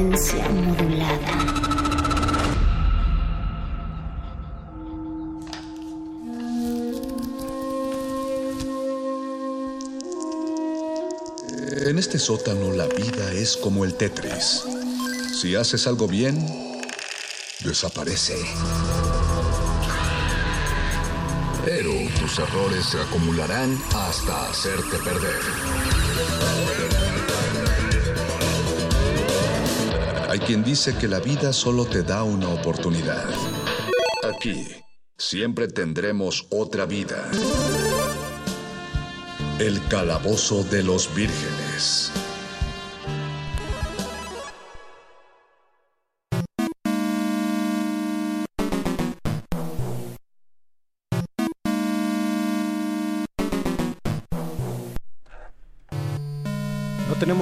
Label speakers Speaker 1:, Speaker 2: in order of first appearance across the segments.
Speaker 1: Modulada.
Speaker 2: En este sótano la vida es como el Tetris. Si haces algo bien, desaparece. Pero tus errores se acumularán hasta hacerte perder. Hay quien dice que la vida solo te da una oportunidad. Aquí, siempre tendremos otra vida. El calabozo de los vírgenes.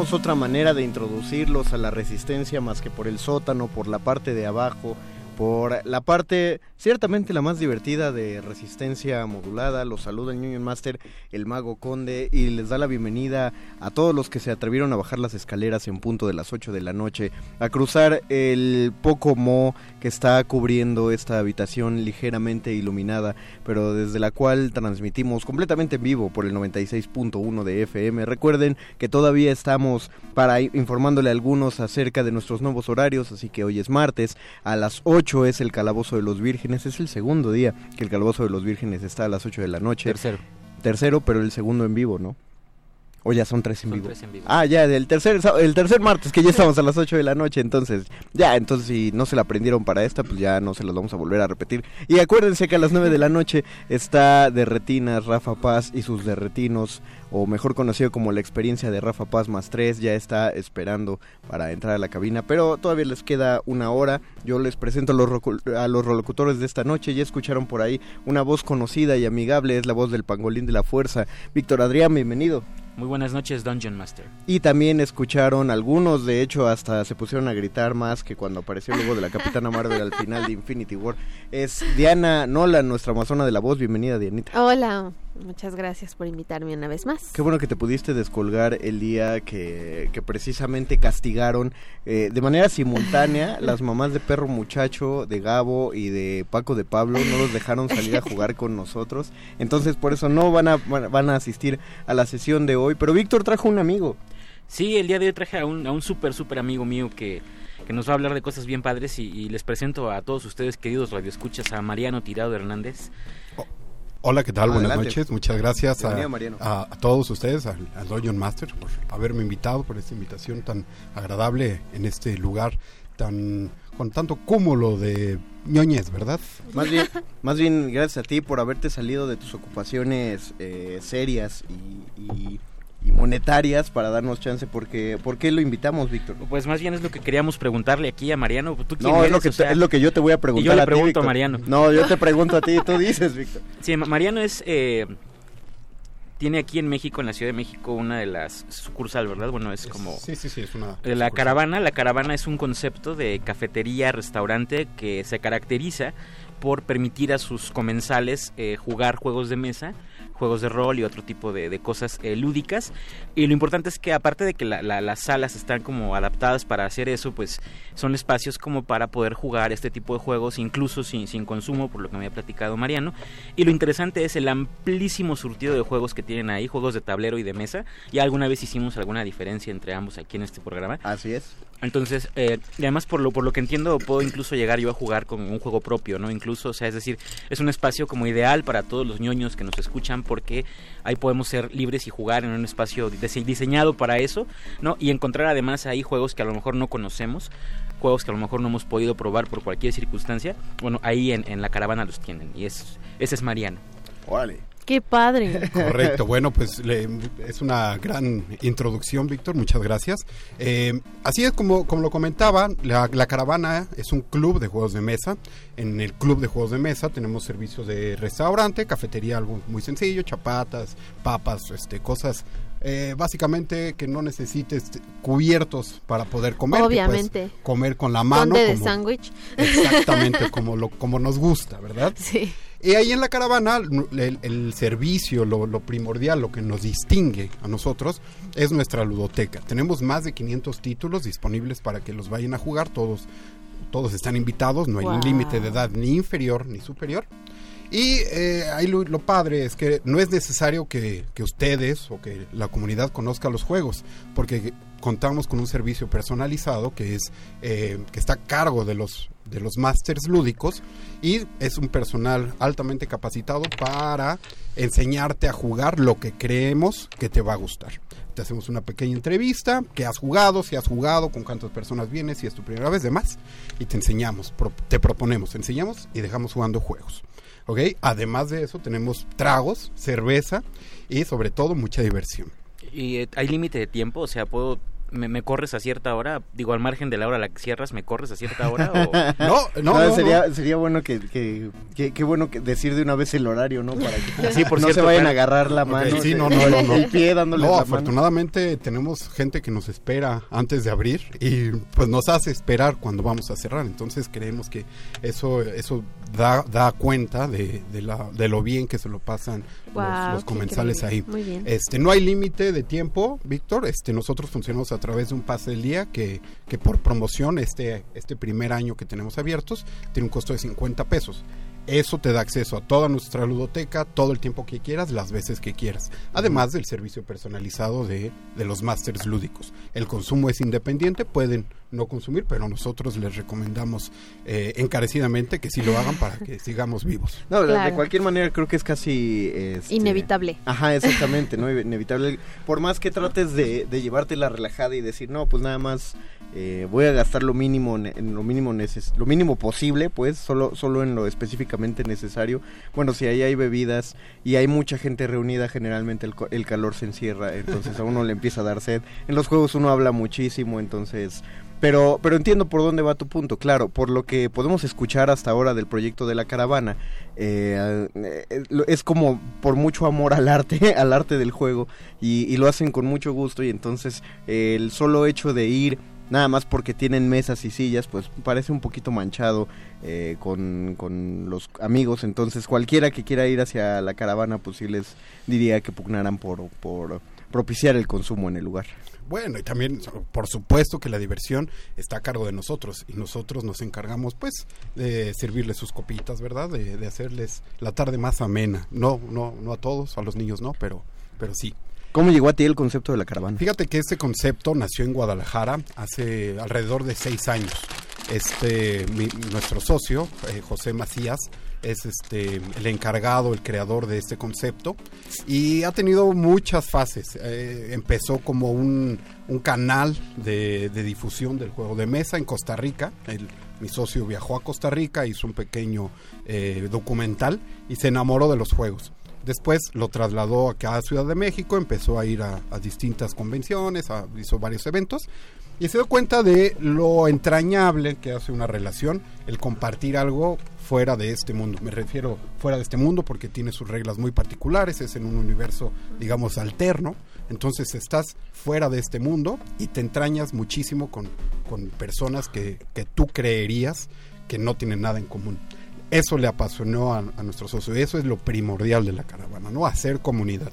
Speaker 3: Tenemos otra manera de introducirlos a la resistencia más que por el sótano, por la parte de abajo, por la parte ciertamente la más divertida de resistencia modulada. Los saluda el Union Master, el Mago Conde, y les da la bienvenida a todos los que se atrevieron a bajar las escaleras en punto de las 8 de la noche, a cruzar el poco mo que está cubriendo esta habitación ligeramente iluminada, pero desde la cual transmitimos completamente en vivo por el 96.1 de FM. Recuerden que todavía estamos para informándole a algunos acerca de nuestros nuevos horarios, así que hoy es martes a las 8 es el Calabozo de los Vírgenes. Es el segundo día que el Calabozo de los Vírgenes está a las 8 de la noche.
Speaker 4: Tercero.
Speaker 3: Tercero, pero el segundo en vivo, ¿no? O ya son tres en,
Speaker 4: Son
Speaker 3: vivo?
Speaker 4: tres en vivo.
Speaker 3: Ah, ya, del tercer, el tercer martes, que ya estamos a las 8 de la noche, entonces, ya, entonces si no se la aprendieron para esta, pues ya no se las vamos a volver a repetir. Y acuérdense que a las 9 de la noche está de retinas Rafa Paz y sus derretinos, o mejor conocido como la experiencia de Rafa Paz más 3, ya está esperando para entrar a la cabina, pero todavía les queda una hora. Yo les presento a los, a los de esta noche, ya escucharon por ahí una voz conocida y amigable, es la voz del pangolín de la fuerza. Víctor Adrián, bienvenido.
Speaker 4: Muy buenas noches, Dungeon Master.
Speaker 3: Y también escucharon algunos, de hecho, hasta se pusieron a gritar más que cuando apareció el logo de la Capitana Marvel al final de Infinity War. Es Diana Nolan, nuestra amazona de la voz. Bienvenida, Dianita.
Speaker 5: Hola, muchas gracias por invitarme una vez más.
Speaker 3: Qué bueno que te pudiste descolgar el día que, que precisamente castigaron eh, de manera simultánea las mamás de Perro Muchacho, de Gabo y de Paco de Pablo. No los dejaron salir a jugar con nosotros. Entonces, por eso no van a, van a asistir a la sesión de hoy. Pero Víctor trajo un amigo.
Speaker 4: Sí, el día de hoy traje a un, a un súper, súper amigo mío que, que nos va a hablar de cosas bien padres y, y les presento a todos ustedes, queridos radioescuchas, a Mariano Tirado Hernández.
Speaker 6: Hola, ¿qué tal? Buenas noches. Muchas gracias a, a- a todos ustedes, al, al Dungeon Master, por haberme invitado, por esta invitación tan agradable en este lugar, tan con tanto cúmulo de ñoñez, ¿verdad?
Speaker 3: Más bien, más bien gracias a ti por haberte salido de tus ocupaciones eh, serias y, y- y monetarias para darnos chance. Porque, ¿Por qué lo invitamos, Víctor?
Speaker 4: Pues más bien es lo que queríamos preguntarle aquí a Mariano. ¿Tú quién
Speaker 3: No, es lo, que
Speaker 4: O sea,
Speaker 3: te- es lo que yo te voy a preguntar
Speaker 4: le
Speaker 3: a ti,
Speaker 4: pregunto a
Speaker 3: Víctor.
Speaker 4: Mariano.
Speaker 3: No, yo te pregunto a ti y tú dices, Víctor.
Speaker 4: Sí, Ma- Mariano es... eh, tiene aquí en México, en la Ciudad de México, una de las sucursal, ¿verdad? Bueno, es como...
Speaker 6: Sí, sí, sí, es una...
Speaker 4: De la
Speaker 6: sucursal.
Speaker 4: caravana, la caravana es un concepto de cafetería, restaurante que se caracteriza por permitir a sus comensales eh, jugar juegos de mesa, juegos de rol y otro tipo de, cosas eh, lúdicas. Y lo importante es que aparte de que la- la- las salas están como adaptadas para hacer eso, pues son espacios como para poder jugar este tipo de juegos, incluso sin, sin consumo, por lo que me había platicado Mariano. Y lo interesante es el amplísimo surtido de juegos que tienen ahí, juegos de tablero y de mesa. Ya alguna vez hicimos alguna diferencia entre ambos aquí en este programa.
Speaker 3: Así es.
Speaker 4: Entonces, eh, además por lo, por lo que entiendo, puedo incluso llegar yo a jugar con un juego propio, ¿no? Incluso, o sea, es decir, es un espacio como ideal para todos los ñoños que nos escuchan porque ahí podemos ser libres y jugar en un espacio dise- diseñado para eso, ¿no? Y encontrar además ahí juegos que a lo mejor no conocemos, juegos que a lo mejor no hemos podido probar por cualquier circunstancia. Bueno, ahí en, en la caravana los tienen y es, ese es Mariano.
Speaker 3: Órale.
Speaker 5: Qué padre.
Speaker 6: Correcto, bueno, pues le- es una gran introducción, Víctor, muchas gracias. Eh, así es como, como lo comentaba, la, la caravana es un club de juegos de mesa. En el club de juegos de mesa tenemos servicios de restaurante, cafetería, algo muy sencillo, chapatas, papas, este, cosas eh, básicamente que no necesites cubiertos para poder comer.
Speaker 5: Obviamente.
Speaker 6: comer con la mano.
Speaker 5: Conde de sándwich.
Speaker 6: Exactamente, como, lo, como nos gusta, ¿verdad?
Speaker 5: Sí.
Speaker 6: Y ahí en la caravana, el, el servicio, lo, lo primordial, lo que nos distingue a nosotros, es nuestra ludoteca. Tenemos más de 500 títulos disponibles para que los vayan a jugar. Todos, todos están invitados, no hay
Speaker 5: Wow.
Speaker 6: límite de edad ni inferior ni superior. Y eh, ahí lo, lo padre es que no es necesario que, que ustedes o que la comunidad conozca los juegos, porque contamos con un servicio personalizado que es eh, que está a cargo de los de los masters lúdicos y es un personal altamente capacitado para enseñarte a jugar lo que creemos que te va a gustar. Te hacemos una pequeña entrevista, qué has jugado, si has jugado, con cuántas personas vienes, si es tu primera vez, demás, y te enseñamos, te proponemos, enseñamos y dejamos jugando juegos. ¿Ok? Además de eso, tenemos tragos, cerveza y sobre todo mucha diversión.
Speaker 4: ¿Y hay límite de tiempo? O sea, ¿puedo me, me corres a cierta hora, digo al margen de la hora a la que cierras, me corres a cierta hora o
Speaker 6: No, no,
Speaker 3: No,
Speaker 6: no,
Speaker 3: sería, sería bueno que, que, que- qué bueno que decir de una vez el horario, ¿no? Para que
Speaker 4: Sí, por
Speaker 3: no se vayan a agarrar la mano,
Speaker 6: sí,
Speaker 3: el-
Speaker 6: no, no, no, no.
Speaker 3: el pie dándole
Speaker 6: No,
Speaker 3: la mano.
Speaker 6: afortunadamente tenemos gente que nos espera antes de abrir y pues nos hace esperar cuando vamos a cerrar. Entonces creemos que eso eso da, da cuenta de, de, la, de lo bien que se lo pasan los- comensales ahí.
Speaker 5: Muy bien.
Speaker 6: Este, no hay límite de tiempo, Víctor. Este, nosotros funcionamos a través de un pase del día que, que por promoción este, este primer año que tenemos abiertos tiene un costo de 50 pesos. Eso te da acceso a toda nuestra ludoteca, todo el tiempo que quieras, las veces que quieras. Además del servicio personalizado de, de los másters lúdicos. El consumo es independiente, pueden no consumir, pero nosotros les recomendamos eh, encarecidamente que sí lo hagan para que sigamos vivos.
Speaker 3: No, de- cualquier manera creo que es casi... este,
Speaker 5: Inevitable.
Speaker 3: Ajá, exactamente, ¿no? Inevitable. Por más que trates de, de llevártela relajada y decir, no, pues nada más eh, voy a gastar lo mínimo, en lo mínimo neces lo mínimo posible, pues, solo, solo en lo específicamente necesario. Bueno, si ahí hay bebidas y hay mucha gente reunida, generalmente el, el calor se encierra, entonces a uno le empieza a dar sed. En los juegos uno habla muchísimo, entonces... Pero, pero entiendo por dónde va tu punto, claro, por lo que podemos escuchar hasta ahora del proyecto de la caravana, eh, eh, es como por mucho amor al arte, al arte del juego, y, lo hacen con mucho gusto, y entonces el solo hecho de ir, nada más porque tienen mesas y sillas, pues parece un poquito manchado eh, con, con los amigos, entonces cualquiera que quiera ir hacia la caravana, pues sí les diría que pugnaran por, por propiciar el consumo en el lugar.
Speaker 6: Bueno, y también, por supuesto que la diversión está a cargo de nosotros y nosotros nos encargamos, pues, de servirles sus copitas, ¿verdad? De, de hacerles la tarde más amena. No, no, no a todos, a los niños no, pero, pero sí.
Speaker 3: ¿Cómo llegó a ti el concepto de la caravana?
Speaker 6: Fíjate que este concepto nació en Guadalajara hace alrededor de seis años. Este, nuestro socio, eh, José Macías, es este el encargado, el creador de este concepto y ha tenido muchas fases. Eh, empezó como un, canal de, difusión del juego de mesa en Costa Rica. Mi socio viajó a Costa Rica, hizo un pequeño eh, documental y se enamoró de los juegos. Después lo trasladó acá a Ciudad de México, empezó a ir a, distintas convenciones, a- hizo varios eventos y se dio cuenta de lo entrañable que hace una relación el compartir algo fuera de este mundo. Me refiero fuera de este mundo porque tiene sus reglas muy particulares, es en un universo, digamos, alterno. Entonces estás fuera de este mundo y te entrañas muchísimo con, personas que tú creerías que no tienen nada en común. Eso le apasionó a, a nuestro socio. Eso es lo primordial de la caravana, ¿no? Hacer comunidad.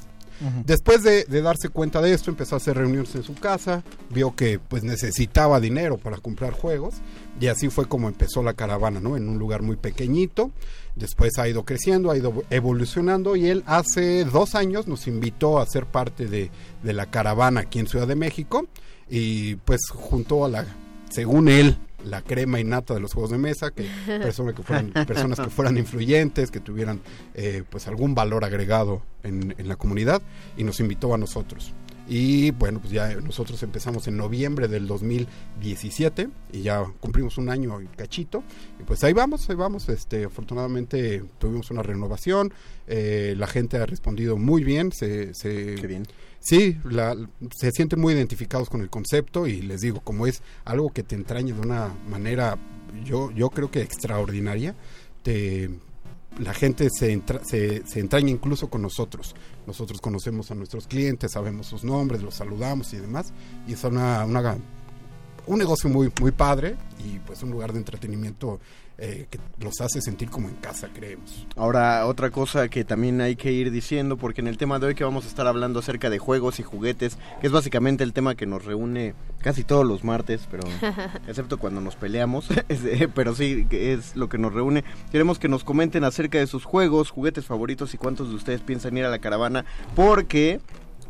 Speaker 6: Después de, de darse cuenta de esto, empezó a hacer reuniones en su casa, vio que pues necesitaba dinero para comprar juegos y así fue como empezó la caravana, ¿no? En un lugar muy pequeñito. Después ha ido creciendo, ha ido evolucionando y él hace dos años nos invitó a ser parte de, de la caravana aquí en Ciudad de México y pues junto a la, según él, la crema innata de los juegos de mesa, que personas que fueran, personas que fueran influyentes, que tuvieran eh, pues algún valor agregado en, en la comunidad y nos invitó a nosotros. Y bueno, pues ya nosotros empezamos en noviembre del 2017 y ya cumplimos un año y cachito. Y pues ahí vamos, ahí vamos. Este, afortunadamente tuvimos una renovación, eh, la gente ha respondido muy bien, se, se,
Speaker 3: Qué bien.
Speaker 6: Sí, la- se sienten muy identificados con el concepto y les digo, como es algo que te entraña de una manera, yo, yo creo que extraordinaria, te, la gente se, se entraña incluso con nosotros. Nosotros conocemos a nuestros clientes, sabemos sus nombres, los saludamos y demás, y es una, una- un negocio muy, muy padre y pues un lugar de entretenimiento eh, que los hace sentir como en casa, creemos.
Speaker 3: Ahora, otra cosa que también hay que ir diciendo, porque en el tema de hoy que vamos a estar hablando acerca de juegos y juguetes, que es básicamente el tema que nos reúne casi todos los martes, pero excepto cuando nos peleamos, es, eh, pero sí, que es lo que nos reúne. Queremos que nos comenten acerca de sus juegos, juguetes favoritos y cuántos de ustedes piensan ir a la caravana, porque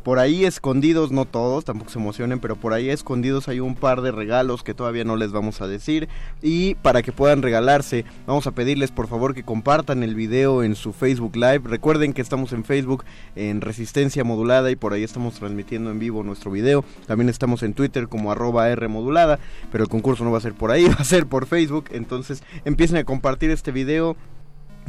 Speaker 3: por ahí escondidos, no todos, tampoco se emocionen, pero por ahí escondidos hay un par de regalos que todavía no les vamos a decir. Y para que puedan regalarse, vamos a pedirles por favor que compartan el video en su Facebook Live. Recuerden que estamos en Facebook en Resistencia Modulada y por ahí estamos transmitiendo en vivo nuestro video. También estamos en Twitter como arroba R modulada, pero el concurso no va a ser por ahí, va a ser por Facebook. Entonces empiecen a compartir este video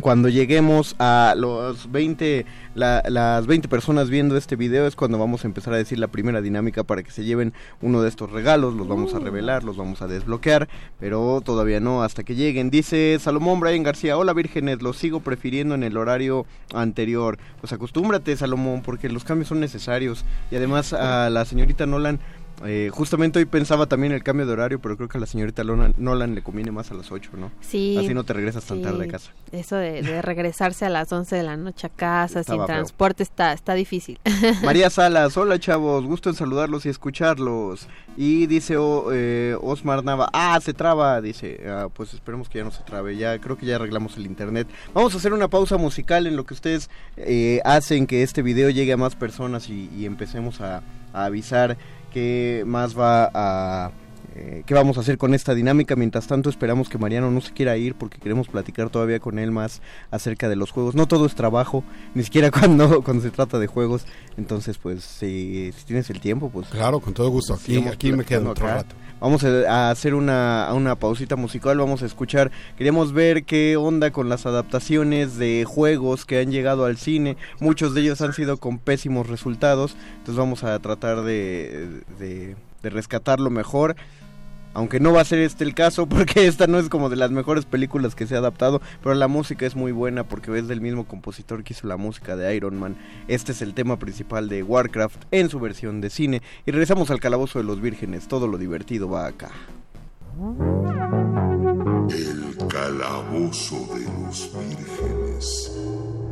Speaker 3: cuando lleguemos a los 20, la- las 20 personas viendo este video es cuando vamos a empezar a decir la primera dinámica para que se lleven uno de estos regalos, los vamos a revelar, los vamos a desbloquear, pero todavía no hasta que lleguen. Dice Salomón Brian García, hola vírgenes, los sigo prefiriendo en el horario anterior. Pues acostúmbrate Salomón, porque los cambios son necesarios. Y además a la señorita Nolan... eh, justamente hoy pensaba también el cambio de horario, pero creo que a la señorita Nolan, Nolan le conviene más a las 8, ¿no?
Speaker 5: Sí.
Speaker 3: Así no te regresas tan tarde a casa.
Speaker 5: Eso de, de regresarse a las 11 de la noche a casa
Speaker 3: Estaba
Speaker 5: sin
Speaker 3: feo.
Speaker 5: transporte está, está difícil.
Speaker 3: María Salas, hola chavos, gusto en saludarlos y escucharlos. Y dice oh, eh, Osmar Nava, ah, se traba, dice, ah, pues esperemos que ya no se trabe, ya creo que ya arreglamos el internet. Vamos a hacer una pausa musical en lo que ustedes eh, hacen que este video llegue a más personas y, y empecemos a, a avisar qué más va a... eh, ¿Qué vamos a hacer con esta dinámica? Mientras tanto esperamos que Mariano no se quiera ir porque queremos platicar todavía con él más acerca de los juegos. No todo es trabajo, ni siquiera cuando, cuando se trata de juegos. Entonces, pues, si, si tienes el tiempo, pues...
Speaker 6: Claro, con todo gusto. Aquí, me quedo otro
Speaker 3: acá.
Speaker 6: rato.
Speaker 3: Vamos a a hacer una, una pausita musical, vamos a escuchar, queríamos ver qué onda con las adaptaciones de juegos que han llegado al cine, muchos de ellos han sido con pésimos resultados, entonces vamos a tratar de, de, de rescatarlo mejor, aunque no va a ser este el caso porque esta no es como de las mejores películas que se ha adaptado, pero la música es muy buena porque es del mismo compositor que hizo la música de Iron Man. Este es el tema principal de Warcraft en su versión de cine y regresamos al calabozo de los vírgenes, todo lo divertido va acá.
Speaker 7: El calabozo de los vírgenes.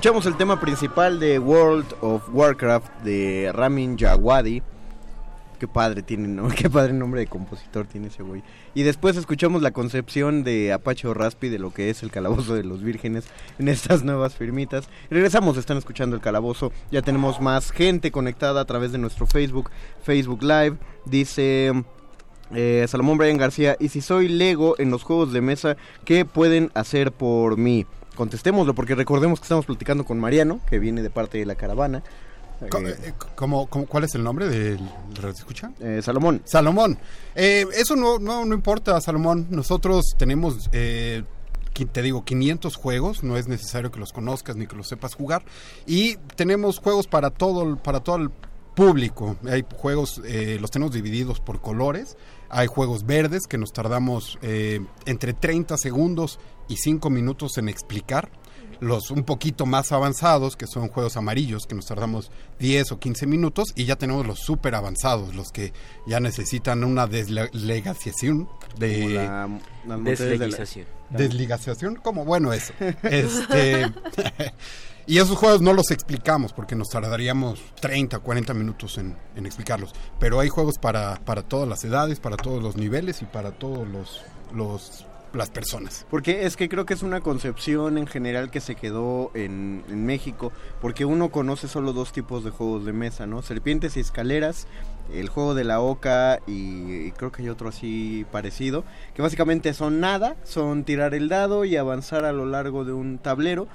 Speaker 3: Escuchamos el tema principal de World of Warcraft de Ramin Djawadi. Qué padre tiene. Qué padre nombre de compositor tiene ese güey. Y después escuchamos la concepción de Apache Raspi de lo que es el calabozo de los vírgenes en estas nuevas firmitas. Regresamos, están escuchando el calabozo. Ya tenemos más gente conectada a través de nuestro Facebook, Facebook Live. Dice eh, Salomón Brian García, y si soy Lego en los juegos de mesa, ¿qué pueden hacer por mí? Contestémoslo, porque recordemos que estamos platicando con Mariano, que viene de parte de la caravana. Eh,
Speaker 6: eh, ¿cómo- cómo- cuál es el nombre del escucha?
Speaker 3: eh, Salomón.
Speaker 6: Salomón. Eh, eso no, no, no importa, Salomón. Nosotros tenemos eh, te digo, 500 juegos, no es necesario que los conozcas ni que los sepas jugar. Y tenemos juegos para todo, el- para todo el público. Hay juegos, eh, los tenemos divididos por colores. Hay juegos verdes que nos tardamos eh, entre 30 segundos y 5 minutos en explicar. Los un poquito más avanzados, que son juegos amarillos, que nos tardamos 10 o 15 minutos. Y ya tenemos los súper avanzados, los que ya necesitan una deslegación de...
Speaker 3: La- la-
Speaker 4: Deslegización.
Speaker 6: Desligación, como bueno eso. Este, y esos juegos no los explicamos porque nos tardaríamos 30, 40 minutos en, explicarlos. Pero hay juegos para, para todas las edades, para todos los niveles y para todos los, los las personas.
Speaker 3: Porque es que creo que es una concepción en general que se quedó en, en México, porque uno conoce solo dos tipos de juegos de mesa, ¿no? Serpientes y escaleras, el juego de la oca y, y creo que hay otro así parecido, que básicamente son nada, son tirar el dado y avanzar a lo largo de un tablero.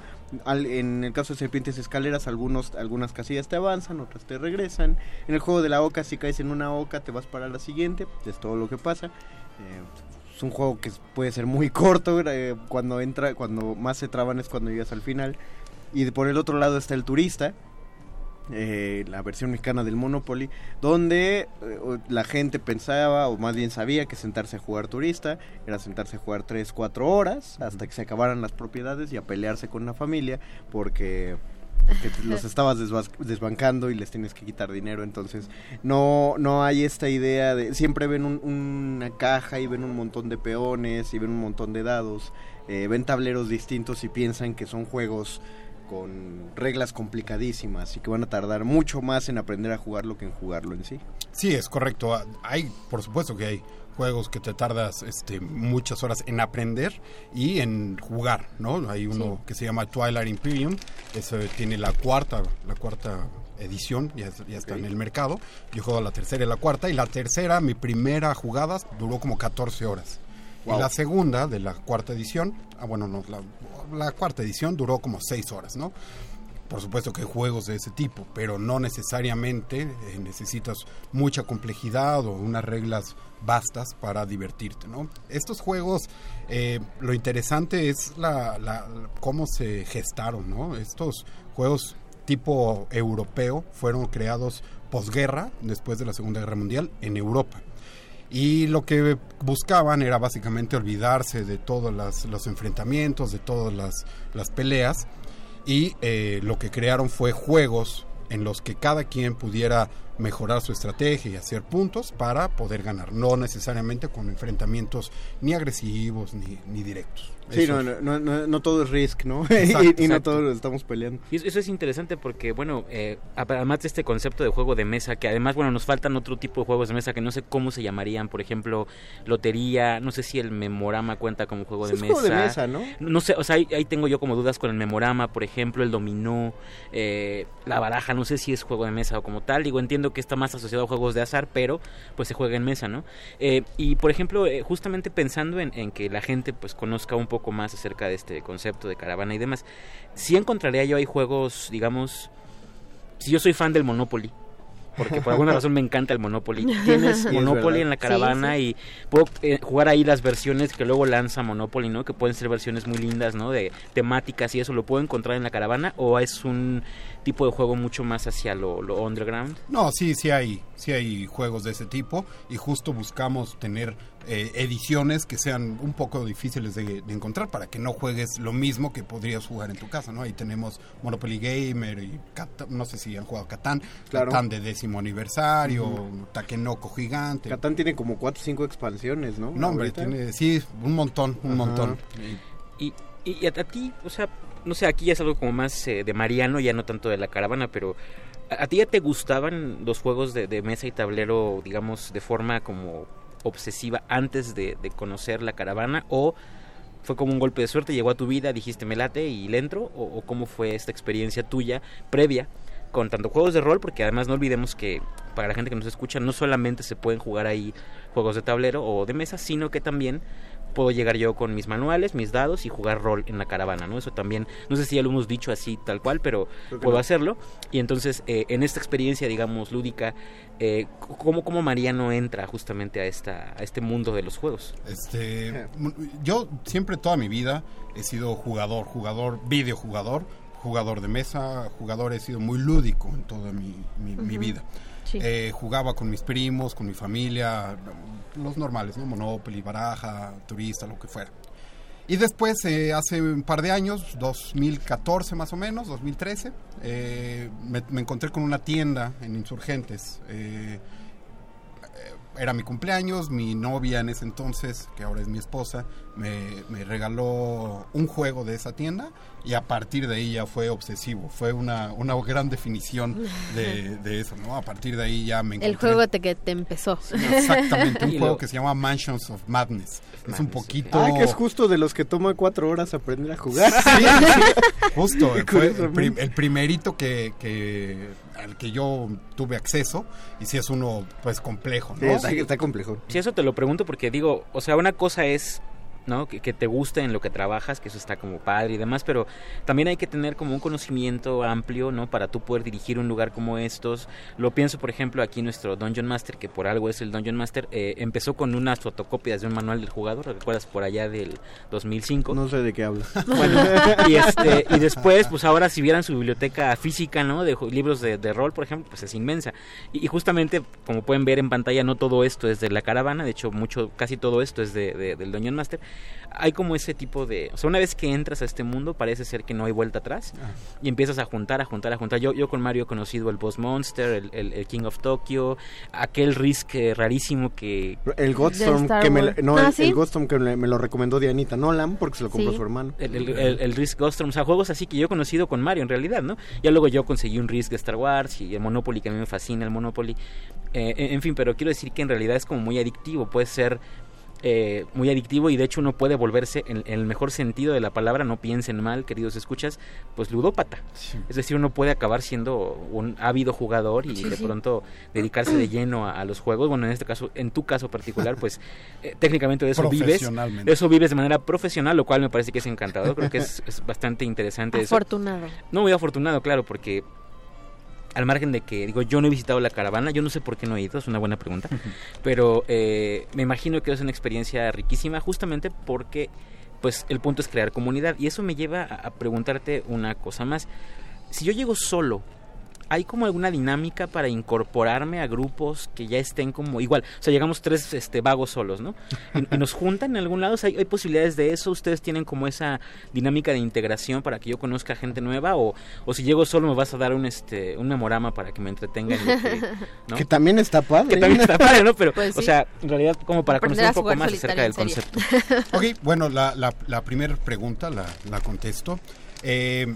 Speaker 3: Al- en el caso de serpientes escaleras, algunos, algunas casillas te avanzan, otras te regresan. En el juego de la oca, si caes en una oca, te vas para la siguiente, es todo lo que pasa. Eh, es un juego que puede ser muy corto eh, cuando entra cuando más se traban es cuando llegas al final y por el otro lado está el turista eh, la versión mexicana del Monopoly donde eh, la gente pensaba o más bien sabía que sentarse a jugar turista era sentarse a jugar 3, 4 horas hasta que se acabaran las propiedades y a pelearse con la familia porque porque los estabas desbancando y les tienes que quitar dinero. Entonces no no hay esta idea de siempre ven un- una caja y ven un montón de peones y ven un montón de dados eh, ven tableros distintos y piensan que son juegos con reglas complicadísimas y que van a tardar mucho más en aprender a jugarlo que en jugarlo en sí
Speaker 6: Sí, es correcto. Ah, Hay, por supuesto que hay juegos que te tardas este, muchas horas en aprender y en jugar, ¿no? Hay uno que se llama Twilight Imperium, eso tiene la cuarta, la cuarta edición, ya, ya está en el mercado. Yo juego la tercera y la cuarta, y la tercera, mi primera jugada duró como 14 horas.
Speaker 3: Wow.
Speaker 6: Y la segunda, de la cuarta edición, ah, bueno, no, la, la cuarta edición duró como 6 horas, ¿no? Por supuesto que hay juegos de ese tipo, pero no necesariamente eh, necesitas mucha complejidad o unas reglas bastas para divertirte, ¿no? Estos juegos, eh, lo interesante es la, la- cómo se gestaron, ¿no? Estos juegos tipo europeo fueron creados posguerra, después de la Segunda Guerra Mundial, en Europa. Y lo que buscaban era básicamente olvidarse de todos los enfrentamientos, de todas las, las peleas. Y eh, lo que crearon fue juegos en los que cada quien pudiera mejorar su estrategia y hacer puntos para poder ganar. No necesariamente con enfrentamientos ni agresivos ni, ni directos.
Speaker 3: sí
Speaker 6: Eso
Speaker 3: no, no, no, no todo es risk no
Speaker 6: Exacto,
Speaker 3: y, y no todos lo estamos peleando
Speaker 4: Y eso- eso es interesante porque, bueno, eh, además de este concepto de juego de mesa, que además, bueno, nos faltan otro tipo de juegos de mesa que no sé cómo se llamarían, por ejemplo, lotería, no sé si el memorama cuenta como juego,
Speaker 3: Sí,
Speaker 4: de,
Speaker 3: es
Speaker 4: mesa.
Speaker 3: juego de mesa, ¿no?
Speaker 4: No sé, o sea, ahí, ahí tengo yo como dudas con el memorama, por ejemplo, el dominó, eh, la baraja, no sé si es juego de mesa o como tal. Digo, entiendo que está más asociado a juegos de azar, pero pues se juega en mesa, ¿no? Eh, y por ejemplo, eh, justamente pensando en, que la gente pues conozca un poco más acerca de este concepto de caravana y demás, sí encontraría yo ahí juegos, digamos, si yo soy fan del Monopoly, porque por alguna razón me encanta el Monopoly. Tienes
Speaker 3: Sí,
Speaker 4: Monopoly en la
Speaker 5: Sí,
Speaker 4: caravana
Speaker 5: sí.
Speaker 4: y puedo eh, jugar ahí las versiones que luego lanza Monopoly, ¿no? Que pueden ser versiones muy lindas, ¿no? De temáticas y eso, ¿lo puedo encontrar en la caravana o es un tipo de juego mucho más hacia lo, lo underground?
Speaker 6: No, sí, sí hay, sí hay juegos de ese tipo y justo buscamos tener eh, ediciones que sean un poco difíciles de, de encontrar para que no juegues lo mismo que podrías jugar en tu casa, ¿no? Ahí tenemos Monopoly Gamer y Cata- no sé si han jugado Catán,
Speaker 3: Claro.
Speaker 6: Catán de décimo aniversario, Takenoko Gigante.
Speaker 3: Catán tiene como 4 o 5 expansiones no
Speaker 6: no, hombre, tiene, sí, un montón, un montón.
Speaker 4: Y, y, y a, a ti, o sea, no sé, aquí ya es algo como más eh, de Mariano, ya no tanto de la caravana, pero ¿a, a ti ya te gustaban los juegos de, de mesa y tablero, digamos, de forma como obsesiva antes de, conocer la caravana? ¿O fue como un golpe de suerte, llegó a tu vida, dijiste me late y le entro? ¿O, o cómo fue esta experiencia tuya previa con tanto juegos de rol? Porque además no olvidemos que para la gente que nos escucha, no solamente se pueden jugar ahí juegos de tablero o de mesa, sino que también puedo llegar yo con mis manuales, mis dados y jugar rol en la caravana, ¿no? Eso también, no sé si ya lo hemos dicho así tal cual, pero puedo
Speaker 3: no.
Speaker 4: hacerlo. Y entonces, eh, en esta experiencia, digamos, lúdica, eh, ¿cómo, ¿cómo Mariano entra justamente a, esta, a este mundo de los juegos?
Speaker 6: Este, yo siempre toda mi vida he sido jugador, jugador, videojugador, jugador de mesa, jugador, he sido muy lúdico en toda mi, mi- vida.
Speaker 5: Sí.
Speaker 6: Eh, jugaba con mis primos, con mi familia, los normales, ¿no? Monopoly, baraja, turista, lo que fuera. Y después, eh, hace un par de años, 2014 más o menos, 2013, eh, me, encontré con una tienda en Insurgentes. eh, era mi cumpleaños, mi novia en ese entonces, que ahora es mi esposa, me regaló un juego de esa tienda y a partir de ahí ya fue obsesivo, fue una, una gran definición de, de eso, ¿no? A partir de ahí ya me encontré...
Speaker 5: El juego te, que te empezó.
Speaker 6: Exactamente, un
Speaker 4: Y
Speaker 6: juego
Speaker 4: lo-
Speaker 6: que se llama Mansions of Madness. es un poquito...
Speaker 3: Ah, que es justo de los que toma cuatro horas aprender a jugar.
Speaker 6: Sí, sí, justo, fue el, prim- el primerito que, que al que yo tuve acceso y si es uno pues complejo, ¿no?
Speaker 3: Sí, está, está complejo.
Speaker 4: Si eso te lo pregunto porque digo, o sea, una cosa es, ¿no? Que, que te guste en lo que trabajas, que eso está como padre y demás, pero también hay que tener como un conocimiento amplio, ¿no? Para tú poder dirigir un lugar como estos. Lo pienso, por ejemplo, aquí nuestro Dungeon Master, que por algo es el Dungeon Master, eh, empezó con unas fotocopias de un manual del jugador, ¿recuerdas? Por allá del 2005.
Speaker 3: No sé de qué hablas.
Speaker 4: Bueno, y, este, y después, pues ahora si vieran su biblioteca física, ¿no? De libros de, de rol, por ejemplo, pues es inmensa. Y, y justamente, como pueden ver en pantalla, no todo esto es de la caravana, de hecho, mucho, casi todo esto es de, de- del Dungeon Master. Hay como ese tipo de... O sea, una vez que entras a este mundo, parece ser que no hay vuelta atrás. Y empiezas a juntar, a juntar, a juntar. Yo, yo con Mario he conocido el Boss Monster, el, el- el King of Tokyo, aquel Risk eh, rarísimo que...
Speaker 3: El Godstorm,
Speaker 5: Star
Speaker 3: que me, no,
Speaker 5: Ah,
Speaker 3: el,
Speaker 5: ¿sí?
Speaker 3: el Godstorm que me, me lo recomendó Dianita Nolan porque se lo compró
Speaker 5: Sí.
Speaker 3: su hermano.
Speaker 4: El, el, el- el Risk Ghost, o sea, juegos así que yo he conocido con Mario en realidad, ¿no? Ya luego yo conseguí un Risk de Star Wars y el Monopoly, que a mí me fascina el Monopoly. Eh, en, en fin, pero quiero decir que en realidad es como muy adictivo, puede ser eh, muy adictivo y de hecho uno puede volverse, en, en el mejor sentido de la palabra, no piensen mal, queridos escuchas, pues ludópata. Es decir, uno puede acabar siendo un ávido jugador y
Speaker 5: Sí,
Speaker 4: de
Speaker 5: sí.
Speaker 4: pronto dedicarse de lleno a, a los juegos. Bueno, en este caso, en tu caso particular, pues eh, técnicamente de eso vives. De eso vives de manera profesional, lo cual me parece que es encantador. Creo que es, es bastante interesante eso.
Speaker 5: Afortunado.
Speaker 4: No muy afortunado, claro, porque al margen de que, digo, yo no he visitado la caravana, yo no sé por qué no he ido, es una buena pregunta, pero eh, me imagino que es una experiencia riquísima justamente porque, pues, el punto es crear comunidad y eso me lleva a, a preguntarte una cosa más. Si yo llego solo, ¿hay como alguna dinámica para incorporarme a grupos que ya estén como igual? O sea, llegamos tres este, vagos solos, ¿no? Y, y nos juntan en algún lado, ¿hay, ¿hay posibilidades de eso? ¿Ustedes tienen como esa dinámica de integración para que yo conozca gente nueva? ¿O, o si llego solo me vas a dar un, este, un memorama para que me entretenga en que... ¿no?
Speaker 3: Que también está padre.
Speaker 4: Que también está padre, ¿no? Pero,
Speaker 5: Pues
Speaker 4: o sea, en realidad como para
Speaker 5: Aprender
Speaker 4: conocer un poco más acerca del concepto.
Speaker 6: Ok, bueno, la, la, la primera pregunta la, la contesto. Eh,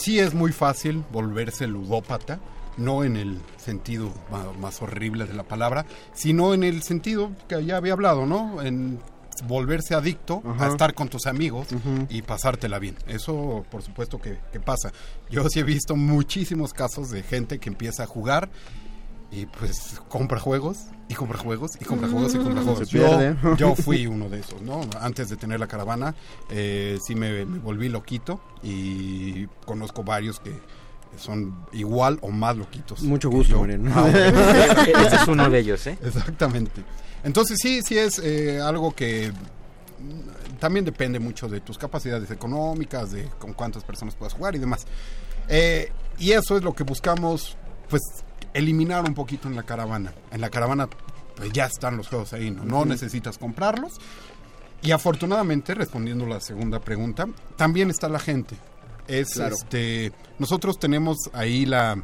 Speaker 6: sí es muy fácil volverse ludópata, no en el sentido más horrible de la palabra, sino en el sentido que ya había hablado, ¿no? En volverse adicto
Speaker 3: Ajá.
Speaker 6: a estar con tus amigos y pasártela bien. Eso, por supuesto, que, que pasa. Yo sí he visto muchísimos casos de gente que empieza a jugar y pues compra juegos y compra juegos y compra juegos y compra juegos.
Speaker 3: Se
Speaker 6: Yo,
Speaker 3: pierde.
Speaker 6: yo fui uno de esos, ¿no? Antes de tener la caravana, eh, sí me, me volví loquito y conozco varios que son igual o más loquitos.
Speaker 3: Mucho gusto. Mariano.
Speaker 6: Ah, bueno.
Speaker 4: Ese es uno de ellos, ¿eh?
Speaker 6: Exactamente. Entonces sí, sí es eh, algo que mm, también depende mucho de tus capacidades económicas, de con cuántas personas puedas jugar y demás. Eh, y eso es lo que buscamos, pues, eliminar un poquito en la caravana. En la caravana, pues ya están los juegos ahí, ¿no? No necesitas comprarlos. Y afortunadamente, respondiendo la segunda pregunta, también está la gente. Es
Speaker 3: Claro.
Speaker 6: este. Nosotros tenemos ahí la,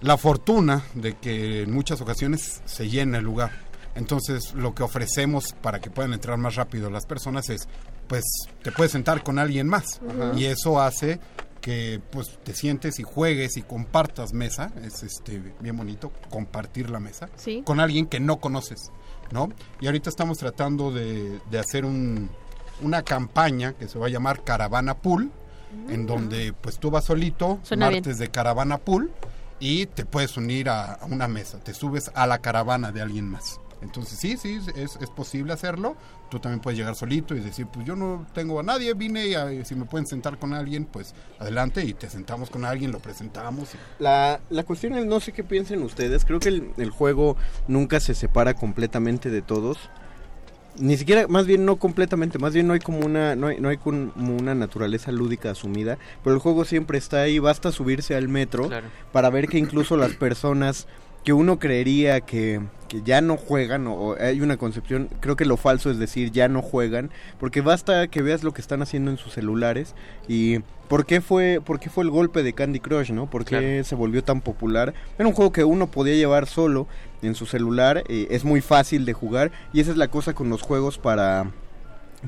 Speaker 6: la fortuna de que en muchas ocasiones se llena el lugar. Entonces, lo que ofrecemos para que puedan entrar más rápido las personas es, pues, te puedes sentar con alguien más. Y eso hace que, pues, te sientes y juegues y compartas mesa. Es, este, bien bonito compartir la mesa
Speaker 5: Sí.
Speaker 6: con alguien que no conoces, ¿no? Y ahorita estamos tratando de, de hacer un, una campaña que se va a llamar Caravana Pool, en donde, pues, tú vas solito,
Speaker 5: Suena bien.
Speaker 6: martes de Caravana Pool, y te puedes unir a, a una mesa, te subes a la caravana de alguien más. Entonces sí, sí, es, es posible hacerlo. Tú también puedes llegar solito y decir, pues yo no tengo a nadie, vine y a- si me pueden sentar con alguien, pues adelante y te sentamos con alguien, lo presentamos. y-
Speaker 3: La, la cuestión es, no sé qué piensen ustedes, creo que el, el juego nunca se separa completamente de todos. Ni siquiera, más bien no completamente, más bien no hay como una, no hay, no hay como una naturaleza lúdica asumida, pero el juego siempre está ahí, basta subirse al metro
Speaker 4: Claro.
Speaker 3: para ver que incluso las personas que uno creería que, que ya no juegan, o, hay una concepción, creo que lo falso es decir ya no juegan, porque basta que veas lo que están haciendo en sus celulares y por qué fue, por qué fue el golpe de Candy Crush, ¿no? ¿Por qué
Speaker 4: Claro.
Speaker 3: se volvió tan popular? Era un juego que uno podía llevar solo en su celular, eh, es muy fácil de jugar y esa es la cosa con los juegos para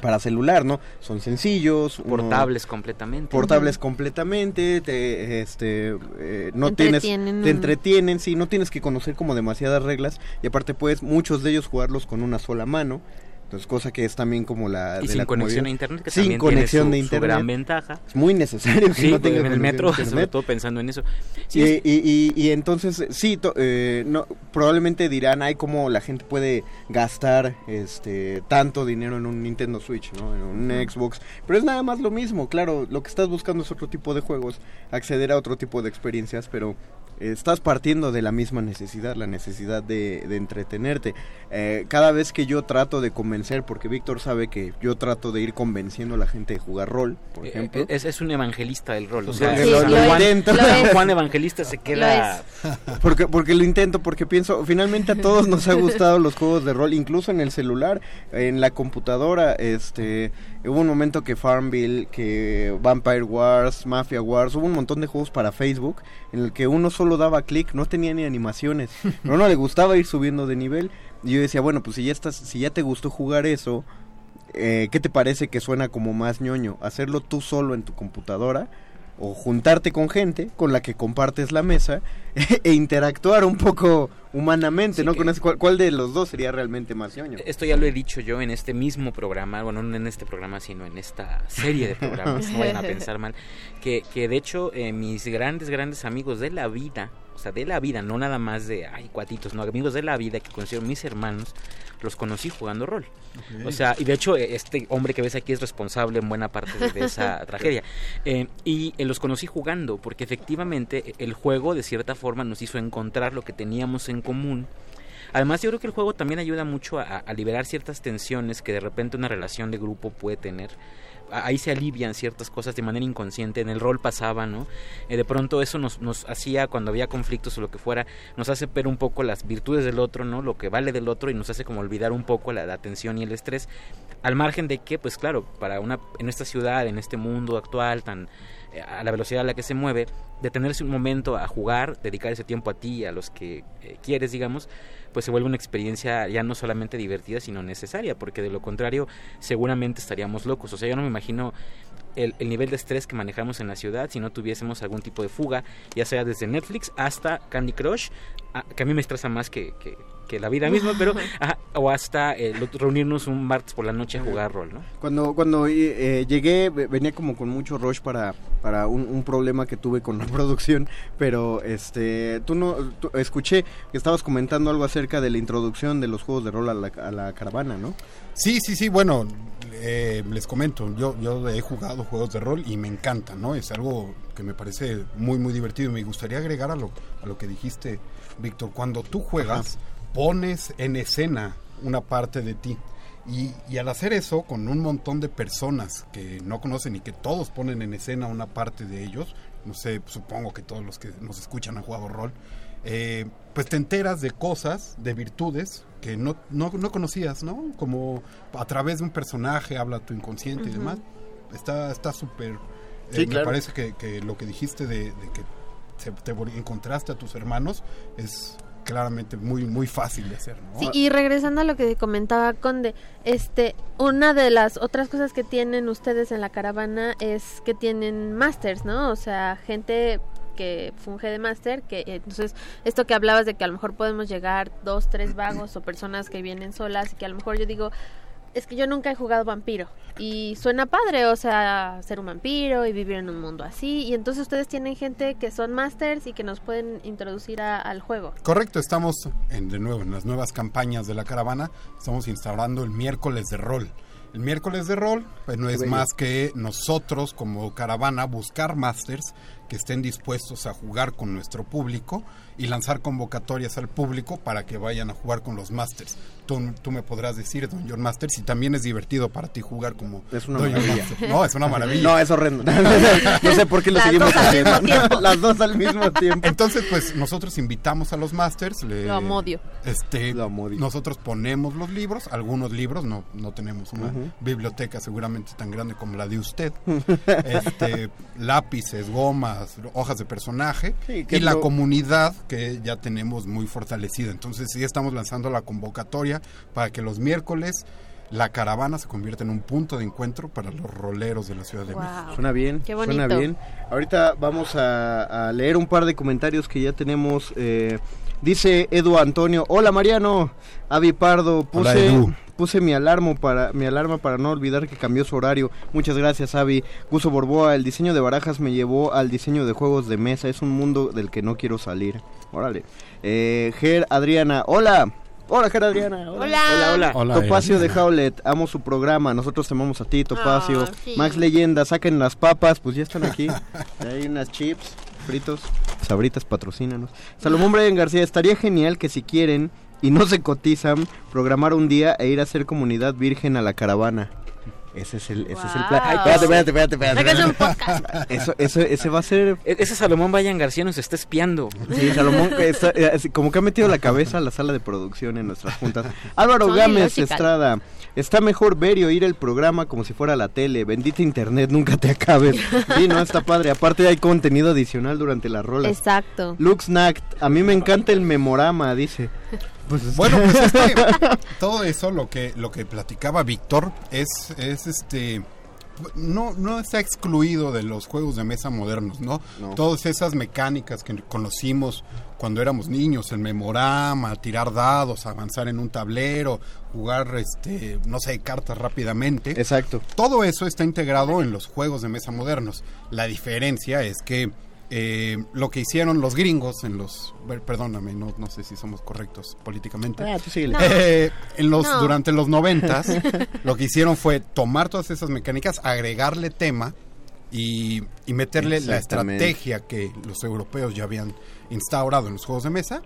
Speaker 3: para celular, ¿no? Son sencillos, uno-
Speaker 4: Portables completamente.
Speaker 3: portables completamente, te, este, eh, no tienes,
Speaker 5: Entretienen
Speaker 3: te entretienen, sí, no tienes que conocer como demasiadas reglas y aparte puedes muchos de ellos jugarlos con una sola mano, entonces cosa que es también como la
Speaker 4: Y
Speaker 3: de
Speaker 4: sin
Speaker 3: la
Speaker 4: conexión
Speaker 3: comodidad.
Speaker 4: a internet, que
Speaker 3: sin
Speaker 4: también
Speaker 3: conexión
Speaker 4: tiene
Speaker 3: de
Speaker 4: su
Speaker 3: internet,
Speaker 4: gran ventaja.
Speaker 3: es muy necesario que
Speaker 4: Sí,
Speaker 3: no tengas
Speaker 4: en el metro, sobre todo pensando en eso. Sí,
Speaker 3: y, y- y- y entonces, sí, to- eh, no, probablemente dirán, ay, cómo la gente puede gastar este tanto dinero en un Nintendo Switch, ¿no? En un Xbox. Pero es nada más lo mismo, claro, lo que estás buscando es otro tipo de juegos, acceder a otro tipo de experiencias, pero estás partiendo de la misma necesidad, la necesidad de, de entretenerte. Eh, cada vez que yo trato de convencer, porque Víctor sabe que yo trato de ir convenciendo a la gente de jugar rol, por
Speaker 4: eh,
Speaker 3: ejemplo.
Speaker 4: es, es un evangelista del rol. O
Speaker 3: Sí,
Speaker 4: sea,
Speaker 3: lo- intento.
Speaker 4: Juan Evangelista se queda.
Speaker 3: Porque, porque lo intento, porque pienso, finalmente a todos nos ha gustado los juegos de rol, incluso en el celular, en la computadora, este, hubo un momento que Farmville, que Vampire Wars, Mafia Wars, hubo un montón de juegos para Facebook, en el que uno solo daba clic, no tenía ni animaciones, pero a uno le gustaba ir subiendo de nivel, y yo decía, bueno, pues si ya estás, si ya te gustó jugar eso, eh, ¿qué te parece que suena como más ñoño? ¿Hacerlo tú solo en tu computadora? O juntarte con gente con la que compartes la mesa e interactuar un poco humanamente, ¿no? Con ese- ¿cuál, cuál de los dos sería realmente más ñoño?
Speaker 4: Esto ya lo he dicho yo en este mismo programa, bueno, no en este programa, sino en esta serie de programas, no vayan a pensar mal, que, que de hecho eh, mis grandes, grandes amigos de la vida, sea, de la vida, no nada más de, ay, cuatitos, no, amigos de la vida que considero mis hermanos, los conocí jugando rol. O sea, y de hecho eh, este hombre que ves aquí es responsable en buena parte de, de esa tragedia. Eh, y eh, los conocí jugando, porque efectivamente eh, el juego de cierta forma nos hizo encontrar lo que teníamos en común. Además, yo creo que el juego también ayuda mucho a, a liberar ciertas tensiones que de repente una relación de grupo puede tener. Ahí se alivian ciertas cosas de manera inconsciente. En el rol pasaba, ¿no? Eh, de pronto eso nos, nos hacía, cuando había conflictos o lo que fuera, nos hace ver un poco las virtudes del otro, ¿no? Lo que vale del otro y nos hace como olvidar un poco la, la tensión y el estrés. Al margen de que, pues claro, para una, en esta ciudad, en este mundo actual tan eh, a la velocidad a la que se mueve, detenerse un momento a jugar, dedicar ese tiempo a ti a los que eh, quieres, digamos, pues se vuelve una experiencia ya no solamente divertida, sino necesaria, porque de lo contrario seguramente estaríamos locos. O sea, yo no me imagino el, el nivel de estrés que manejamos en la ciudad si no tuviésemos algún tipo de fuga, ya sea desde Netflix hasta Candy Crush, que a mí me estresa más que, que, que la vida misma, pero ajá, o hasta eh, reunirnos un martes por la noche a jugar rol, ¿no?
Speaker 3: Cuando, cuando eh, llegué, ve- venía como con mucho rush para, para un, un problema que tuve con la producción, pero este, tú no, tú- escuché que estabas comentando algo acerca de la introducción de los juegos de rol a la, a la caravana, ¿no?
Speaker 6: Sí, sí, sí, bueno, eh, les comento, yo, yo he jugado juegos de rol y me encanta, ¿no? Es algo que me parece muy, muy divertido. Me gustaría agregar a lo, a lo que dijiste, Víctor, cuando tú juegas, pones en escena una parte de ti. Y, y al hacer eso, con un montón de personas que no conocen y que todos ponen en escena una parte de ellos, no sé, supongo que todos los que nos escuchan han jugado rol, eh, pues te enteras de cosas, de virtudes que no, no, no conocías, ¿no? Como a través de un personaje habla tu inconsciente y
Speaker 3: Ujú.
Speaker 6: demás. Está está súper... eh,
Speaker 3: Sí,
Speaker 6: Me
Speaker 3: claro.
Speaker 6: parece que, que lo que dijiste de, de que te vol- encontraste a tus hermanos es claramente muy muy fácil de hacer, ¿no?
Speaker 5: Sí, y regresando a lo que comentaba Conde, este, una de las otras cosas que tienen ustedes en la caravana es que tienen masters, ¿no? O sea, gente que funge de máster, que entonces esto que hablabas de que a lo mejor podemos llegar dos, tres vagos o personas que vienen solas y que a lo mejor yo digo, es que yo nunca he jugado vampiro y suena padre, o sea, ser un vampiro y vivir en un mundo así. Y entonces ustedes tienen gente que son masters y que nos pueden introducir a- al juego.
Speaker 6: Correcto, estamos en, de nuevo en las nuevas campañas de la caravana, estamos instaurando el miércoles de rol. El miércoles de rol pues, no es
Speaker 3: bello.
Speaker 6: más que nosotros como caravana buscar masters que estén dispuestos a jugar con nuestro público y lanzar convocatorias al público para que vayan a jugar con los masters. Tú, tú me podrás decir, Don John Master, si también es divertido para ti jugar como
Speaker 3: Es una maravilla.
Speaker 6: Master. No, es una maravilla.
Speaker 3: No, es horrendo. no sé por qué lo
Speaker 5: Las
Speaker 3: seguimos haciendo. Las dos al mismo tiempo.
Speaker 6: Entonces, pues nosotros invitamos a los masters. le-
Speaker 5: Lo amodio.
Speaker 6: Este,
Speaker 3: Lo amodio.
Speaker 6: nosotros ponemos los libros, algunos libros, no, no tenemos una biblioteca seguramente tan grande como la de usted. este, lápices, gomas, hojas de personaje
Speaker 3: Sí,
Speaker 6: y la
Speaker 3: lo-
Speaker 6: comunidad que ya tenemos muy fortalecida. Entonces, sí estamos lanzando la convocatoria para que los miércoles la caravana se convierta en un punto de encuentro para los roleros de la Ciudad de México.
Speaker 5: Wow.
Speaker 3: Suena bien,
Speaker 5: Qué
Speaker 3: suena bien. Ahorita vamos a, a leer un par de comentarios que ya tenemos. eh, dice Edu Antonio, hola Mariano, Avi Pardo,
Speaker 6: Hola,
Speaker 3: puse,
Speaker 6: Edu.
Speaker 3: puse mi alarma para mi alarma para no olvidar que cambió su horario. Muchas gracias Avi. Guso Borboa, el diseño de barajas me llevó al diseño de juegos de mesa. Es un mundo del que no quiero salir. Órale. Eh, Ger Adriana, hola. Hola, Ger Adriana.
Speaker 5: Hola.
Speaker 4: Hola, hola.
Speaker 6: Hola,
Speaker 3: Topacio de Howlet, amo su programa, nosotros te amamos a ti, Topacio.
Speaker 5: Ah, sí.
Speaker 3: Max Leyenda, saquen las papas, pues ya están aquí. Hay unas chips, fritos, sabritas, patrocínanos. Salomón Brian García, estaría genial que si quieren y no se cotizan, programar un día e ir a hacer comunidad virgen a la caravana. Ese es el, ese es el plan. Ay, espérate, espérate, espérate, espérate,
Speaker 5: Sáquense un
Speaker 3: espérate.
Speaker 5: podcast.
Speaker 3: Eso, eso, ese va a ser
Speaker 4: E- Ese Salomón Vayan García nos está espiando.
Speaker 3: Sí, Salomón, está, eh, como que ha metido la cabeza a la sala de producción en nuestras juntas. Álvaro
Speaker 5: Son
Speaker 3: Gámez. Estrada, está mejor ver y oír el programa como si fuera la tele. Bendita internet, nunca te acabes. Sí, no, está padre. Aparte hay contenido adicional durante las rolas.
Speaker 5: Exacto.
Speaker 3: Luxnact, a mí me encanta el memorama, dice. Pues,
Speaker 6: Bueno, pues es que todo eso lo que lo que platicaba Víctor es es este no no está excluido de los juegos de mesa modernos, ¿no?
Speaker 3: No.
Speaker 6: Todas esas mecánicas que conocimos cuando éramos niños, el memorama, tirar dados, avanzar en un tablero, jugar este no sé, cartas rápidamente.
Speaker 3: Exacto.
Speaker 6: Todo eso está integrado en los juegos de mesa modernos. La diferencia es que eh, lo que hicieron los gringos en los... Perdóname, no, no sé si somos correctos políticamente.
Speaker 3: Ah, tú síguele.
Speaker 5: No.
Speaker 6: Eh, en los,
Speaker 5: No.
Speaker 6: Durante los noventas, lo que hicieron fue tomar todas esas mecánicas, agregarle tema y, y meterle la estrategia que los europeos ya habían instaurado en los juegos de mesa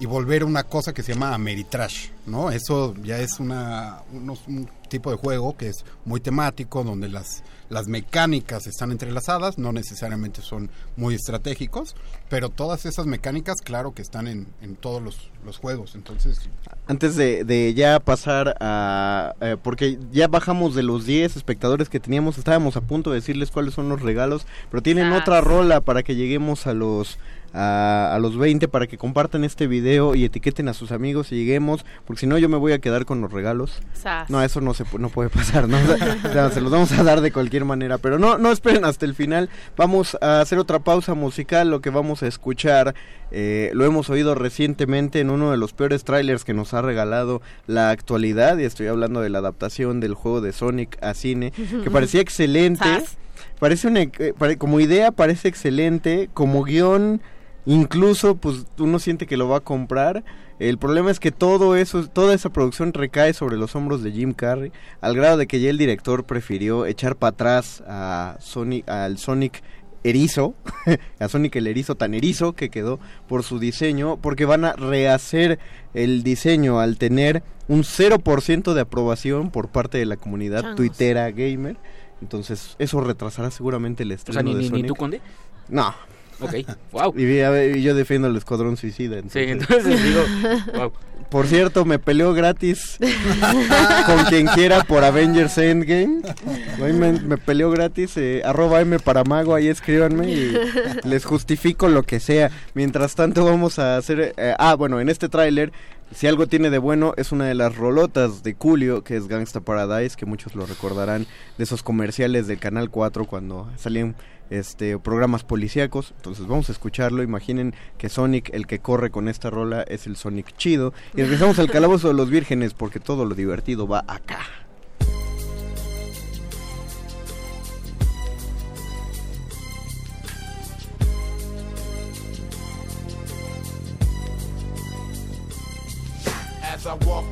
Speaker 6: y volver una cosa que se llama Ameritrash, ¿no? Eso ya es una, unos- un tipo de juego que es muy temático, donde las, las mecánicas están entrelazadas, no necesariamente son muy estratégicos, pero todas esas mecánicas, claro que están en, en todos los, los juegos, entonces
Speaker 3: Antes de, de ya pasar a... eh, porque ya bajamos de los 10 espectadores que teníamos, estábamos a punto de decirles cuáles son los regalos, pero tienen otra rola para que lleguemos a los... A, a los 20 para que compartan este video y etiqueten a sus amigos y lleguemos, porque si no yo me voy a quedar con los regalos.
Speaker 5: Sas.
Speaker 3: No, eso no se no puede pasar, ¿no? O sea, se los vamos a dar de cualquier manera, pero no no esperen hasta el final. Vamos a hacer otra pausa musical, lo que vamos a escuchar eh, lo hemos oído recientemente en uno de los peores trailers que nos ha regalado la actualidad y estoy hablando de la adaptación del juego de Sonic a cine, que parecía excelente.
Speaker 5: Sas.
Speaker 3: Parece una, eh, pare- como idea parece excelente, como guion incluso pues uno siente que lo va a comprar. El problema es que todo eso, toda esa producción recae sobre los hombros de Jim Carrey, al grado de que ya el director prefirió echar para atrás a Sonic, al Sonic erizo, a Sonic el erizo tan erizo que quedó por su diseño, porque van a rehacer el diseño al tener un 0% de aprobación por parte de la comunidad
Speaker 5: Changos.
Speaker 3: tuitera gamer. Entonces, eso retrasará seguramente el
Speaker 4: O
Speaker 3: estreno
Speaker 4: sea, ni,
Speaker 3: de
Speaker 4: ni, ni
Speaker 3: Sonic.
Speaker 4: tú, Conde.
Speaker 3: No.
Speaker 4: Ok, wow.
Speaker 3: Y, ver, y yo defiendo el Escuadrón Suicida.
Speaker 4: Sí,
Speaker 3: entonces.
Speaker 4: digo, wow.
Speaker 3: Por cierto, me peleó gratis con quien quiera por Avengers Endgame. Me, me peleó gratis. eh, arroba M para mago, ahí escríbanme y les justifico lo que sea. Mientras tanto vamos a hacer... eh, ah, bueno, en este tráiler, si algo tiene de bueno, es una de las rolotas de Julio, que es Gangsta Paradise, que muchos lo recordarán de esos comerciales del Canal 4 cuando salían este, programas policíacos. Entonces vamos a escucharlo. Imaginen que Sonic, el que corre con esta rola, es el Sonic chido. Y regresamos al calabozo de los vírgenes porque todo lo divertido va acá.
Speaker 8: As I walk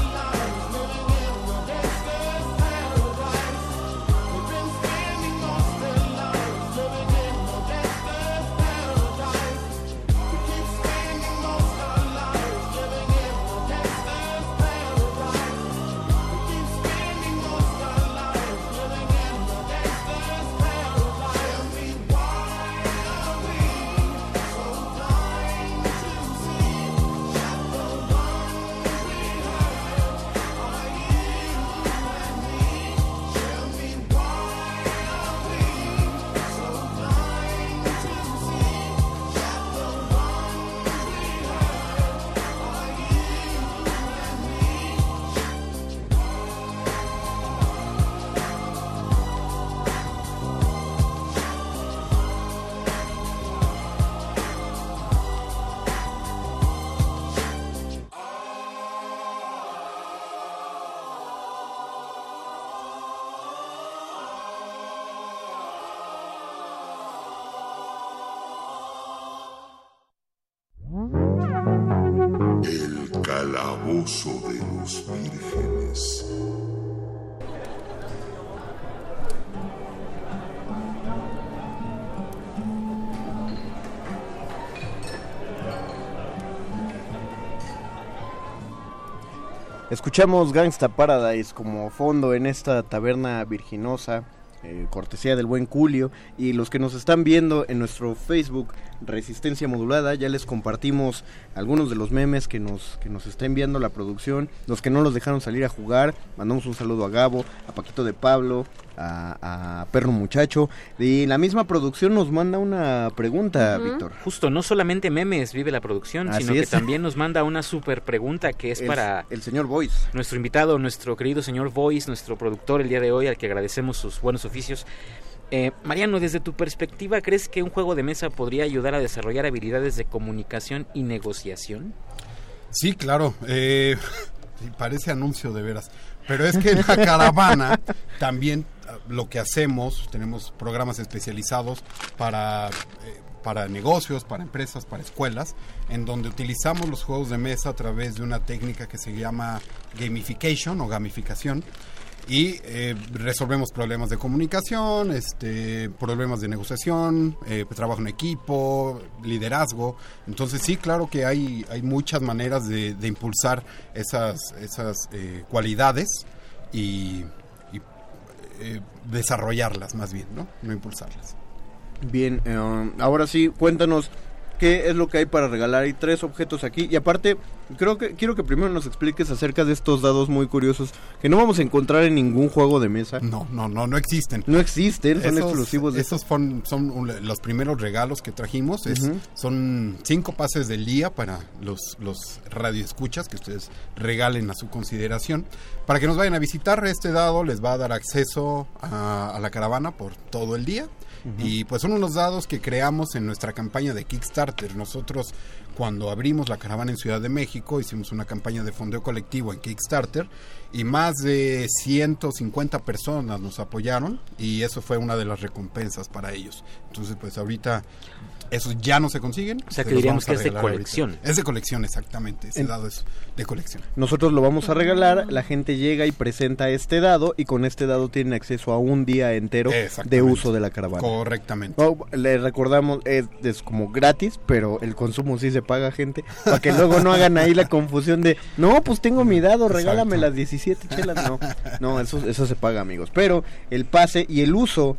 Speaker 7: De los vírgenes.
Speaker 3: Escuchamos Gangsta Paradise como fondo en esta taberna virginosa, eh, cortesía del buen Julio. Y los que nos están viendo en nuestro Facebook Resistencia Modulada, ya les compartimos algunos de los memes que nos, que nos está enviando la producción. Los que no los dejaron salir a jugar, mandamos un saludo a Gabo, a Paquito de Pablo, a, a Perro Muchacho. Y la misma producción nos manda una pregunta, Víctor.
Speaker 4: Justo, no solamente memes vive la producción,
Speaker 3: Así
Speaker 4: sino que también nos manda una super pregunta que es
Speaker 3: El-
Speaker 4: para
Speaker 3: el señor Voice.
Speaker 4: nuestro invitado, nuestro querido señor Voice, nuestro productor el día de hoy, al que agradecemos sus buenos oficios. Eh, Mariano, desde tu perspectiva, ¿crees que un juego de mesa podría ayudar a desarrollar habilidades de comunicación y negociación?
Speaker 6: Sí, claro. eh, parece anuncio de veras. Pero es que en la caravana también ah, lo que hacemos, tenemos programas especializados para, eh, para negocios, para empresas, para escuelas, en donde utilizamos los juegos de mesa a través de una técnica que se llama gamification o gamificación. Y eh, resolvemos problemas de comunicación, este, problemas de negociación, eh, trabajo en equipo, liderazgo. Entonces sí, claro que hay, hay muchas maneras de, impulsar esas, esas eh, cualidades y, y, eh, desarrollarlas más bien, ¿no? No impulsarlas.
Speaker 3: Bien, ahora sí, cuéntanos qué es lo que hay para regalar. Hay tres objetos aquí y aparte, creo que quiero que primero nos expliques acerca de estos dados muy curiosos que no vamos a encontrar en ningún juego de mesa.
Speaker 6: No, no, no, no existen.
Speaker 3: No existen, son exclusivos de
Speaker 6: Esos son, los primeros regalos que trajimos. Es-. Son cinco pases del día para los, los radioescuchas que ustedes regalen a su consideración. Para que nos vayan a visitar, este dado les va a dar acceso a, a la caravana por todo el día. Y pues son unos dados que creamos en nuestra campaña de Kickstarter. Nosotros cuando abrimos la caravana en Ciudad de México hicimos una campaña de fondeo colectivo en Kickstarter y más de 150 personas nos apoyaron y eso fue una de las recompensas para ellos. Entonces pues ahorita esos ya no se consiguen.
Speaker 4: O sea, que diríamos que es de
Speaker 6: ahorita.
Speaker 4: colección.
Speaker 6: Es de colección, exactamente. Ese
Speaker 3: En-
Speaker 6: dado es de colección.
Speaker 3: Nosotros lo vamos a regalar, la gente llega y presenta este dado y con este dado tienen acceso a un día entero de uso de la caravana.
Speaker 6: Correctamente.
Speaker 3: Oh, le recordamos, es, es como gratis, pero el consumo sí se paga, gente. Para que luego no hagan ahí la confusión de, no, pues tengo mi dado, regálame
Speaker 6: Exacto.
Speaker 3: las 17 chelas. No, no, eso, eso se paga, amigos. Pero el pase y el uso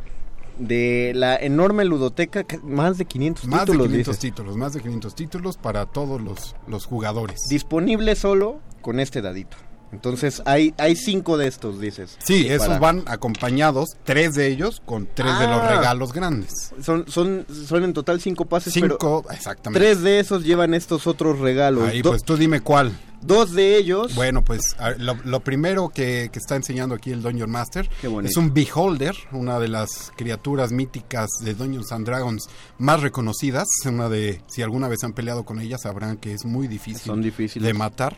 Speaker 3: de la enorme ludoteca, más de 500
Speaker 6: Más
Speaker 3: títulos,
Speaker 6: de 500
Speaker 3: dices.
Speaker 6: títulos, más de 500 títulos para todos los, los jugadores.
Speaker 3: Disponible solo con este dadito. Entonces hay, hay cinco de estos, dices.
Speaker 6: Sí, esos
Speaker 3: Para-
Speaker 6: van acompañados, tres de ellos, con tres de los
Speaker 3: Ah.
Speaker 6: regalos grandes.
Speaker 3: Son, son, son en total cinco pases, pero
Speaker 6: Cinco, exactamente.
Speaker 3: tres de esos llevan estos otros regalos.
Speaker 6: Ahí,
Speaker 3: Do-
Speaker 6: pues tú dime cuál.
Speaker 3: Dos de ellos.
Speaker 6: Bueno, pues lo, lo primero que, que está enseñando aquí el Dungeon Master es un Beholder, una de las criaturas míticas de Dungeons and Dragons más reconocidas. Una de, si alguna vez han peleado con ella, sabrán que es muy difícil
Speaker 3: Son difíciles.
Speaker 6: de matar.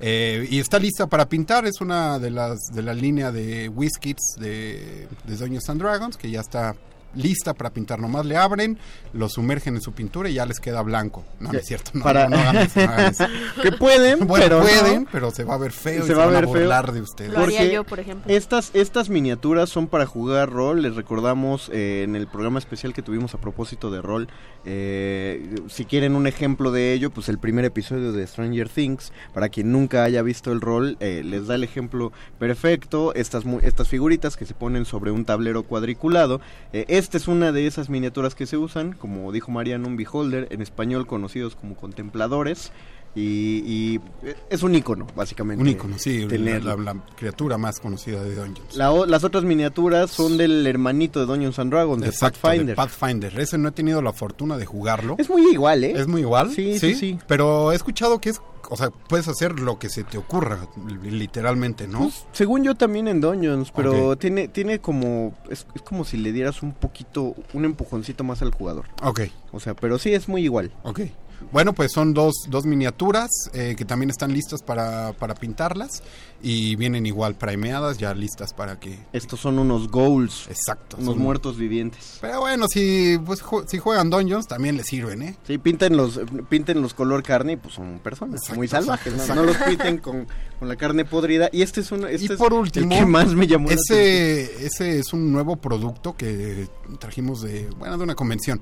Speaker 6: Eh, y está lista para pintar, es una de las de la línea de Whiskits de, de and Dragons, que ya está lista para pintar. Nomás le abren, lo sumergen en su pintura y ya les queda blanco. No, no es cierto, no,
Speaker 3: Para-
Speaker 6: no, no hagan eso, no hagan eso.
Speaker 3: que pueden,
Speaker 6: Bueno,
Speaker 3: pero
Speaker 6: pueden,
Speaker 3: no.
Speaker 6: pero se va a ver feo y
Speaker 3: se va a
Speaker 6: van
Speaker 3: ver feo.
Speaker 6: burlar de ustedes.
Speaker 5: Lo haría
Speaker 3: Porque
Speaker 5: yo, por ejemplo.
Speaker 3: Estas, estas miniaturas son para jugar rol, les recordamos eh, en el programa especial que tuvimos a propósito de rol, eh, si quieren un ejemplo de ello, pues el primer episodio de Stranger Things, para quien nunca haya visto el rol, eh, les da el ejemplo perfecto, estas, estas figuritas que se ponen sobre un tablero cuadriculado, eh, esta es una de esas miniaturas que se usan, como dijo Mariano, un beholder, en español conocidos como contempladores, y, y, es un icono, básicamente.
Speaker 6: Un icono, sí, la,
Speaker 3: tenerlo.
Speaker 6: la- la criatura más conocida de Dungeons.
Speaker 3: La las otras miniaturas son del hermanito de Dungeons and Dragons, de Pathfinder.
Speaker 6: de Pathfinder. Ese no he tenido la fortuna de jugarlo.
Speaker 3: Es muy igual, ¿eh?
Speaker 6: Es muy igual.
Speaker 3: Sí, sí, sí.
Speaker 6: Pero he escuchado que es, o sea, puedes hacer lo que se te ocurra, literalmente, ¿no?
Speaker 3: Pues, según yo también en Dungeons, pero tiene tiene como es, es como si le dieras un poquito un empujoncito más al jugador.
Speaker 6: Ok,
Speaker 3: O sea, pero sí es muy igual.
Speaker 6: ok. Bueno, pues son dos, dos miniaturas eh, que también están listas para, para pintarlas y vienen igual primeadas, ya listas para que...
Speaker 3: Estos son unos goals,
Speaker 6: Exacto.
Speaker 3: unos
Speaker 6: son-
Speaker 3: muertos vivientes.
Speaker 6: Pero bueno, si, pues, ju- si juegan Dungeons también les sirven, ¿eh?
Speaker 3: Sí, pinten los pinten los color carne y pues son personas
Speaker 6: Exacto,
Speaker 3: muy salvajes, ¿no?
Speaker 6: exacto.
Speaker 3: No los pinten con, con la carne podrida y este es uno este
Speaker 6: y
Speaker 3: es
Speaker 6: por
Speaker 3: el
Speaker 6: último,
Speaker 3: que más me llamó la
Speaker 6: ese, ese es un nuevo producto que trajimos de, bueno, de una convención.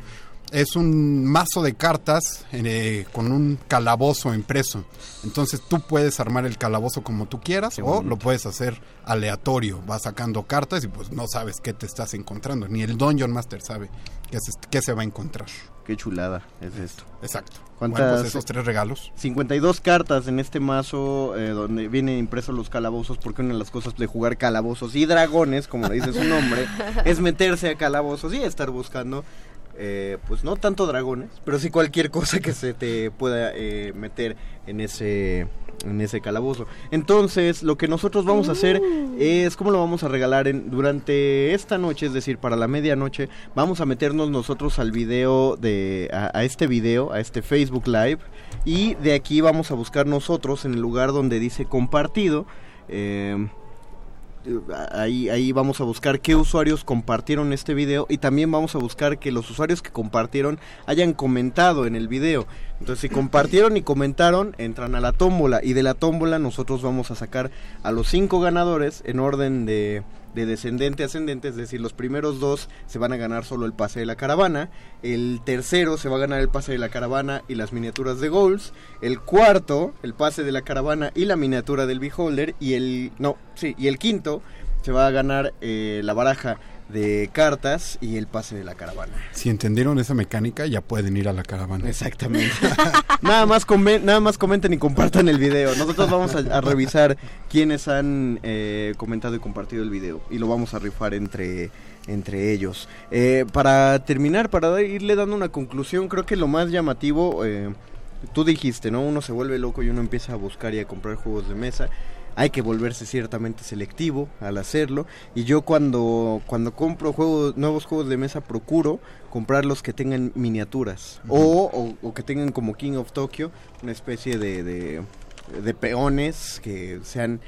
Speaker 6: Es un mazo de cartas eh, con un calabozo impreso. Entonces tú puedes armar el calabozo como tú quieras o lo puedes hacer aleatorio. Vas sacando cartas y pues no sabes qué te estás encontrando. Ni el Dungeon Master sabe qué, es- qué se va a encontrar.
Speaker 3: Qué chulada es esto.
Speaker 6: Exacto.
Speaker 3: ¿Cuántas-
Speaker 6: Bueno, pues esos tres regalos.
Speaker 3: 52 cartas en este mazo eh, donde vienen impresos los calabozos porque una de las cosas de jugar calabozos y dragones, como le dice su nombre, es meterse a calabozos y estar buscando eh, pues no tanto dragones, pero sí cualquier cosa que se te pueda eh, meter en ese en ese calabozo. Entonces, lo que nosotros vamos a hacer es, ¿cómo lo vamos a regalar? En, durante esta noche, es decir, para la medianoche, vamos a meternos nosotros al video de, a, a este video, a este Facebook Live, y de aquí vamos a buscar nosotros en el lugar donde dice compartido. eh, ahí, ahí vamos a buscar qué usuarios compartieron este video y también vamos a buscar que los usuarios que compartieron hayan comentado en el video. Entonces si compartieron y comentaron, entran a la tómbola. Y de la tómbola nosotros vamos a sacar a los cinco ganadores en orden de, de descendente a ascendente, es decir, los primeros dos se van a ganar solo el pase de la caravana, el tercero se va a ganar el pase de la caravana y las miniaturas de goals, el cuarto el pase de la caravana y la miniatura del beholder. Y el no, sí, y el quinto se va a ganar eh, la baraja de cartas y el pase de la caravana.
Speaker 6: Si entendieron esa mecánica, ya pueden ir a la caravana.
Speaker 3: Exactamente. nada, más nada más comenten y compartan el video. Nosotros vamos a, a revisar quiénes han eh, comentado y compartido el video y lo vamos a rifar entre entre ellos. Eh, para terminar, para irle dando una conclusión, creo que lo más llamativo, eh, tú dijiste, ¿no? Uno se vuelve loco y uno empieza a buscar y a comprar juegos de mesa. Hay que volverse ciertamente selectivo al hacerlo. Y yo cuando, cuando compro juegos, nuevos juegos de mesa procuro comprar los que tengan miniaturas. o, o- o que tengan como King of Tokyo, una especie de, de, de peones que sean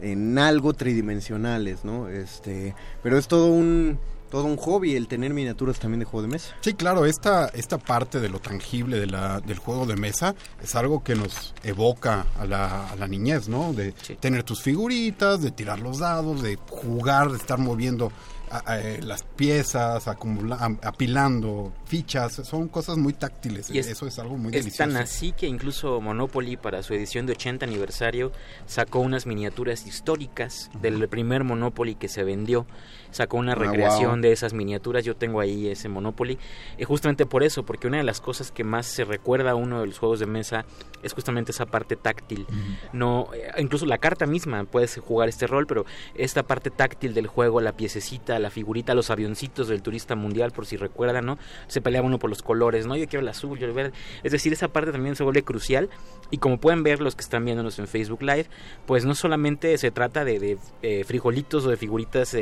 Speaker 3: en algo tridimensionales, ¿no? Este, pero es todo un todo un hobby el tener miniaturas también de juego de mesa.
Speaker 6: Sí, claro, esta, esta parte de lo tangible de la, del juego de mesa es algo que nos evoca a la, a la niñez, ¿no? De tener tus figuritas, de tirar los dados, de jugar, de estar moviendo a- a, eh, las piezas, acumula- apilando fichas, son cosas muy táctiles,
Speaker 4: Y es-
Speaker 6: eso es algo muy
Speaker 4: Es
Speaker 6: delicioso.
Speaker 4: tan así que incluso Monopoly para su edición de 80 aniversario sacó unas miniaturas históricas del primer Monopoly que se vendió. Sacó una
Speaker 3: Ah,
Speaker 4: recreación
Speaker 3: wow.
Speaker 4: de esas miniaturas. Yo tengo ahí ese Monopoly. Y justamente por eso, porque una de las cosas que más se recuerda a uno de los juegos de mesa es justamente esa parte táctil. No, eh, incluso la carta misma puedes jugar este rol, pero esta parte táctil del juego, la piececita, la figurita, los avioncitos del turista mundial, por si recuerdan, ¿no? Se peleaba uno por los colores, ¿no? Yo quiero el azul, yo el verde. Es decir, esa parte también se vuelve crucial. Y como pueden ver los que están viéndonos en Facebook Live, pues no solamente se trata de, de, eh, frijolitos o de figuritas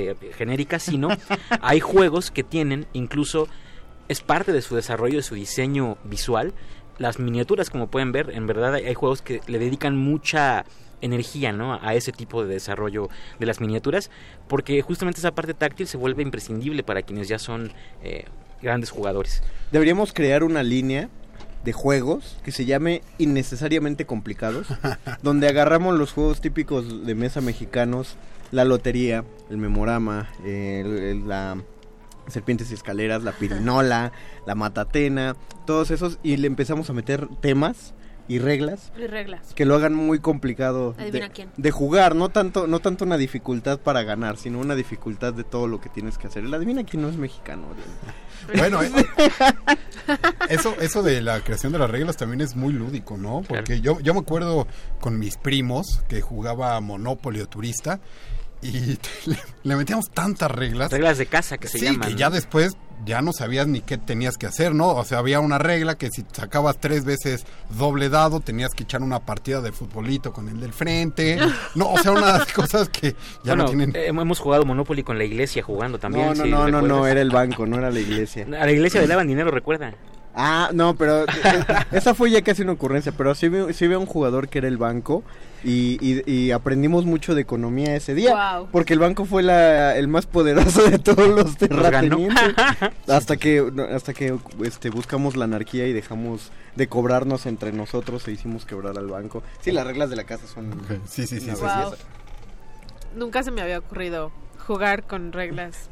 Speaker 4: sino hay juegos que tienen incluso es parte de su desarrollo, de su diseño visual. Las miniaturas, como pueden ver, en verdad hay, hay juegos que le dedican mucha energía ¿no? a ese tipo de desarrollo de las miniaturas, porque justamente esa parte táctil se vuelve imprescindible para quienes ya son eh, grandes jugadores.
Speaker 3: Deberíamos crear una línea de juegos que se llame innecesariamente complicados, donde agarramos los juegos típicos de mesa mexicanos, la lotería, el memorama, el- el- la serpientes y escaleras, la pirinola, la matatena, todos esos y le empezamos a meter temas y reglas
Speaker 5: Y reglas.
Speaker 3: que lo hagan muy complicado
Speaker 5: Adivina
Speaker 3: de,
Speaker 5: quién.
Speaker 3: de jugar, no tanto no tanto una dificultad para ganar, sino una dificultad de todo lo que tienes que hacer. El adivina quién no es mexicano.
Speaker 6: Bueno, eh, eso, eso de la creación de las reglas también es muy lúdico, ¿no? Porque yo, yo me acuerdo con mis primos que jugaba Monopoly o Turista y le, le metíamos tantas reglas.
Speaker 4: Reglas de casa que se
Speaker 6: sí,
Speaker 4: llaman.
Speaker 6: que
Speaker 4: ¿no?
Speaker 6: ya después ya no sabías ni qué tenías que hacer, ¿no? O sea, había una regla que si sacabas tres veces doble dado, tenías que echar una partida de futbolito con el del frente. No, o sea, unas cosas que ya
Speaker 4: bueno,
Speaker 6: no tienen...
Speaker 4: eh, hemos jugado Monopoly con la iglesia jugando también.
Speaker 3: No, no,
Speaker 4: si
Speaker 3: no, no, no, era el banco, no era la iglesia.
Speaker 4: A la iglesia le daban dinero, recuerda.
Speaker 3: Ah, no, pero esa fue ya casi una ocurrencia, pero sí vi, sí vi a un jugador que era el banco y, y- y aprendimos mucho de economía ese día,
Speaker 5: Guau.
Speaker 3: porque el banco fue la, el más poderoso de todos los terratenientes, hasta que hasta que este buscamos la anarquía y dejamos de cobrarnos entre nosotros e hicimos quebrar al banco. Sí, las reglas de la casa son
Speaker 6: Sí, sí, sí. sí,
Speaker 5: Wow. Nunca se me había ocurrido jugar con reglas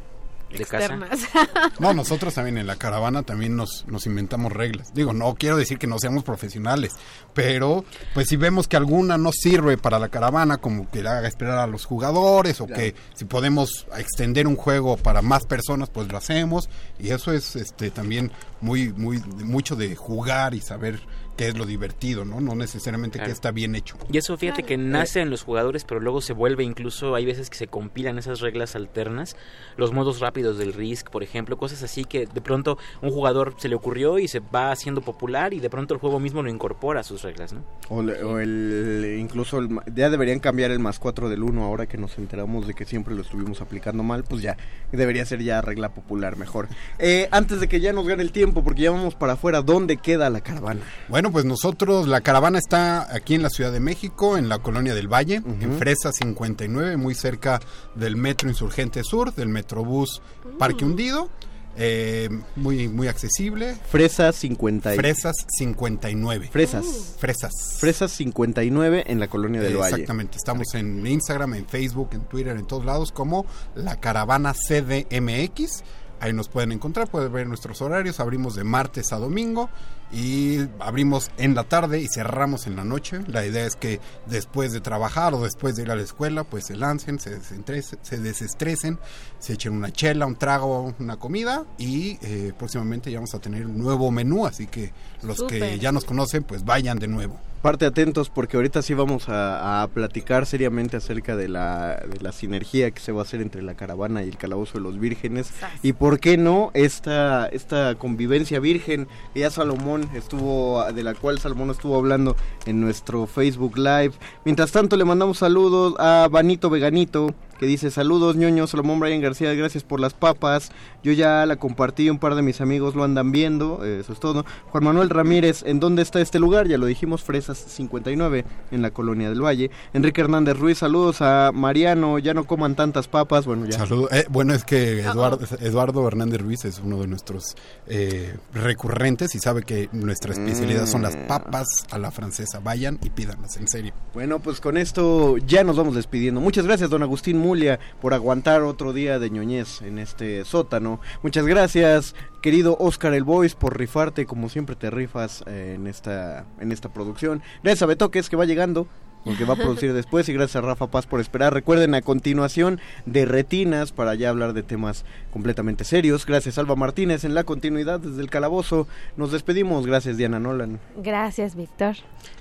Speaker 4: De casa.
Speaker 5: externas.
Speaker 6: No, nosotros también en la caravana también nos, nos inventamos reglas. Digo, no quiero decir que no seamos profesionales, pero pues si vemos que alguna no sirve para la caravana, como que haga esperar a los jugadores o
Speaker 3: Claro.
Speaker 6: que si podemos extender un juego para más personas, pues lo hacemos. Y eso es este también muy, muy, mucho de jugar y saber qué es lo divertido, ¿no? No necesariamente
Speaker 4: Claro.
Speaker 6: que está bien hecho.
Speaker 4: Y eso fíjate que nace en los jugadores, pero luego se vuelve incluso, hay veces que se compilan esas reglas alternas, los modos rápidos del Risk, por ejemplo, cosas así que de pronto un jugador se le ocurrió y se va haciendo popular y de pronto el juego mismo lo incorpora a sus reglas, ¿no?
Speaker 3: O, le- o el, incluso el ya deberían cambiar el más 4 del 1 ahora que nos enteramos de que siempre lo estuvimos aplicando mal, pues ya debería ser ya regla popular mejor. Eh, antes de que ya nos gane el tiempo, porque ya vamos para afuera, ¿dónde queda la caravana?
Speaker 6: Bueno, pues nosotros, la caravana está aquí en la Ciudad de México, en la Colonia del Valle, en Fresa 59, muy cerca del Metro Insurgente Sur, del Metrobús Parque Hundido. eh, muy, muy accesible.
Speaker 3: Fresas 50 y-
Speaker 6: Fresas 59.
Speaker 3: Fresas.
Speaker 6: Fresas.
Speaker 3: Fresas 59 en la colonia del Valle.
Speaker 6: Exactamente, estamos en Instagram, en Facebook, en Twitter, en todos lados como la caravana CDMX. Ahí nos pueden encontrar, pueden ver nuestros horarios. Abrimos de martes a domingo y abrimos en la tarde y cerramos en la noche. La idea es que después de trabajar o después de ir a la escuela, pues se lancen, se, se desestresen, se echen una chela, un trago, una comida y eh, próximamente ya vamos a tener un nuevo menú. Así que los que ya nos conocen, pues vayan de nuevo.
Speaker 3: Parte atentos porque ahorita sí vamos a, a platicar seriamente acerca de la, de la sinergia que se va a hacer entre la caravana y el calabozo de los vírgenes. Y por qué no esta, esta convivencia virgen que ya Salomón estuvo, de la cual Salomón estuvo hablando en nuestro Facebook Live. Mientras tanto le mandamos saludos a Vanito Veganito que dice saludos ñoño Salomón Brian García, gracias por las papas. Yo ya la compartí, un par de mis amigos lo andan viendo, eh, eso es todo. Juan Manuel Ramírez, ¿en dónde está este lugar? Ya lo dijimos, Fresas 59 en la colonia del Valle. Enrique Hernández Ruiz, saludos a Mariano, ya no coman tantas papas, bueno ya.
Speaker 6: Saludo- eh, bueno, es que Eduardo, Eduardo Hernández Ruiz es uno de nuestros eh, recurrentes y sabe que nuestra especialidad son las
Speaker 3: Mm.
Speaker 6: papas a la francesa. Vayan y pídanlas, en serio.
Speaker 3: Bueno, pues con esto ya nos vamos despidiendo. Muchas gracias, don Agustín Mulia, por aguantar otro día de ñoñez en este sótano. Muchas gracias, querido Oscar El Boys, por rifarte como siempre te rifas eh, en esta en esta producción. Gracias a que va llegando. Porque va a producir después y gracias a Rafa Paz por esperar. Recuerden a continuación de Retinas para ya hablar de temas completamente serios. Gracias Alba Martínez en la continuidad desde el calabozo. Nos despedimos. Gracias Diana Nolan.
Speaker 5: Gracias, Víctor.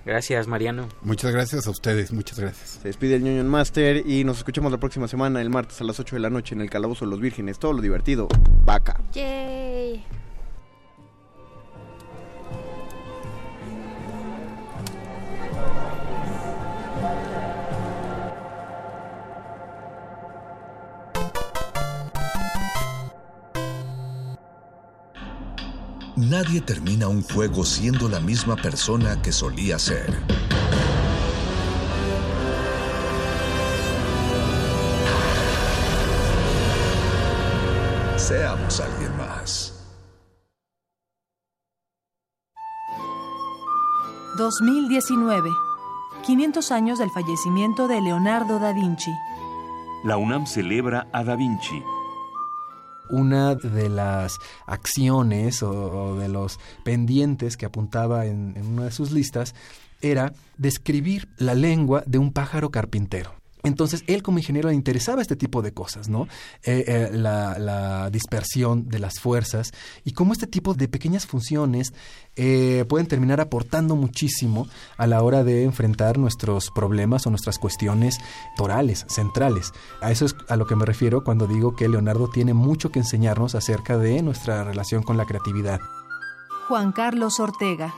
Speaker 4: Gracias, Mariano.
Speaker 6: Muchas gracias a ustedes, muchas gracias.
Speaker 3: Se despide el ñoño Master y nos escuchamos la próxima semana, el martes a las 8 de la noche en el Calabozo de los Vírgenes. Todo lo divertido. Vaca.
Speaker 5: Yay.
Speaker 2: Nadie termina un juego siendo la misma persona que solía ser. Seamos alguien más.
Speaker 9: 2019. 500 años del fallecimiento de Leonardo da Vinci.
Speaker 10: La UNAM celebra a Da Vinci.
Speaker 11: Una de las acciones o, de los pendientes que apuntaba en una de sus listas era describir la lengua de un pájaro carpintero. Entonces, él como ingeniero le interesaba este tipo de cosas, ¿no? Eh, eh, la, dispersión de las fuerzas y cómo este tipo de pequeñas funciones eh, pueden terminar aportando muchísimo a la hora de enfrentar nuestros problemas o nuestras cuestiones torales, centrales. A eso es a lo que me refiero cuando digo que Leonardo tiene mucho que enseñarnos acerca de nuestra relación con la creatividad.
Speaker 9: Juan Carlos Ortega,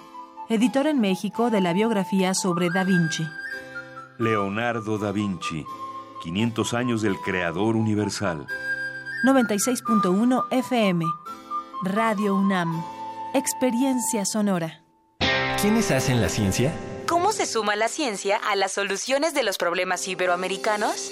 Speaker 9: editor en México de la biografía sobre Da Vinci.
Speaker 10: Leonardo da Vinci. 500 años del creador universal.
Speaker 9: 96.1 FM. Radio UNAM. Experiencia sonora.
Speaker 12: ¿Quiénes hacen la ciencia?
Speaker 13: ¿Cómo se suma la ciencia a las soluciones de los problemas iberoamericanos?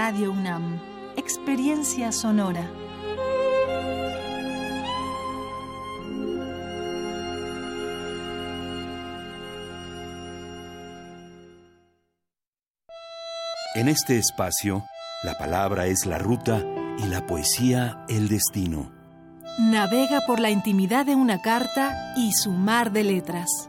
Speaker 9: Radio UNAM. Experiencia sonora.
Speaker 10: En este espacio, la palabra es la ruta y la poesía el destino.
Speaker 9: Navega por la intimidad de una carta y su mar de letras.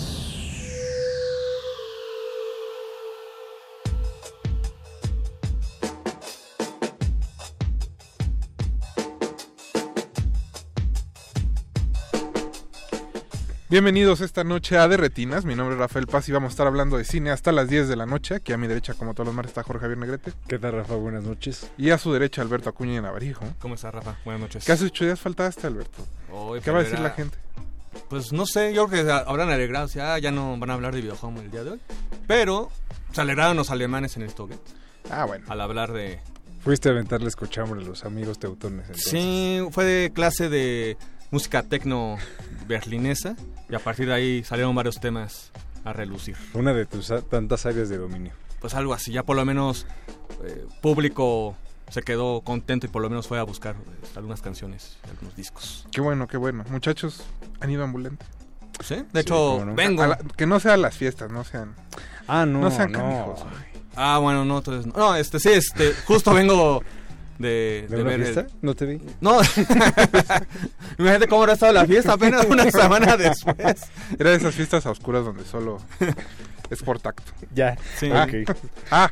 Speaker 14: Bienvenidos esta noche a De Retinas. Mi nombre es Rafael Paz y vamos a estar hablando de cine hasta las 10 de la noche. Aquí a mi derecha, como todos los martes, está Jorge Javier Negrete.
Speaker 15: ¿Qué tal, Rafa? Buenas noches.
Speaker 14: Y a su derecha, Alberto Acuña y Navarijo.
Speaker 16: ¿Cómo estás, Rafa? Buenas noches.
Speaker 14: ¿Qué hace ocho días faltaste, Alberto?
Speaker 16: Hoy
Speaker 14: ¿Qué va a decir
Speaker 16: era-
Speaker 14: la gente?
Speaker 16: Pues no sé, yo creo que habrán alegrado. Ya, ya no van a hablar de videojuego el día de hoy. Pero se alegraron los alemanes en el Stoget.
Speaker 14: Ah, bueno.
Speaker 16: Al hablar de.
Speaker 15: Fuiste a aventarles cochambre a los amigos teutones. Entonces.
Speaker 16: Sí, fue de clase de música tecno berlinesa. Y a partir de ahí salieron varios temas a relucir.
Speaker 15: Una de tus tantas áreas de dominio.
Speaker 16: Pues algo así, ya por lo menos eh, público se quedó contento y por lo menos fue a buscar eh, algunas canciones, algunos discos.
Speaker 14: Qué bueno, qué bueno. Muchachos, ¿han ido ambulante?
Speaker 16: Sí, de hecho, vengo.
Speaker 14: A la- que no sean las fiestas, no sean...
Speaker 15: Ah, no,
Speaker 14: No sean
Speaker 15: no.
Speaker 16: Ah, bueno, no, entonces no. No, este sí, este, justo vengo de,
Speaker 15: ¿De
Speaker 16: de
Speaker 15: una
Speaker 16: ver
Speaker 15: fiesta?
Speaker 16: el-
Speaker 15: No te vi.
Speaker 16: No. Imagínate cómo habrá estado la fiesta apenas una semana después.
Speaker 14: Era de esas fiestas a oscuras donde solo es por tacto.
Speaker 15: Ya.
Speaker 16: Sí.
Speaker 14: Ah,
Speaker 15: Ok.
Speaker 14: ah.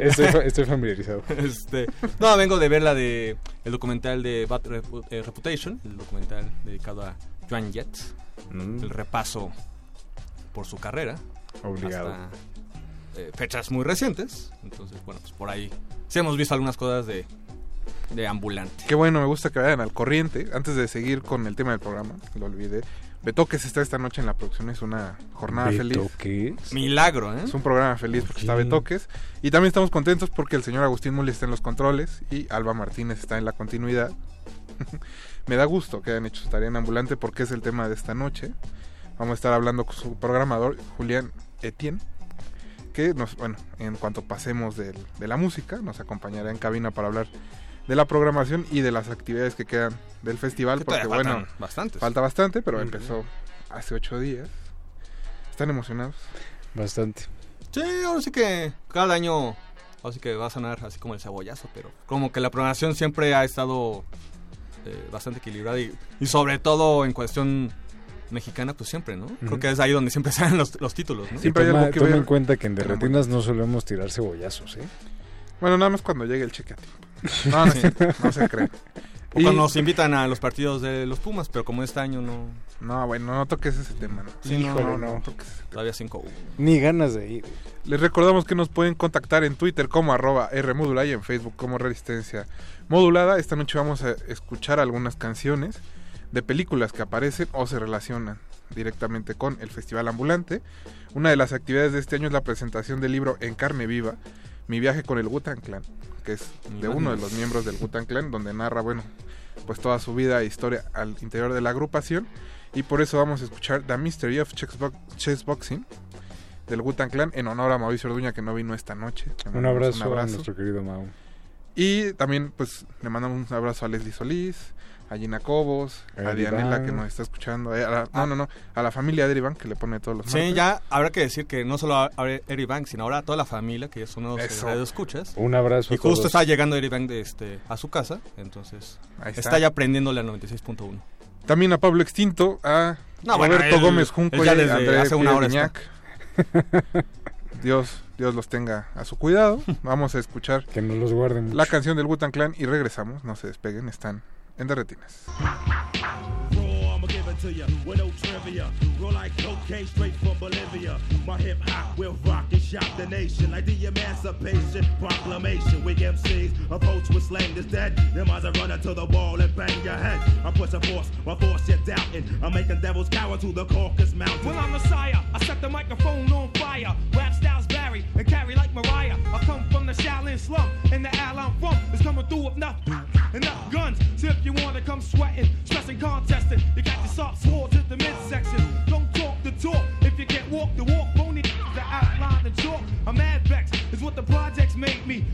Speaker 15: Estoy, fa- estoy familiarizado.
Speaker 16: Este, no, vengo de ver la de el documental de Bad eh, Reputation, el documental dedicado a Joan Jett,
Speaker 15: Mm.
Speaker 16: el repaso por su carrera
Speaker 15: Obligado.
Speaker 16: hasta eh, fechas muy recientes. Entonces, bueno, pues por ahí sí hemos visto algunas cosas de de ambulante.
Speaker 14: Qué bueno, me gusta que vayan al corriente. Antes de seguir con el tema del programa, lo olvidé. Betoques está esta noche en la producción, es una jornada feliz.
Speaker 15: ¿Betoques?
Speaker 16: Milagro, ¿eh?
Speaker 14: Es un programa feliz porque está. Betoques. Y también estamos contentos porque el señor Agustín Muli está en los controles y Alba Martínez está en la continuidad. Me da gusto que hayan hecho su tarea en ambulante porque es el tema de esta noche. Vamos a estar hablando con su programador, Julián Etienne, que nos, bueno, en cuanto pasemos del- de la música, nos acompañará en cabina para hablar de la programación y de las actividades que quedan del festival.
Speaker 16: Que
Speaker 14: Porque bueno,
Speaker 16: bastantes.
Speaker 14: falta bastante, pero empezó hace ocho días. ¿Están emocionados?
Speaker 15: Bastante.
Speaker 16: Sí, ahora sí que cada año, ahora sí que va a sonar así como el cebollazo, pero como que la programación siempre ha estado eh, bastante equilibrada y, y sobre todo en cuestión mexicana, pues siempre, ¿no? Creo
Speaker 15: Ujú.
Speaker 16: que es ahí donde siempre salen los, los títulos, ¿no?
Speaker 15: Y toma, toma en cuenta que en Derretinas no solemos tirar cebollazos, ¿eh?
Speaker 14: Bueno, nada más cuando llegue el cheque a tiempo. No, no,
Speaker 16: Sí.
Speaker 14: es cierto, no se cree.
Speaker 16: O cuando nos invitan a los partidos de los Pumas, pero como este año no...
Speaker 14: No, bueno, no toques ese tema, ¿no?
Speaker 16: Sí, no,
Speaker 14: Híjole,
Speaker 16: no, no.
Speaker 14: toques ese tema.
Speaker 16: Todavía 5
Speaker 15: Ni ganas de ir.
Speaker 14: Les recordamos que nos pueden contactar en Twitter como arroba Rmodulada y en Facebook como Resistencia Modulada. Esta noche vamos a escuchar algunas canciones de películas que aparecen o se relacionan directamente con el Festival Ambulante. Una de las actividades de este año es la presentación del libro En carne viva, Mi viaje con el Gutan Clan, que es de uno de los miembros del Gutan Clan, donde narra, bueno, pues toda su vida e historia al interior de la agrupación. Y por eso vamos a escuchar The Mystery of Chessbo- Chessboxing del Gutan Clan en honor a Mauricio Orduña que no vino esta noche.
Speaker 15: Un
Speaker 14: mandamos
Speaker 15: abrazo, a nuestro querido Mau.
Speaker 14: y también, pues, le mandamos un abrazo a Leslie Solís, a Gina Cobos, a
Speaker 15: A
Speaker 14: Dianela que nos está escuchando, eh, a la- no, no, no, a la familia de Erivan que le pone todos los
Speaker 16: Sí,
Speaker 14: martes.
Speaker 16: ya habrá que decir que no solo a a Eric Bank, sino ahora a toda la familia, que son unos
Speaker 14: Eso.
Speaker 16: radio escuchas.
Speaker 15: Un abrazo
Speaker 16: Y
Speaker 15: a
Speaker 16: justo
Speaker 15: todos.
Speaker 16: está llegando Eric Bank de este, a su casa, entonces
Speaker 14: Ahí
Speaker 16: está.
Speaker 14: está.
Speaker 16: ya aprendiéndole al 96.1.
Speaker 14: También a Pablo Extinto, a
Speaker 16: No, bueno,
Speaker 14: Roberto
Speaker 16: él-
Speaker 14: Gómez Junco
Speaker 16: ya
Speaker 14: a
Speaker 16: desde
Speaker 14: André
Speaker 16: hace una hora.
Speaker 14: Dios, Dios los tenga a su cuidado. Vamos a escuchar
Speaker 15: Que nos los guarden mucho.
Speaker 14: la canción del Gutan Clan y regresamos. No se despeguen, están en Derretinas.
Speaker 17: I'ma give it to ya with no trivia. Roll like cocaine straight from Bolivia. My hip hop will rock and shock the nation like the Emancipation Proclamation. We MCs approach with slang that's dead. Them eyes are running to the wall and bang your head. I'm pushing force, my force you're doubting. I'm making devils cower to the Caucasus Mountain.
Speaker 18: Well, I'm Messiah. I set the microphone on fire. Rap styles vary and carry like Mariah. I come the Shaolin slum, and the al I'm from is coming through with enough, enough guns. So if you wanna come sweating, stressing, contesting, you got your soft swords at the midsection. Don't talk the talk if you can't walk the walk. Bony the outline and chalk. I'm mad vex is what the projects made me.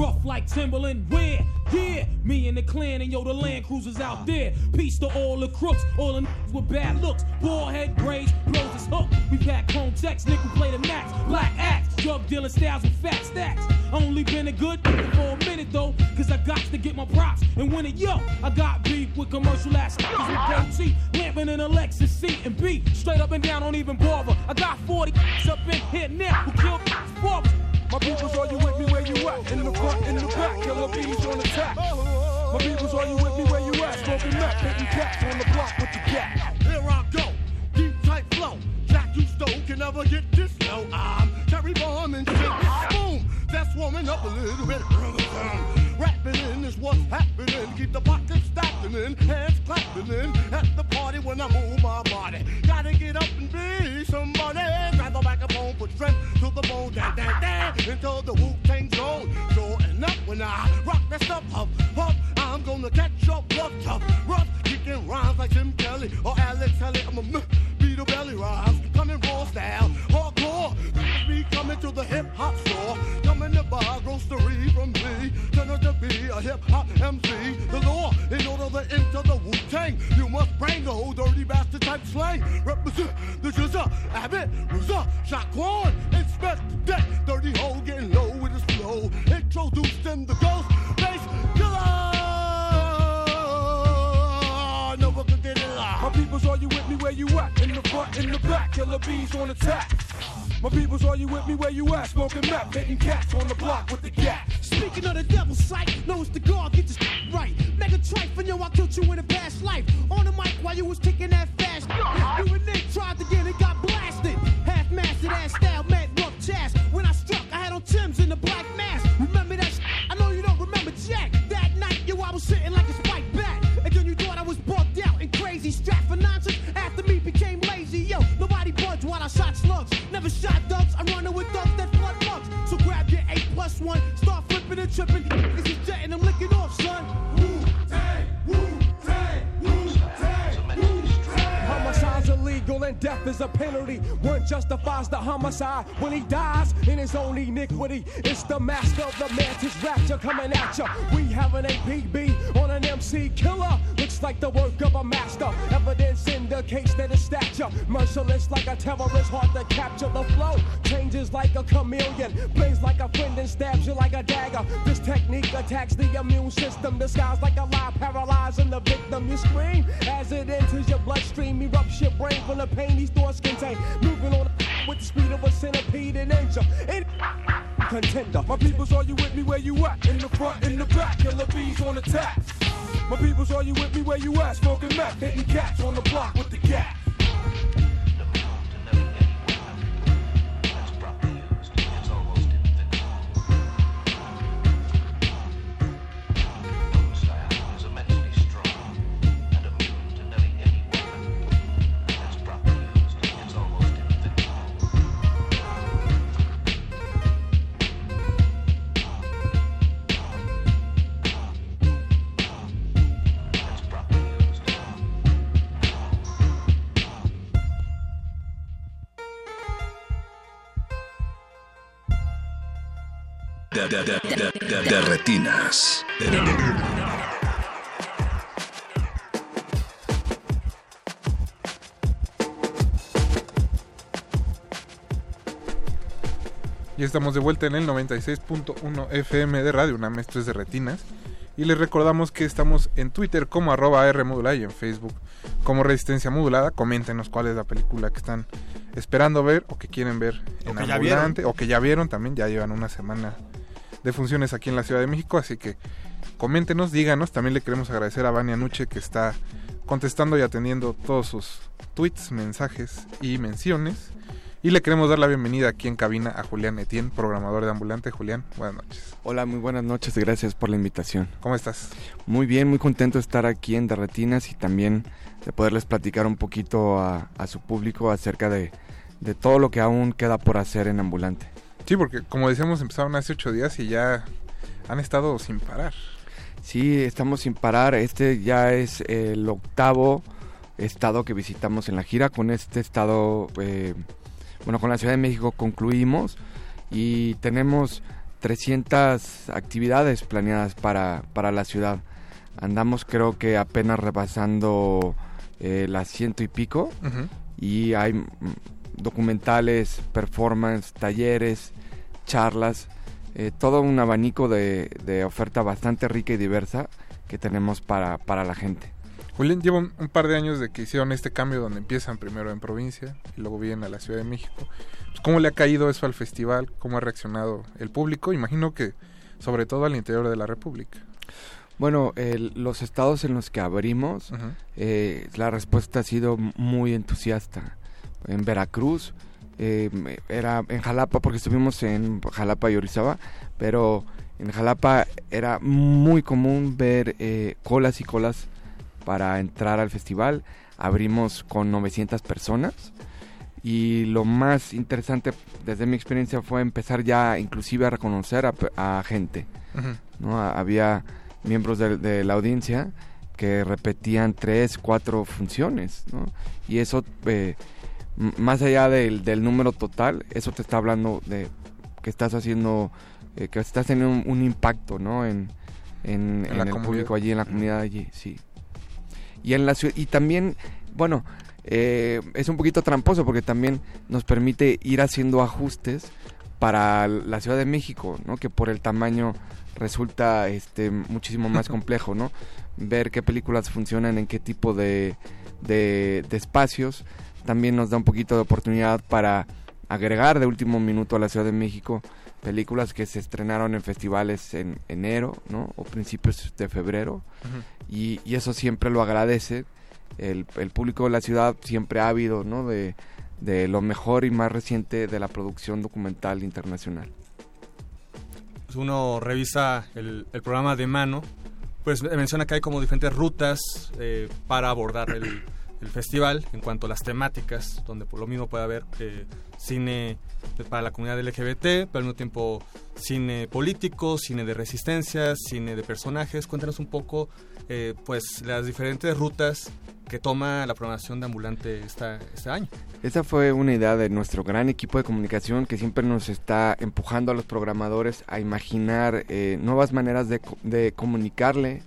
Speaker 18: Rough like Timberland, where? Yeah, me and the clan and yo, the land cruisers out there. Peace to all the crooks, all the niggas with bad looks. Ball head braids, blows his hook. We pack home checks, nickel play the max. Black axe, drug dealing styles with fat stacks. Only been a good for a minute though, cause I got to get my props. And when it yo, I got beef with commercial ass niggas with goatee. Lamping in a Lexus C and B. Straight up and down, don't even bother. I got 40 up in here now who killed barbers. My peoples, are you with me where you at? In the front, in the back, killer bees on attack. My peoples, are you with me where you at? Smoking meth, hitting cats on the block with the cat.
Speaker 17: Here I go, deep tight flow. Jack you stole can never get this low. I'm Terry Bomb and shit. Boom, that's warming up a little bit. Rapping in is what's happening. Keep the pockets stacking in, hands clapping in. At the party when I move the bone. Dan, dan, dan, until the Wu Tang zone. Showing up when I rock that stuff. Huff, huff. I'm gonna catch up, rough, tough, rough. Kicking rhymes like Tim Kelly or Alex Kelly. I'm a beat a belly rhymes. Coming raw style, hardcore. Me coming to the hip hop store. Coming to buy grocery from me. Turn to be a hip hop MC. The law, in order to enter the Wu Tang, you must bring the whole dirty bastard type slang. Represent the Jizza, Abbott, Ruza, Shaquan, inspect the. Dirty hole getting low with his flow. Introduced in the ghost bass killer. No one could get it live.
Speaker 18: My peoples, are you with me where you at? In the front, in the back, killer bees on attack. My peoples, are you with me where you at? Smoking meth, hitting cats on the block with the cat.
Speaker 19: Speaking of the devil's sight, knows the God, get your shit right. Mega trife, and yo, I killed you in a past life. On the mic while you was kicking that fast. You and Nick tried to get it, got blasted. Half mastered ass style, mad rough. When I struck, I had on Tim's in the black mask. Remember that shit? I know you don't remember Jack. That night, yo, I was sitting like a spike bat. And then you thought I was bugged out and crazy. Strapped for nonsense after me became lazy. Yo, nobody budged while I shot slugs. Never shot ducks, I'm running with ducks that flood mugs. So grab your 8 plus 1, start flipping and tripping.
Speaker 18: And death is a penalty. One justifies the homicide when he dies in his own iniquity. It's the master of the mantis rapture coming at ya. We have an APB on an MC killer. Looks like the work of a master. Evidence indicates that his stature merciless like a terrorist, hard to capture the flow. Changes like a chameleon, plays like a friend and stabs you like a dagger. This technique attacks the immune system, disguised like a lie, paralyzing the victim. You scream as it enters your bloodstream, erupts your brain of pain. These thoughts contain moving on with the speed of a centipede and angel. It contender. My peoples, are you with me where you at? In the front, in the back, killer bees on attack. My peoples, are you with me where you at? Smoking meth, hitting cats on the block with the cat.
Speaker 14: Y estamos de vuelta en el 96.1 FM de Radio UNAM, esto es de Retinas. Y les recordamos que estamos en Twitter como arroba R modulada y en Facebook como Resistencia Modulada. Coméntenos cuál es la película que están esperando ver o que quieren ver en
Speaker 16: que ya
Speaker 14: ambulante o que ya vieron también. Ya llevan una semana de funciones aquí en la Ciudad de México, así que coméntenos, díganos. También le queremos agradecer a Vania Nuche que está contestando y atendiendo todos sus tweets, mensajes y menciones. Y le queremos dar la bienvenida aquí en cabina a Julián Etienne, programador de Ambulante. Julián, buenas noches.
Speaker 20: Hola, muy buenas noches, gracias por la invitación.
Speaker 14: ¿Cómo estás?
Speaker 20: Muy bien, muy contento de estar aquí en Derretinas y también de poderles platicar un poquito a, a su público acerca de, de todo lo que aún queda por hacer en Ambulante.
Speaker 14: Sí, porque como decíamos, empezaron hace ocho días y ya han estado sin parar.
Speaker 20: Sí, estamos sin parar, este ya es el octavo estado que visitamos en la gira, con este estado, eh, bueno, con la Ciudad de México concluimos y tenemos 300 actividades planeadas para, para la ciudad. Andamos creo que apenas rebasando eh, las ciento y pico y hay documentales, performance, talleres, charlas, eh, todo un abanico de, de oferta bastante rica y diversa que tenemos para, para la gente.
Speaker 14: Julián, lleva un, par de años de que hicieron este cambio donde empiezan primero en provincia y luego vienen a la Ciudad de México. Pues, ¿Cómo le ha caído eso al festival? ¿Cómo ha reaccionado el público? Imagino que sobre todo al interior de la República.
Speaker 20: Bueno, el- los estados en los que abrimos, eh, la respuesta ha sido muy entusiasta. En Veracruz, eh, era en Jalapa, porque estuvimos en Jalapa y Orizaba, pero en Jalapa era muy común ver eh, colas y colas para entrar al festival. Abrimos con 900 personas y lo más interesante desde mi experiencia fue empezar ya inclusive a reconocer a, gente. ¿no? Había miembros de, de la audiencia que repetían tres, cuatro funciones, ¿no? Y eso, eh, más allá del, del número total, eso te está hablando de que estás haciendo, eh, que estás teniendo un, un impacto, ¿no? En, en,
Speaker 14: En
Speaker 20: en
Speaker 14: la
Speaker 20: el
Speaker 14: comunidad.
Speaker 20: público allí, en la comunidad allí, sí. Y en la ciudad, y también, bueno, eh, es un poquito tramposo porque también nos permite ir haciendo ajustes para la Ciudad de México, ¿no? Que por el tamaño resulta este muchísimo más complejo, ¿no? Ver qué películas funcionan en qué tipo de, de, de espacios. También nos da un poquito de oportunidad para agregar de último minuto a la Ciudad de México películas que se estrenaron en festivales en enero, ¿no? O principios de febrero. Y, y eso siempre lo agradece. El, el público de la ciudad siempre ávido, ¿no? De, de lo mejor y más reciente de la producción documental internacional.
Speaker 16: pues, uno revisa el, el programa de mano, pues menciona que hay como diferentes rutas eh, para abordar el, el festival en cuanto a las temáticas, donde por lo mismo puede haber eh, cine para la comunidad LGBT, pero al mismo tiempo cine político, cine de resistencia, cine de personajes. Cuéntanos un poco, eh, pues, las diferentes rutas que toma la programación de Ambulante esta, este año.
Speaker 20: Esa fue una idea de nuestro gran equipo de comunicación que siempre nos está empujando a los programadores a imaginar eh, nuevas maneras de, de comunicarle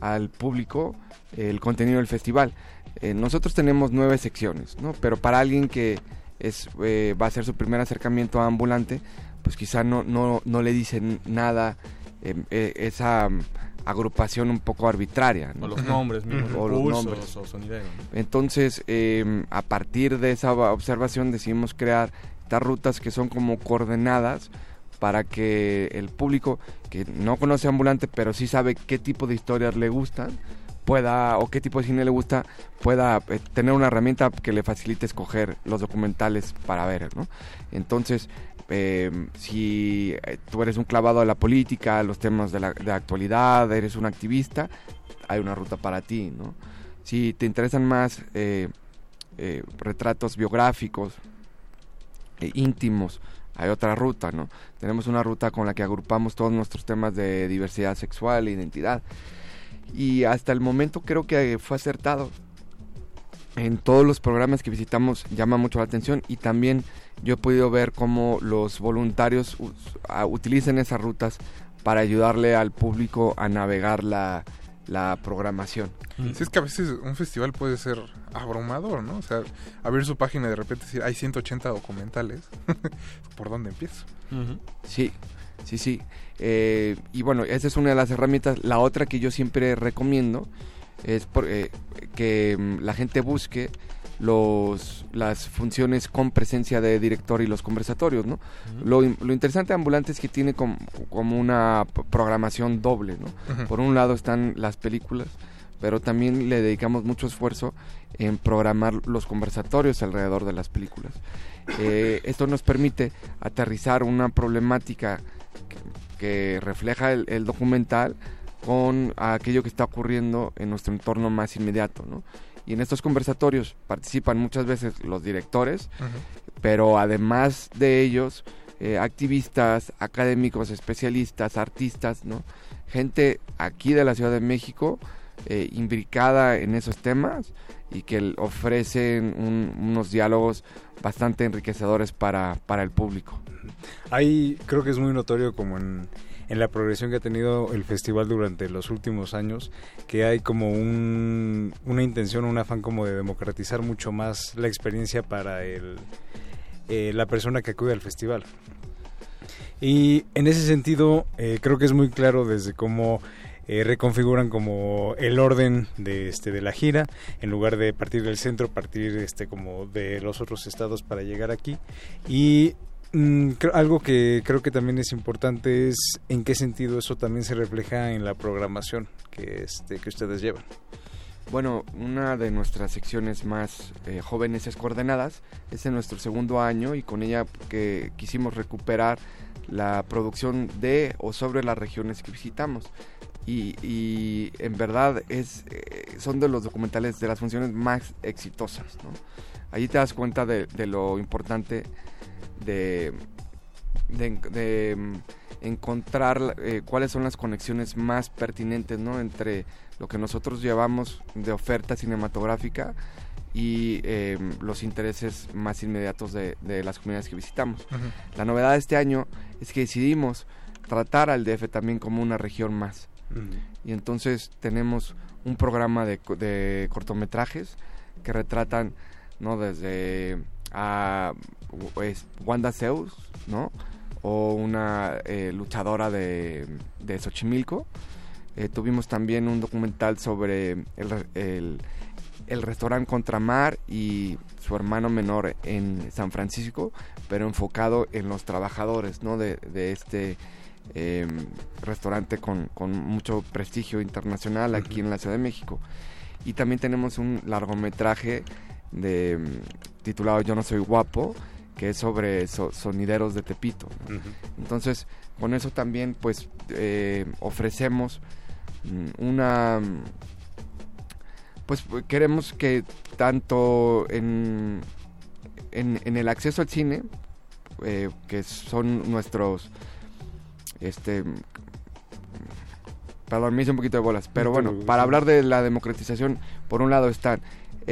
Speaker 20: al público el contenido del festival. Eh, nosotros tenemos nueve secciones, ¿no? Pero para alguien que es, eh, va a ser su primer acercamiento a Ambulante, pues quizá no, no, no le dicen nada eh, eh, esa mm, agrupación un poco arbitraria. ¿no?
Speaker 16: O los nombres mismos,
Speaker 20: O los nombres.
Speaker 16: o sonidero.
Speaker 20: Entonces, eh, a partir de esa observación decidimos crear estas rutas que son como coordenadas para que el público que no conoce Ambulante, pero sí sabe qué tipo de historias le gustan, pueda, o qué tipo de cine le gusta, pueda eh, tener una herramienta que le facilite escoger los documentales para ver, ¿no? Entonces, eh, si eh, tú eres un clavado a la política, a los temas de la de actualidad, eres un activista, hay una ruta para ti, ¿no? Si te interesan más eh, eh, retratos biográficos, eh, íntimos, hay otra ruta, ¿no? Tenemos una ruta con la que agrupamos todos nuestros temas de diversidad sexual e identidad. Y hasta el momento creo que fue acertado. en todos los programas que visitamos llama mucho la atención y también yo he podido ver cómo los voluntarios utilizan esas rutas para ayudarle al público a navegar la, la programación.
Speaker 14: Sí, es que a veces un festival puede ser abrumador, ¿no? O sea, abrir su página y de repente decir, hay 180 documentales. ¿Por dónde empiezo?
Speaker 20: Sí, sí, sí. Eh, y bueno, esa es una de las herramientas. La otra que yo siempre recomiendo es por- eh, que mm, la gente busque los las funciones con presencia de director y los conversatorios, ¿no? lo, lo interesante de Ambulante es que tiene com- como una programación doble, ¿no? Por un lado están las películas, pero también le dedicamos mucho esfuerzo en programar los conversatorios alrededor de las películas. Eh, esto nos permite aterrizar una problemática que, refleja el, el documental con aquello que está ocurriendo en nuestro entorno más inmediato, ¿no? Y en estos conversatorios participan muchas veces los directores, pero además de ellos, eh, activistas, académicos, especialistas, artistas, ¿no? Gente aquí de la Ciudad de México eh, imbricada en esos temas y que ofrecen un- unos diálogos bastante enriquecedores para, para el público.
Speaker 15: Ahí creo que es muy notorio como en, en la progresión que ha tenido el festival durante los últimos años, que hay como un, una intención, un afán como de democratizar mucho más la experiencia para el, eh, la persona que acude al festival. Y en ese sentido, eh, creo que es muy claro desde cómo eh, reconfiguran como el orden de este de la gira en lugar de partir del centro partir este como de los otros estados para llegar aquí y mm, creo- algo que creo que también es importante es en qué sentido eso también se refleja en la programación que este que ustedes llevan
Speaker 20: Bueno, una de nuestras secciones más eh, jóvenes es Coordenadas, es en nuestro segundo año y con ella que quisimos recuperar la producción de o sobre las regiones que visitamos. Y, y en verdad es, eh, son de los documentales de las funciones más exitosas. ¿no? Allí te das cuenta de, de lo importante de, de, de, mm, encontrar eh, cuáles son las conexiones más pertinentes ¿no? entre lo que nosotros llevamos de oferta cinematográfica y eh, los intereses más inmediatos de, de las comunidades que visitamos. La novedad de este año es que decidimos tratar al DF también como una región más. Y entonces tenemos un programa de, de cortometrajes que retratan, ¿no? Desde a pues, Wanda Zeus, ¿no? O una eh, luchadora de, de Xochimilco. Eh, tuvimos también un documental sobre el, el, el restaurante Contramar y su hermano menor en San Francisco, pero enfocado en los trabajadores, ¿no? De, de este eh, restaurante con, con mucho prestigio internacional aquí en la Ciudad de México. Y también tenemos un largometraje de, mm, titulado Yo no soy guapo, que es sobre so- sonideros de Tepito. ¿no? Entonces, con eso también pues eh, ofrecemos mm, una... mm, Pues queremos que tanto en, en, en el acceso al cine, eh, que son nuestros este perdón me hice un poquito de bolas pero bueno para hablar de la democratización por un lado están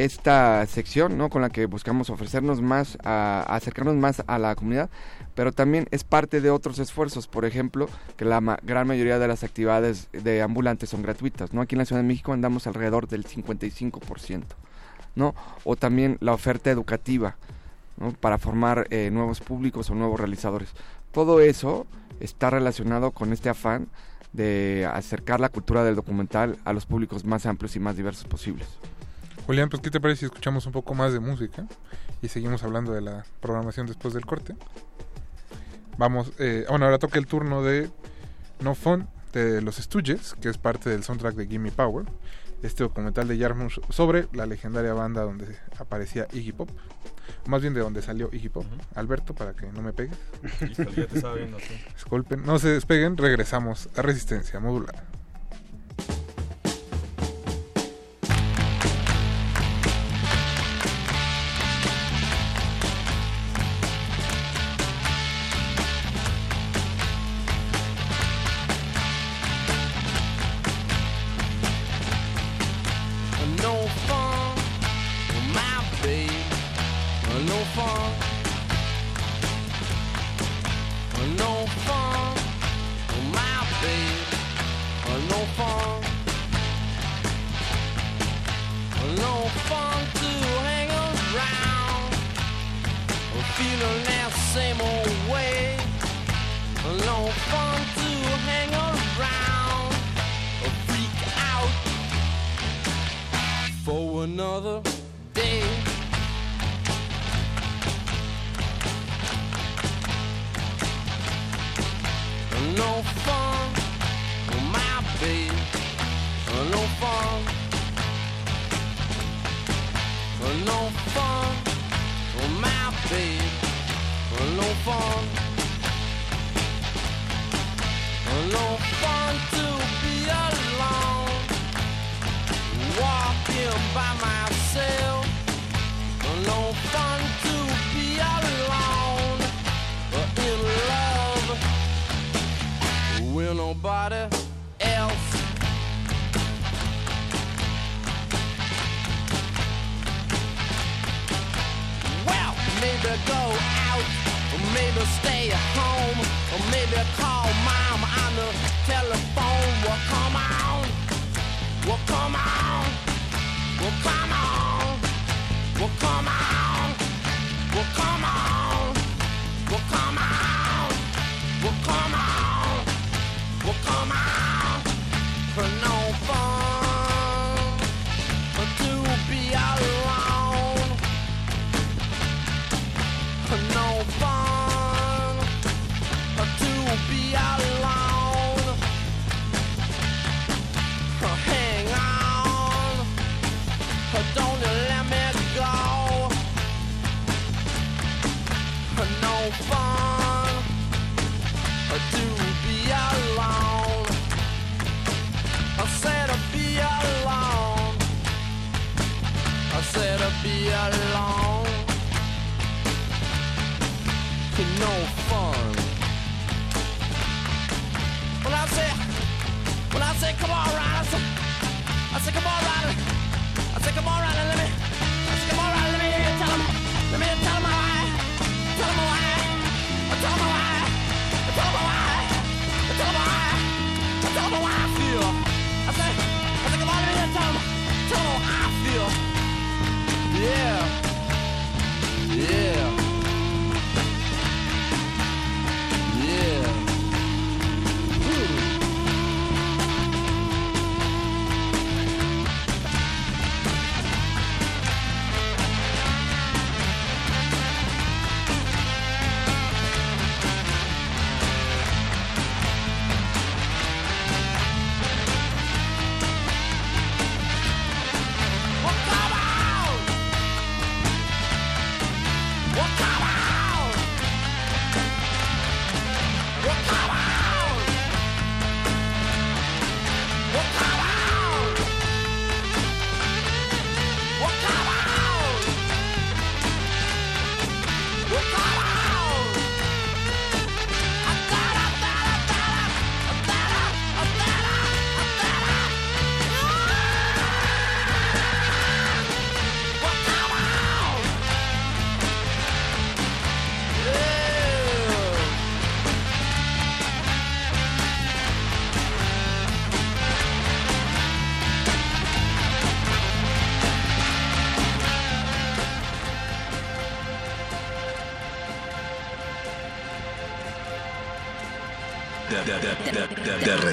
Speaker 20: esta sección no con la que buscamos ofrecernos más a, acercarnos más a la comunidad pero también es parte de otros esfuerzos por ejemplo que la ma- gran mayoría de las actividades de ambulantes son gratuitas no aquí en la Ciudad de México andamos alrededor del 55% no o también la oferta educativa ¿no? para formar eh, nuevos públicos o nuevos realizadores. Todo eso está relacionado con este afán de acercar la cultura del documental a los públicos más amplios y más diversos posibles.
Speaker 14: Julián, pues ¿qué te parece si escuchamos un poco más de música y seguimos hablando de la programación después del corte? Vamos, eh, bueno, ahora toca el turno de No Fun de Los Stooges, que es parte del soundtrack de Gimme Power, este documental de Jarmusch sobre la legendaria banda donde aparecía Iggy Pop, más bien de donde salió Iggy Pop. Alberto, para que no me pegues.
Speaker 16: Híjole, ya te estaba viendo, sí.
Speaker 14: Disculpen, no se despeguen, regresamos a Resistencia Modular.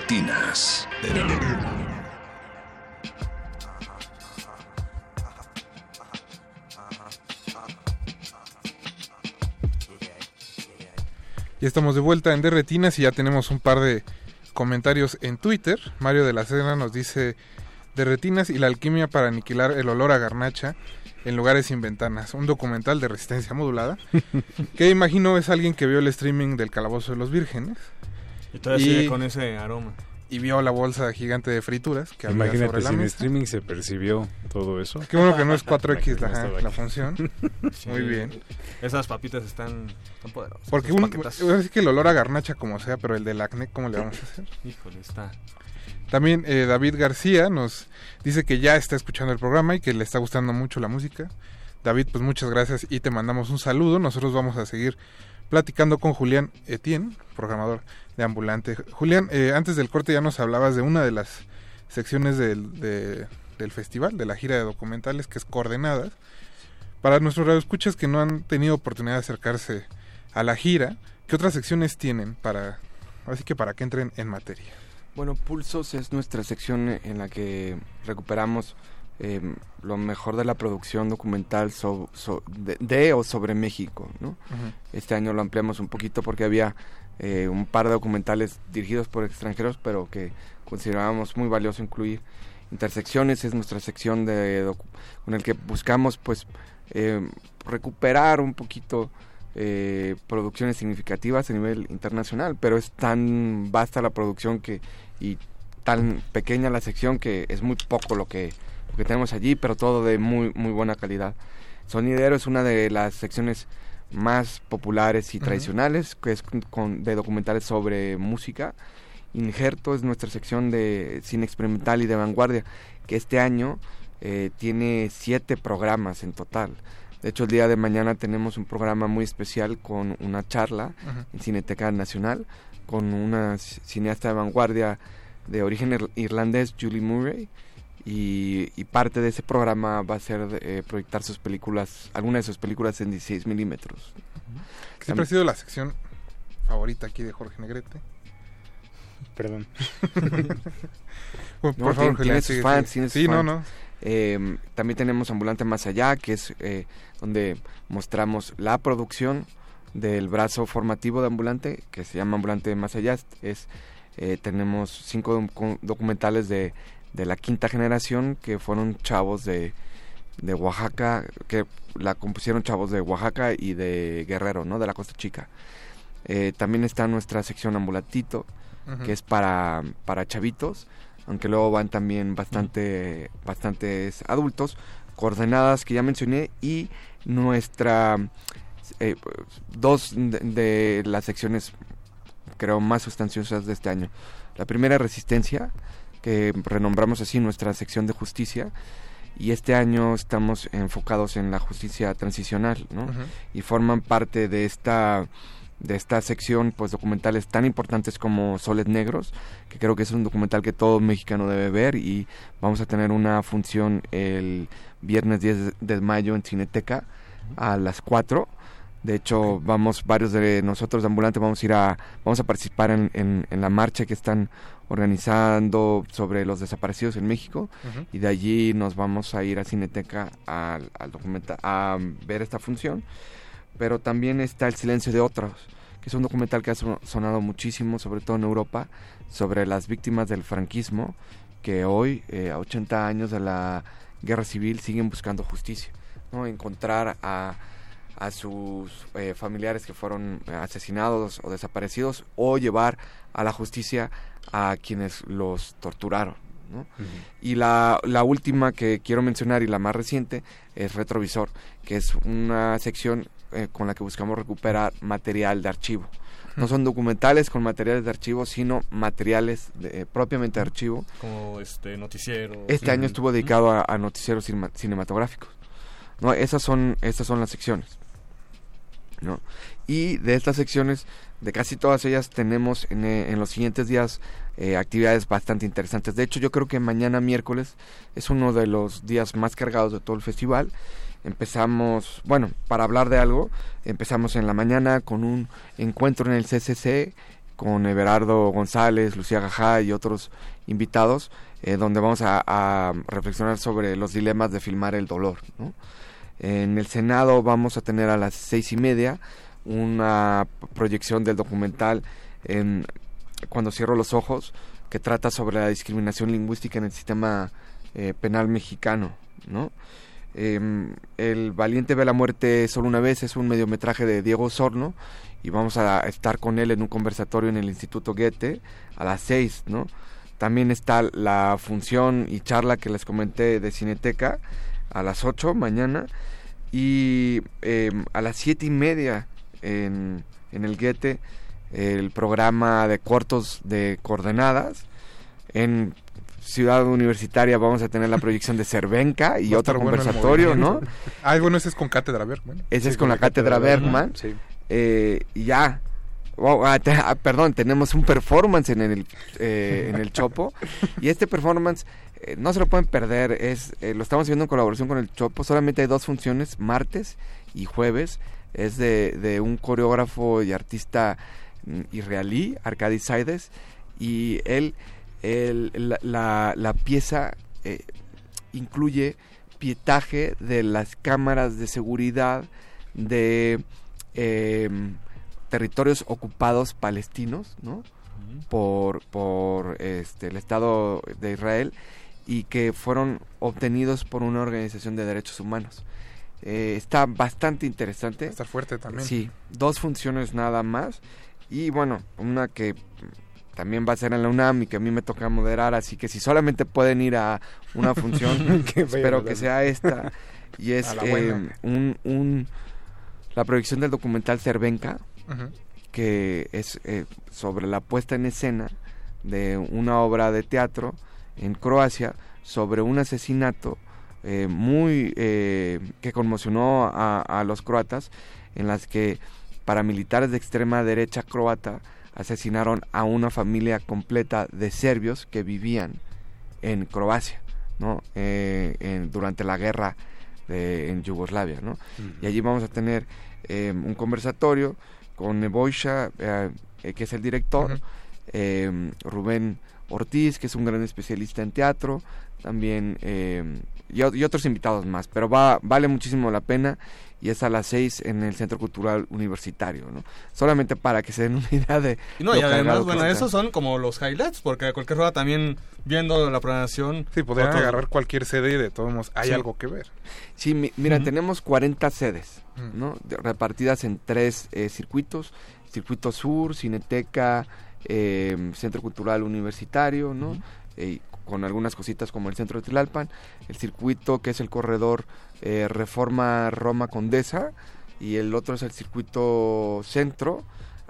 Speaker 2: Retinas.
Speaker 14: Ya estamos de vuelta en Derretinas y ya tenemos un par de comentarios en Twitter. Mario de la Cena nos dice Derretinas y la alquimia para aniquilar el olor a garnacha en lugares sin ventanas. Un documental de resistencia modulada. que imagino es alguien que vio el streaming del Calabozo de los Vírgenes.
Speaker 16: Y todavía sigue con ese aroma.
Speaker 14: Y vio la bolsa gigante de frituras que había
Speaker 15: Imagínate
Speaker 14: sobre la
Speaker 15: si en streaming se percibió todo eso.
Speaker 14: Qué bueno que no es 4X
Speaker 15: Que no
Speaker 14: la, función.
Speaker 16: Sí.
Speaker 14: Muy bien.
Speaker 16: Esas papitas están, están poderosas.
Speaker 14: Porque un, sí que el olor a garnacha como sea, pero el del acné, ¿cómo le vamos a hacer?
Speaker 16: Híjole, está.
Speaker 14: También eh, David García nos dice que ya está escuchando el programa y que le está gustando mucho la música. David, pues muchas gracias y te mandamos un saludo. Nosotros vamos a seguir platicando con Julián Etienne, programador de Ambulante. Julián, eh, antes del corte ya nos hablabas de una de las secciones del, de- del festival, de la gira de documentales, que es Coordenadas. Para nuestros radioescuchas que no han tenido oportunidad de acercarse a la gira, ¿qué otras secciones tienen para, así que para que entren en materia?
Speaker 20: Bueno, Pulsos es nuestra sección en la que recuperamos eh, lo mejor de la producción documental so- so- de, de o sobre México. Este año lo ampliamos un poquito porque había eh, un par de documentales dirigidos por extranjeros, pero que considerábamos muy valioso incluir. Intersecciones es nuestra sección de con el que buscamos pues eh, recuperar un poquito eh, producciones significativas a nivel internacional, pero es tan vasta la producción que y tan pequeña la sección que es muy poco lo que, que tenemos allí, pero todo de muy muy buena calidad. Sonidero es una de las secciones más populares y tradicionales, que es con- de documentales sobre música. Injerto es nuestra sección de cine experimental y de vanguardia, que este año eh, tiene siete programas en total. De hecho, el día de mañana tenemos un programa muy especial con una charla
Speaker 14: Ujú.
Speaker 20: en Cineteca Nacional con una ci- cineasta de vanguardia de origen ir- irlandés, Julie Murray. Y, y parte de ese programa va a ser eh, proyectar sus películas, algunas de sus películas en 16 milímetros.
Speaker 14: Que siempre ha sido la sección favorita aquí de Jorge Negrete.
Speaker 15: Perdón.
Speaker 14: Bueno,
Speaker 20: No,
Speaker 14: por favor,
Speaker 20: tiene,
Speaker 14: Julián,
Speaker 20: tiene sus
Speaker 14: sigue,
Speaker 20: fans,
Speaker 14: sigue.
Speaker 20: tiene sus
Speaker 14: Sí, no,
Speaker 20: fans.
Speaker 14: no.
Speaker 20: Eh, también tenemos Ambulante Más Allá, que es eh, donde mostramos la producción del brazo formativo de Ambulante, que se llama Ambulante Más Allá. Es, eh, tenemos cinco docu- documentales de, de la quinta generación que fueron chavos de, de Oaxaca, que la compusieron chavos de Oaxaca y de Guerrero, ¿no? De la Costa Chica. Eh, también está nuestra sección Ambulantito,
Speaker 14: Ujú.
Speaker 20: que es para, para chavitos, aunque luego van también bastante, bastantes adultos, coordenadas que ya mencioné y nuestra eh, dos de, de las secciones creo más sustanciosas de este año. La primera Resistencia, que renombramos así nuestra sección de justicia, y este año estamos enfocados en la justicia transicional, ¿no?
Speaker 14: Ujú.
Speaker 20: Y forman parte de esta de esta sección pues documentales tan importantes como Soles Negros, que creo que es un documental que todo mexicano debe ver y vamos a tener una función el viernes 10 de mayo en Cineteca a las 4. De hecho, vamos varios de nosotros de Ambulante vamos a ir a vamos a participar en, en- en la marcha que están organizando sobre los desaparecidos en México y de allí nos vamos a ir a Cineteca al, al documenta- a ver esta función pero también está El silencio de otros, que es un documental que ha son- sonado muchísimo, sobre todo en Europa, sobre las víctimas del franquismo, que hoy, eh, a 80 años de la guerra civil, siguen buscando justicia, ¿no? Encontrar a, a sus eh, familiares que fueron asesinados o desaparecidos, o llevar a la justicia a quienes los torturaron, ¿no? Y la, la última que quiero mencionar y la más reciente es Retrovisor, que es una sección eh, con la que buscamos recuperar material de archivo. No son documentales con materiales de archivo, sino materiales de- eh, propiamente de archivo.
Speaker 16: Como este noticiero.
Speaker 20: Este año estuvo dedicado a, a noticieros cinema- cinematográficos. No, esas son, estas son las secciones. ¿no? Y de estas secciones, de casi todas ellas, tenemos en, eh, los siguientes días eh, actividades bastante interesantes. De hecho, yo creo que mañana miércoles es uno de los días más cargados de todo el festival. Empezamos, bueno, para hablar de algo, empezamos en la mañana con un encuentro en el CCC con Everardo González, Lucía Gajá y otros invitados, eh, donde vamos a, reflexionar sobre los dilemas de filmar el dolor. En el Senado vamos a tener a las seis y media una proyección del documental en Cuando cierro los ojos, que trata sobre la discriminación lingüística en el sistema eh, penal mexicano. ¿no? Em, el Valiente ve la muerte solo una vez es un mediometraje de Diego Sorno y vamos a estar con él en un conversatorio en el Instituto Goethe a las seis, ¿no? También está la función y charla que les comenté de Cineteca a las 8 mañana y em, a las siete y media en, en el Goethe el programa de cortos de coordenadas En Ciudad Universitaria vamos a tener la proyección de Cervenka y otro
Speaker 14: bueno
Speaker 20: conversatorio, ¿no?
Speaker 14: Ah, bueno, ese es con Cátedra Bergman.
Speaker 20: Ese es con la Cátedra Bergman.
Speaker 14: Sí.
Speaker 20: Eh, y ya. Wow, ah, te- ah, perdón, tenemos un performance en el, eh, en el Chopo. y este performance eh, no se lo pueden perder. Es, eh, lo estamos haciendo en colaboración con el Chopo. Solamente hay dos funciones, martes y jueves. Es de, de un coreógrafo y artista mm, israelí, Arkady Saides. Y él, él- la, la- la pieza eh, incluye pietaje de las cámaras de seguridad de eh, territorios ocupados palestinos, ¿no? Por, por este, el Estado de Israel y que fueron obtenidos por una organización de derechos humanos. Eh, está bastante interesante.
Speaker 14: Está fuerte también.
Speaker 20: Sí, dos funciones nada más. Y bueno, una que también va a ser en la UNAM y que a mí me toca moderar, así que si solamente pueden ir a una función, espero que sea esta. Y es eh,
Speaker 14: buena.
Speaker 20: un, un- la proyección del documental Cervenka,
Speaker 14: Ujú.
Speaker 20: que es eh, sobre la puesta en escena de una obra de teatro en Croacia sobre un asesinato eh, muy eh, que conmocionó a, a los croatas en las que paramilitares de extrema derecha croata asesinaron a una familia completa de serbios que vivían en Croacia no Eh, en- durante la guerra de- en Yugoslavia no y allí vamos a tener eh, un conversatorio con Nebojša, eh, que es el director, eh, Rubén Ortiz, que es un gran especialista en teatro, también eh, y, y otros invitados más, pero va vale muchísimo la pena y es a las seis en el Centro Cultural Universitario, ¿no? Solamente para que se den una idea de
Speaker 16: Y no, y además, bueno,
Speaker 20: está.
Speaker 16: esos son como los highlights, porque a cualquier hora también viendo la programación.
Speaker 14: Sí, podrían
Speaker 16: otro-
Speaker 14: agarrar cualquier sede y de todos modos hay
Speaker 20: Sí.
Speaker 14: algo que ver.
Speaker 20: Sí, mi- mira, tenemos 40 sedes,
Speaker 14: Ujú.
Speaker 20: ¿no? De- repartidas en tres eh, circuitos. Circuito Sur, Cineteca, eh, Centro Cultural Universitario, ¿no? Eh, con algunas cositas como el Centro de Tlalpan. El circuito que es el corredor eh, Reforma Roma Condesa. Y el otro es el circuito Centro.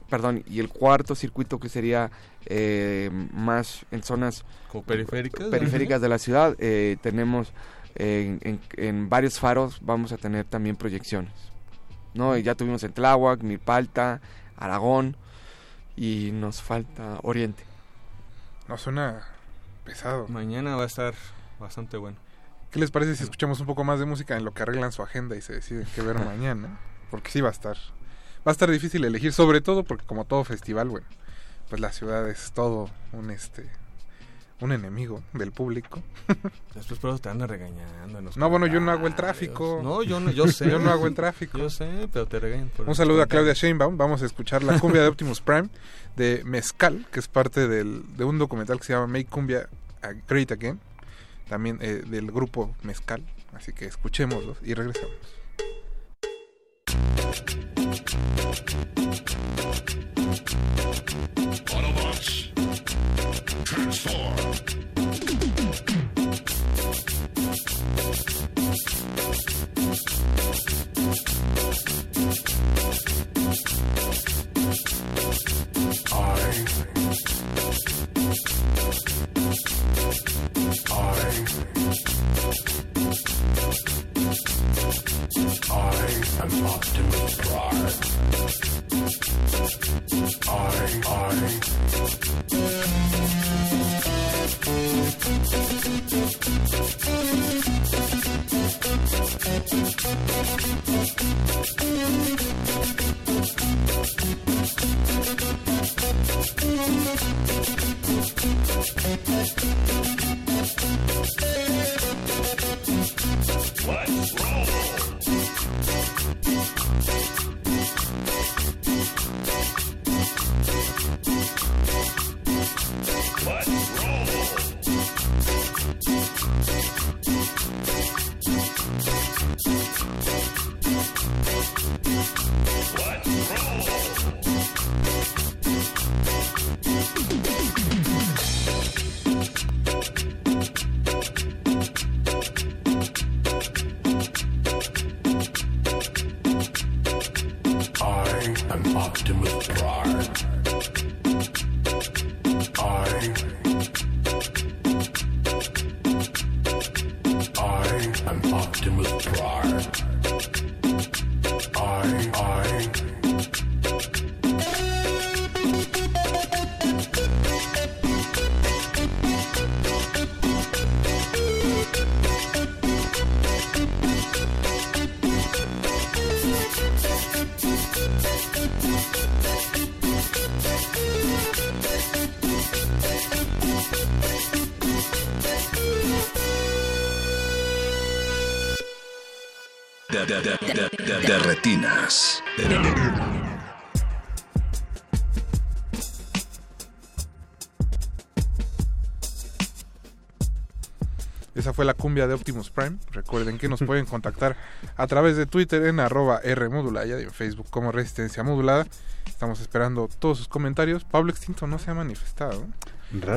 Speaker 20: Perdón, y el cuarto circuito que sería eh, más en zonas
Speaker 16: Como periféricas.
Speaker 20: periféricas de la ciudad. eh, tenemos en, en- en varios faros, vamos a tener también proyecciones. ¿no? Y ya tuvimos en Tláhuac, Milpalta, Aragón y nos falta Oriente.
Speaker 14: No suena pesado.
Speaker 16: Mañana va a estar bastante bueno.
Speaker 14: ¿Qué les parece si escuchamos un poco más de música en lo que arreglan su agenda y se deciden qué ver mañana? Porque sí va a estar. Va a estar difícil elegir, sobre todo porque como todo festival, bueno, pues la ciudad es todo un este un enemigo del público.
Speaker 16: Después por eso te andan regañando. en los
Speaker 14: No, bueno, yo no hago el tráfico.
Speaker 16: No, yo no, yo sé.
Speaker 14: Yo no hago el tráfico.
Speaker 16: Yo sé, pero te regañan. por
Speaker 14: Un saludo a Claudia. Sheinbaum. Vamos a escuchar la cumbia de Optimus Prime de Mezcal, que es parte del, de un documental que se llama Make Cumbia Great Again, también eh, del grupo Mezcal. Así que escuchémoslos y regresamos.
Speaker 7: Autobots, transform. I am Optimus
Speaker 2: de, de- de- de- de- de retinas.
Speaker 14: Esa fue la cumbia de Optimus Prime. Recuerden que nos pueden contactar a través de Twitter en arroba Rmodulaya y en Facebook como Resistencia Modulada. Estamos esperando todos sus comentarios. Pablo Extinto no se ha manifestado.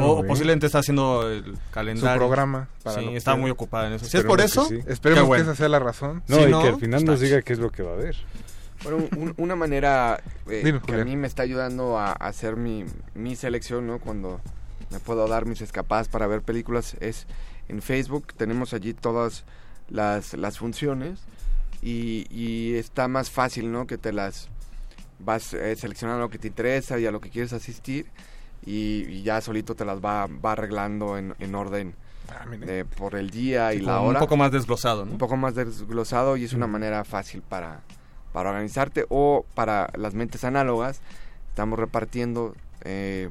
Speaker 16: O posiblemente está haciendo el calendario.
Speaker 14: Su programa. para
Speaker 16: Sí, está
Speaker 14: que-
Speaker 16: muy ocupada en eso. Si es por
Speaker 14: que
Speaker 16: eso,
Speaker 14: sí. Esperemos
Speaker 16: bueno.
Speaker 14: que esa sea la razón.
Speaker 15: No,
Speaker 16: Si
Speaker 15: y
Speaker 16: no,
Speaker 15: que al final nos diga qué es lo que va a haber.
Speaker 20: Bueno, un- una manera eh,
Speaker 14: Dime,
Speaker 20: que a mí me está ayudando a, a hacer mi, mi selección, ¿no? Cuando me puedo dar mis escapadas para ver películas es en Facebook. Tenemos allí todas las, las funciones y, y está más fácil, ¿no? Que te las vas eh, seleccionando lo que te interesa y a lo que quieres asistir y, y ya solito te las va, va arreglando en, en orden de- por el día y
Speaker 16: Sí,
Speaker 20: la
Speaker 16: como un
Speaker 20: hora.
Speaker 16: poco más desglosado, ¿no?
Speaker 20: Un poco más desglosado y es una manera fácil para, para organizarte o para las mentes análogas. Estamos repartiendo eh,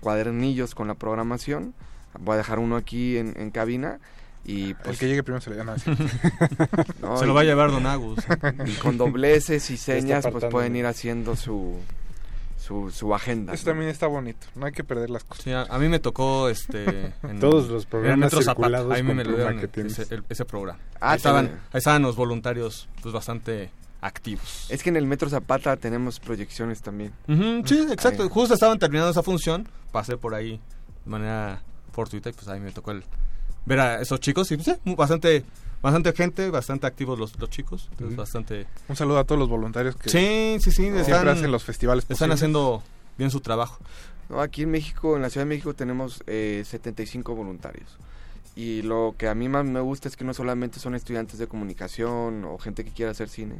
Speaker 20: cuadernillos con la programación. Voy a dejar uno aquí en, en cabina y pues,
Speaker 14: El que llegue primero se le gana.
Speaker 20: no,
Speaker 16: Se lo
Speaker 20: y-
Speaker 16: va a llevar Don Agus.
Speaker 20: Y con dobleces y señas pues pueden ir haciendo su su, su agenda.
Speaker 14: Eso
Speaker 20: ¿no?
Speaker 14: también está bonito. No hay que perder las cosas.
Speaker 16: Sí, a, a mí me tocó este en-
Speaker 15: Todos los
Speaker 16: en
Speaker 15: programas
Speaker 16: Metro Zapata,
Speaker 15: circulados
Speaker 16: ahí me me dieron ese, el- ese programa.
Speaker 20: Ah,
Speaker 16: ahí, estaban, ahí estaban los voluntarios pues bastante activos.
Speaker 20: Es que en el Metro Zapata tenemos proyecciones también.
Speaker 16: Sí, exacto.
Speaker 20: Ahí.
Speaker 16: Justo estaban terminando esa función. Pasé por ahí de manera fortuita y pues ahí me tocó el ver a esos chicos y pues, sí, bastante bastante gente, bastante activos los, los chicos. entonces, bastante
Speaker 14: Un saludo a todos los voluntarios que
Speaker 16: Sí, sí, sí,
Speaker 14: siempre
Speaker 16: están-
Speaker 14: hacen los festivales.
Speaker 16: están
Speaker 14: posibles.
Speaker 16: haciendo bien su trabajo.
Speaker 20: No, aquí en México, en la Ciudad de México, tenemos eh, 75 voluntarios. Y lo que a mí más me gusta es que no solamente son estudiantes de comunicación o gente que quiera hacer cine.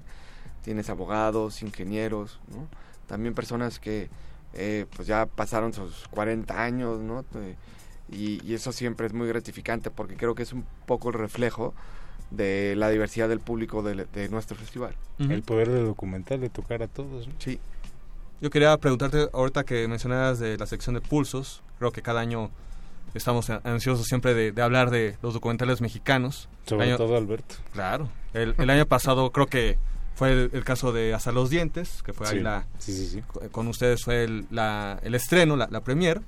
Speaker 20: Tienes abogados, ingenieros, ¿no? También personas que eh, pues ya pasaron sus 40 años, ¿no? Y, y eso siempre es muy gratificante porque creo que es un poco el reflejo de la diversidad del público de, de nuestro festival.
Speaker 16: Ujú.
Speaker 15: El poder de documental de tocar a todos. ¿no?
Speaker 20: Sí.
Speaker 16: Yo quería preguntarte, ahorita que mencionabas de la sección de pulsos, creo que cada año estamos ansiosos siempre de, de hablar de los documentales mexicanos.
Speaker 15: Sobre
Speaker 16: El año-
Speaker 15: todo Alberto.
Speaker 16: Claro. El, el año pasado creo que fue el, el caso de Hasta los Dientes, que fue ahí
Speaker 15: Sí,
Speaker 16: la...
Speaker 15: sí, sí, sí.
Speaker 16: co- Con ustedes fue el, la- el estreno, la, la premier.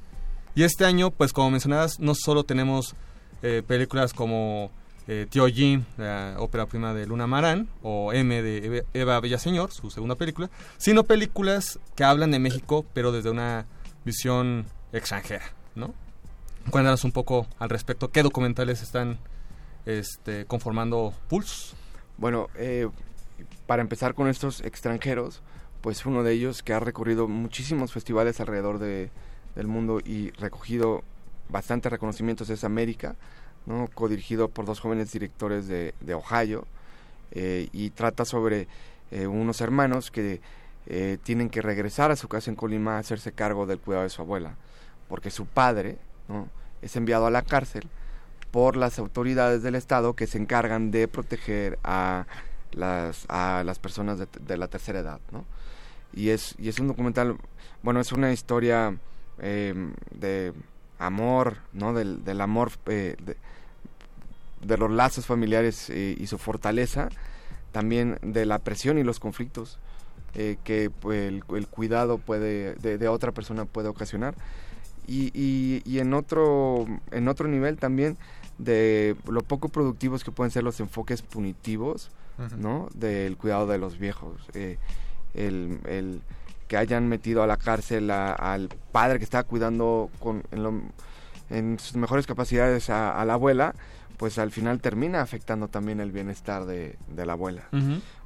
Speaker 16: Y este año, pues como mencionabas, no solo tenemos eh, películas como eh, Tío Jim, la ópera prima de Luna Marán, o M de Eva Villaseñor, su segunda película, sino películas que hablan de México, pero desde una visión extranjera, ¿no? Cuéntanos un poco al respecto, ¿qué documentales están este, conformando Pulse?
Speaker 20: Bueno, eh, para empezar con estos extranjeros, pues uno de ellos que ha recorrido muchísimos festivales alrededor de, del mundo y recogido bastantes reconocimientos es América, ¿no? codirigido por dos jóvenes directores de, de Ohio eh, y trata sobre eh, unos hermanos que eh, tienen que regresar a su casa en Colima a hacerse cargo del cuidado de su abuela, porque su padre ¿no? es enviado a la cárcel por las autoridades del Estado que se encargan de proteger a las, a las personas de, de la tercera edad, ¿no? Y es, y es un documental, bueno, es una historia eh, de amor, ¿no? Del, del amor, eh, de los lazos familiares eh, y su fortaleza, también de la presión y los conflictos eh, que pues, el, el cuidado puede, de, de otra persona puede ocasionar. Y, y, y en otro en otro nivel también de lo poco productivos que pueden ser los enfoques punitivos
Speaker 14: Ujú.
Speaker 20: no del cuidado de los viejos eh, el, el que hayan metido a la cárcel a- al padre que estaba cuidando con en, lo- en sus mejores capacidades a, a la abuela pues al final termina afectando también el bienestar de, de la abuela.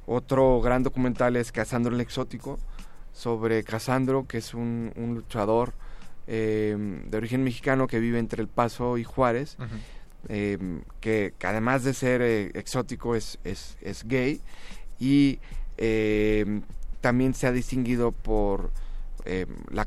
Speaker 20: Otro gran documental es Casandro el Exótico, sobre Casandro, que es un, un luchador eh, de origen mexicano que vive entre El Paso y Juárez, eh, que, que además de ser eh, exótico es, es, es gay. Y eh, también se ha distinguido por la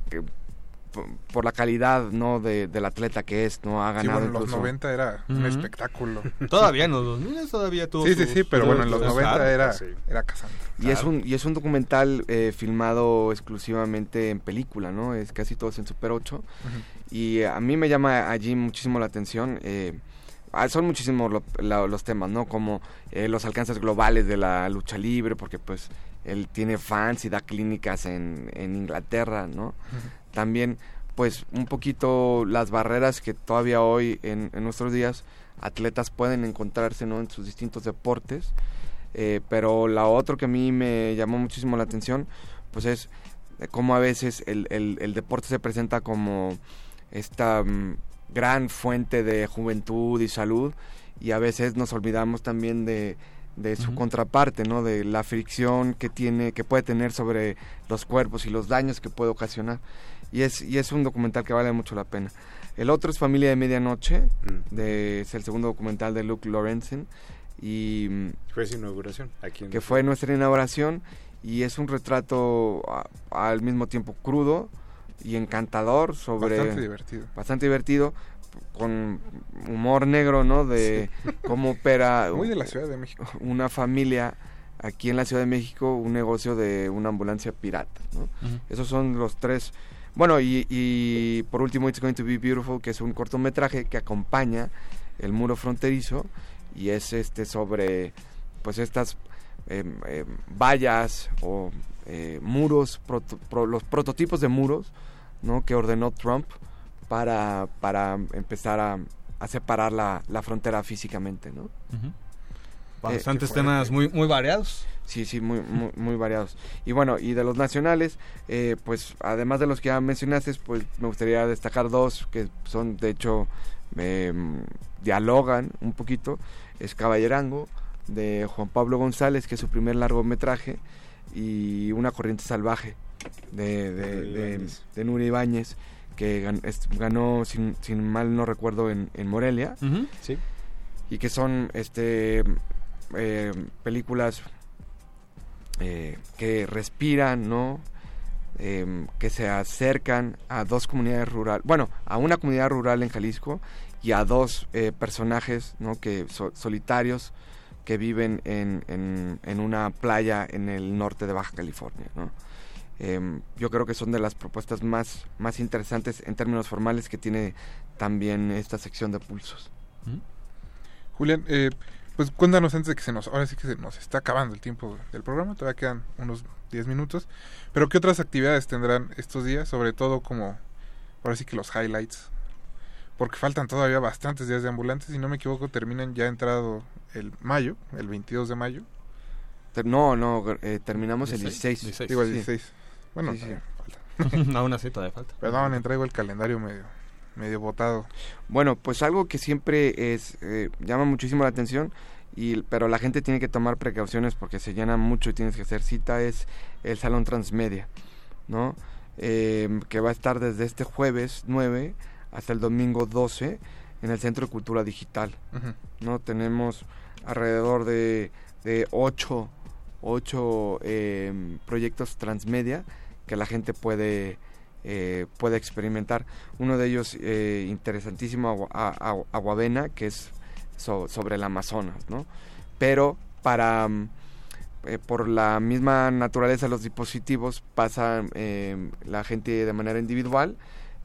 Speaker 20: por, la calidad no de, del atleta que es no ha
Speaker 14: Sí,
Speaker 20: ganado
Speaker 14: bueno, en los
Speaker 20: incluso
Speaker 14: 90 era un espectáculo.
Speaker 16: Todavía en los 2000 todavía tuvo
Speaker 14: Sí, sí, sí, pero bueno, en los
Speaker 16: sus-
Speaker 14: 90
Speaker 16: claro,
Speaker 14: era,
Speaker 16: sí.
Speaker 14: era Casandro.
Speaker 20: Y es un y es un documental eh, filmado exclusivamente en película, ¿no? Es casi todo es en Super 8. Y a mí me llama allí muchísimo la atención. eh, ah, son muchísimos lo- los temas, ¿no? Como eh, los alcances globales de la lucha libre, porque pues él tiene fans y da clínicas en, en Inglaterra, ¿no? También, pues, un poquito las barreras que todavía hoy, en, en nuestros días, atletas pueden encontrarse, ¿no? En sus distintos deportes. Eh, pero la otra que a mí me llamó muchísimo la atención, pues es cómo a veces el, el- el deporte se presenta como esta mm, gran fuente de juventud y salud y a veces nos olvidamos también de, de su contraparte, ¿no? De la fricción que tiene, que puede tener sobre los cuerpos y los daños que puede ocasionar. Y es, y es un documental que vale mucho la pena. El otro es Familia de Medianoche, de, es el segundo documental de Luke Lorenzen y mm,
Speaker 15: Fue su inauguración aquí en
Speaker 20: que fue nuestra inauguración y es un retrato a- al mismo tiempo crudo y encantador sobre
Speaker 14: Bastante divertido.
Speaker 20: bastante divertido con humor negro no de cómo opera
Speaker 14: Muy de la Ciudad de México.
Speaker 20: una familia aquí en la Ciudad de México un negocio de una ambulancia pirata ¿no?
Speaker 14: Ujú.
Speaker 20: esos son los tres bueno y, y por último It's Going to Be Beautiful que es un cortometraje que acompaña el muro fronterizo y es este sobre pues estas em, em, vallas o eh, muros proto- pro- los prototipos de muros no que ordenó Trump para para empezar a, a separar la, la frontera físicamente no
Speaker 16: Bastantes
Speaker 20: Eh,
Speaker 16: temas muy, muy variados.
Speaker 20: Sí, sí, muy, muy, muy variados. Y bueno, y de los nacionales, eh, pues además de los que ya mencionaste, pues me gustaría destacar dos que son, de hecho, eh, dialogan un poquito. Es Caballerango, de Juan Pablo González, que es su primer largometraje, y Una corriente salvaje, de, de, de,
Speaker 15: Ibáñez.
Speaker 20: de Nuria Ibáñez, que gan- es- ganó, sin, sin mal no recuerdo, en, en Morelia
Speaker 15: Sí.
Speaker 20: y que son este eh, películas eh, que respiran no Em, que se acercan a dos comunidades rurales bueno a una comunidad rural en Jalisco y a dos eh, personajes no que so- solitarios que viven en, en, una playa en el norte de Baja California ¿no? Em, yo creo que son de las propuestas más más interesantes en términos formales que tiene también esta sección de pulsos.
Speaker 14: Julián, eh, pues cuéntanos antes de que se nos, ahora sí que se nos está acabando el tiempo del programa, todavía quedan unos 10 minutos, pero ¿qué otras actividades tendrán estos días? Sobre todo como, ahora sí que los highlights, porque faltan todavía bastantes días de ambulantes, si no me equivoco terminan ya entrado el mayo, el 22 de mayo.
Speaker 20: No, no, eh, terminamos el 16.
Speaker 14: 16. Digo el
Speaker 20: Sí.
Speaker 14: 16. Bueno,
Speaker 20: Sí, sí.
Speaker 14: todavía falta.
Speaker 16: Aún así todavía falta.
Speaker 14: Perdón, traigo el calendario medio, medio botado.
Speaker 20: Bueno, pues algo que siempre es eh, llama muchísimo la atención, y, pero la gente tiene que tomar precauciones porque se llena mucho y tienes que hacer cita, es el Salón Transmedia, ¿no? Eh, que va a estar desde este jueves 9 hasta el domingo 12 en el Centro de Cultura Digital. ¿no? Tenemos alrededor de, de ocho, ocho eh, proyectos transmedia que la gente puede, eh, puede experimentar. Uno de ellos eh, interesantísimo, Agua- a- a- Aguavena, que es so- sobre el Amazonas, ¿no? Pero para... mm, eh, por la misma naturaleza de los dispositivos pasa eh, la gente de manera individual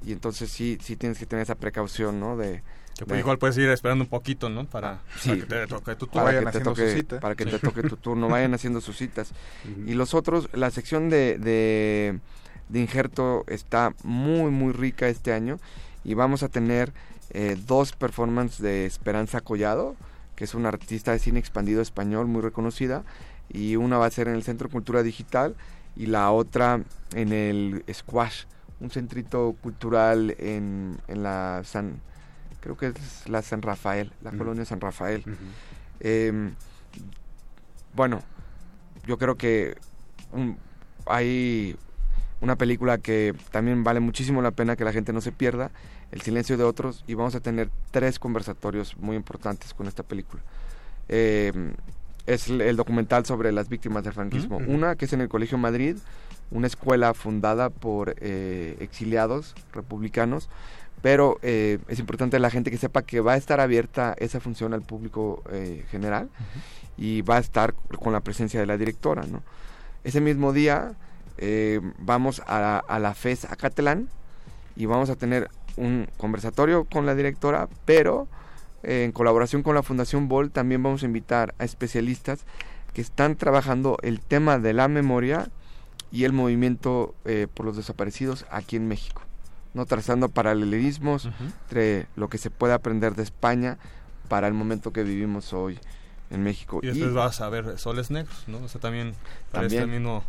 Speaker 20: y entonces sí sí tienes que tener esa precaución no de,
Speaker 16: Que
Speaker 20: de-
Speaker 16: pues igual puedes ir esperando un poquito, ¿no? Para,
Speaker 20: Sí,
Speaker 16: para que te toque tu turno.
Speaker 20: que te toque, para que te toque tu turno, vayan haciendo sus citas. Y los otros, la sección de, de, de injerto está muy, muy rica este año. Y vamos a tener eh, dos performances de Esperanza Collado, que es una artista de cine expandido español muy reconocida, y una va a ser en el Centro de Cultura Digital y la otra en el Squash, un centrito cultural en, en la San, creo que es la San Rafael, la colonia San Rafael. Em, bueno, yo creo que un- hay una película que también vale muchísimo la pena que la gente no se pierda, El silencio de otros, y vamos a tener tres conversatorios muy importantes con esta película. Em, es el, el documental sobre las víctimas del franquismo. Una que es en el Colegio Madrid, una escuela fundada por eh, exiliados republicanos, pero eh, es importante la gente que sepa que va a estar abierta esa función al público eh, general y va a estar con la presencia de la directora. ¿no? Ese mismo día eh, vamos a, a la FES Acatlán y vamos a tener un conversatorio con la directora, pero eh, en colaboración con la Fundación Bol, también vamos a invitar a especialistas que están trabajando el tema de la memoria y el movimiento eh, por los desaparecidos aquí en México, no trazando paralelismos entre lo que se puede aprender de España para el momento que vivimos hoy en México.
Speaker 16: Y después vas a ver Soles Negros, ¿no? O sea, también para
Speaker 20: También.
Speaker 16: este mismo...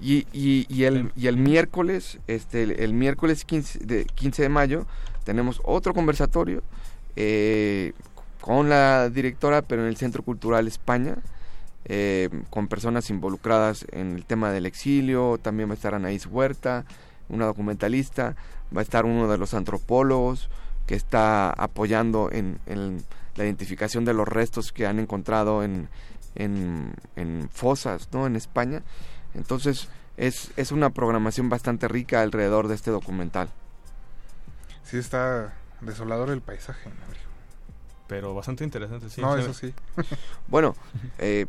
Speaker 20: Y, y, y el, y el miércoles, este, el, el miércoles 15 de, 15 de mayo, tenemos otro conversatorio eh, con la directora, pero en el Centro Cultural España, eh, con personas involucradas en el tema del exilio. También va a estar Anaís Huerta, una documentalista. Va a estar uno de los antropólogos que está apoyando en, en la identificación de los restos que han encontrado en, en, en fosas ¿no? en España. Entonces es, es una programación bastante rica alrededor de este documental.
Speaker 14: Sí, está desolador el paisaje. ¿no?
Speaker 16: Pero bastante interesante, sí.
Speaker 14: No, eso sí.
Speaker 20: Bueno, eh,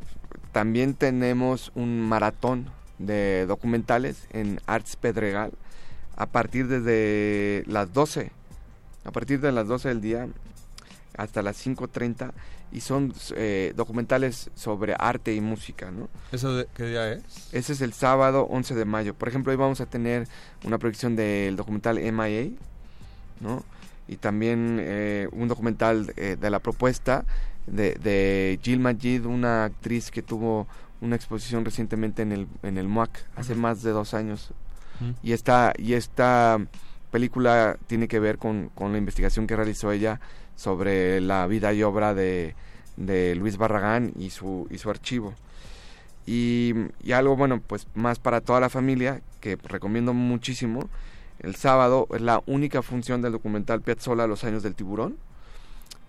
Speaker 20: también tenemos un maratón de documentales en Arts Pedregal a partir desde las 12, a partir de las 12 del día hasta las 5.30 y son eh, documentales sobre arte y música, ¿no?
Speaker 16: ¿Eso de, qué día es?
Speaker 20: Ese es el sábado 11 de mayo. Por ejemplo, hoy vamos a tener una proyección del documental MIA, ¿no? Y también eh, un documental eh, de la propuesta de, de Jill Majid, una actriz que tuvo una exposición recientemente en el, en el MUAC, hace más de dos años. Y esta, y esta película tiene que ver con, con la investigación que realizó ella sobre la vida y obra de, de Luis Barragán y su, y su archivo. Y, y algo, bueno, pues más para toda la familia, que recomiendo muchísimo. El sábado es la única función del documental Piazzolla, Los años del tiburón.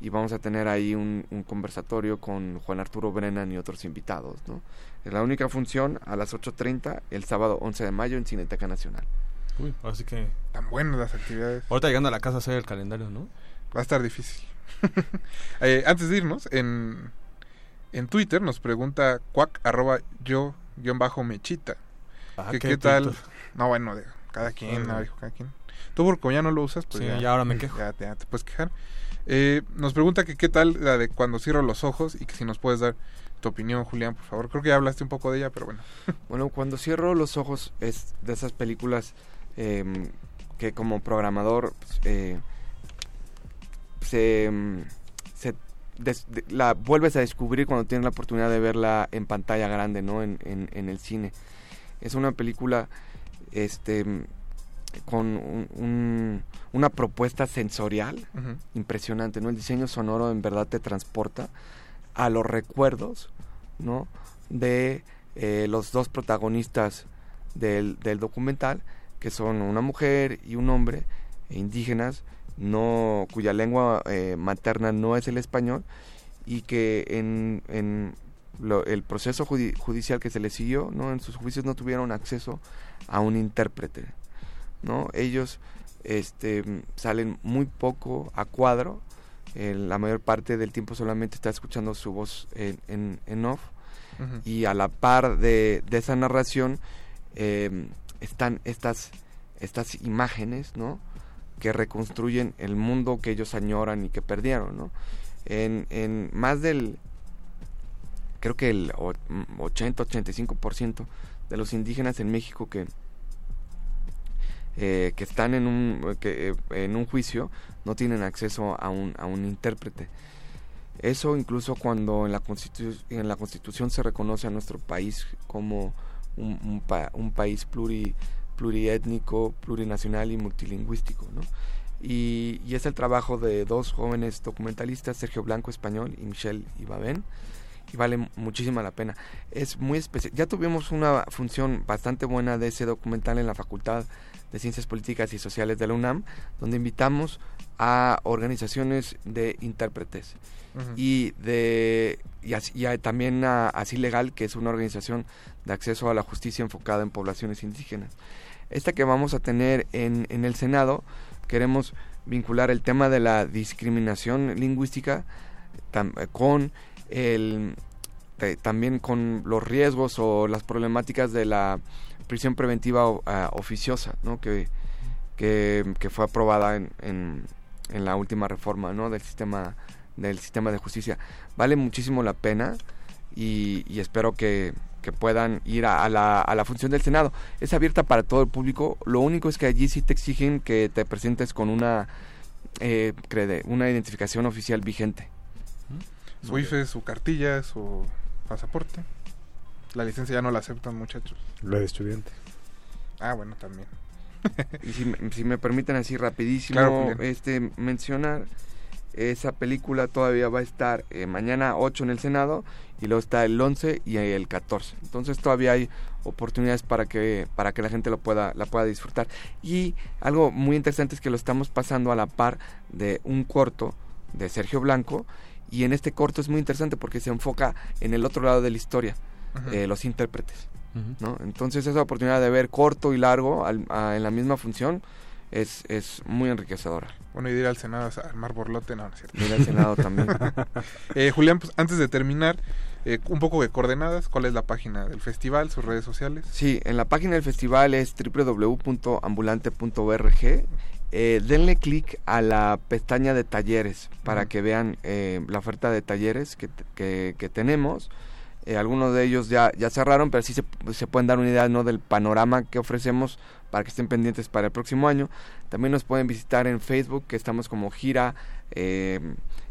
Speaker 20: Y vamos a tener ahí un, un conversatorio con Juan Arturo Brennan y otros invitados, ¿no? Es la única función a las 8.30 el sábado 11 de mayo en Cineteca Nacional.
Speaker 16: Uy, así que...
Speaker 14: Tan buenas las actividades.
Speaker 16: Ahorita llegando a la casa a hacer el calendario, ¿no?
Speaker 14: Va a estar difícil. Eh, antes de irnos, en, en Twitter nos pregunta cuac arroba yo guion bajo mechita.
Speaker 16: Ah,
Speaker 14: que
Speaker 16: qué
Speaker 14: qué tal? No, bueno, de cada quien, no, cada quien. Tú porque como ya no lo usas, pues
Speaker 16: Sí,
Speaker 14: ya,
Speaker 16: ya ahora me quejo.
Speaker 14: Ya, te- ya te puedes quejar. Eh, nos pregunta que qué tal la de cuando cierro los ojos y que si nos puedes dar tu opinión, Julián, por favor. Creo que ya hablaste un poco de ella, pero bueno.
Speaker 20: Bueno, cuando cierro los ojos es de esas películas em, que como programador pues, eh, se, se des- de- la vuelves a descubrir cuando tienes la oportunidad de verla en pantalla grande, ¿no? En, en- en el cine. Es una película este con un- un- una propuesta sensorial impresionante, ¿no? El diseño sonoro en verdad te transporta a los recuerdos, ¿no? De eh, los dos protagonistas del, del documental, que son una mujer y un hombre eh, indígenas, no cuya lengua eh, materna no es el español y que en, en lo- el proceso judi- judicial que se les siguió, ¿no? En sus juicios no tuvieron acceso a un intérprete, ¿no? Ellos este, salen muy poco a cuadro, eh, la mayor parte del tiempo solamente está escuchando su voz en, en, en off y a la par de, de esa narración eh, están estas, estas imágenes, ¿no? Que reconstruyen el mundo que ellos añoran y que perdieron, ¿no? En, en más del, creo que el o- mm, 80-85% de los indígenas en México que, eh, que están en un, que, eh, en un juicio no tienen acceso a un, a un intérprete. Eso incluso cuando en la, constitu- en la Constitución se reconoce a nuestro país como un, un un país pluri, pluriétnico, plurinacional y multilingüístico. ¿no? Y, y es el trabajo de dos jóvenes documentalistas, Sergio Blanco Español y Michelle Ibaben, y vale muchísima la pena. Es muy especial. Ya tuvimos una función bastante buena de ese documental en la Facultad de Ciencias Políticas y Sociales de la UNAM, donde invitamos a organizaciones de intérpretes y de y, así- y a- también a Así Legal, que es una organización de acceso a la justicia enfocada en poblaciones indígenas. Esta que vamos a tener en, en el Senado, queremos vincular el tema de la discriminación lingüística con el también con los riesgos o las problemáticas de la prisión preventiva ah, oficiosa, ¿no? que, que, que fue aprobada en, en, en la última reforma ¿no? del sistema del sistema de justicia. Vale muchísimo la pena y espero que, que puedan ir a, a la, a la función del Senado. Es abierta para todo el público. Lo único es que allí sí te exigen que te presentes con una, eh, crede- una identificación oficial vigente.
Speaker 14: Su IFE, su cartilla, su pasaporte. La licencia ya no la aceptan, muchachos.
Speaker 15: Lo de estudiante.
Speaker 14: Ah, bueno, también.
Speaker 20: Y si, me- si me permiten así rapidísimo
Speaker 14: Claro,
Speaker 20: este mencionar esa película todavía va a estar eh, mañana 8 en el Senado y luego está el 11 y el 14. Entonces todavía hay oportunidades para que para que la gente lo pueda la pueda disfrutar. Y algo muy interesante es que lo estamos pasando a la par de un corto de Sergio Blanco y en este corto es muy interesante porque se enfoca en el otro lado de la historia, eh, los intérpretes. ¿no? Entonces esa oportunidad de ver corto y largo al- a- en la misma función es, es muy enriquecedora.
Speaker 14: Bueno, y de ir al Senado a armar borlote, no, no es cierto.
Speaker 20: Ir al Senado también.
Speaker 14: Eh, Julián, pues antes de terminar, eh, un poco de coordenadas. ¿Cuál es la página del festival, sus redes sociales?
Speaker 20: Sí, en la página del festival es www.ambulante.org. Eh, denle clic a la pestaña de talleres para que vean eh, la oferta de talleres que, que- que tenemos. Eh, algunos de ellos ya, ya cerraron, pero sí se, se pueden dar una idea ¿no? del panorama que ofrecemos para que estén pendientes para el próximo año. También nos pueden visitar en Facebook, que estamos como gira, eh,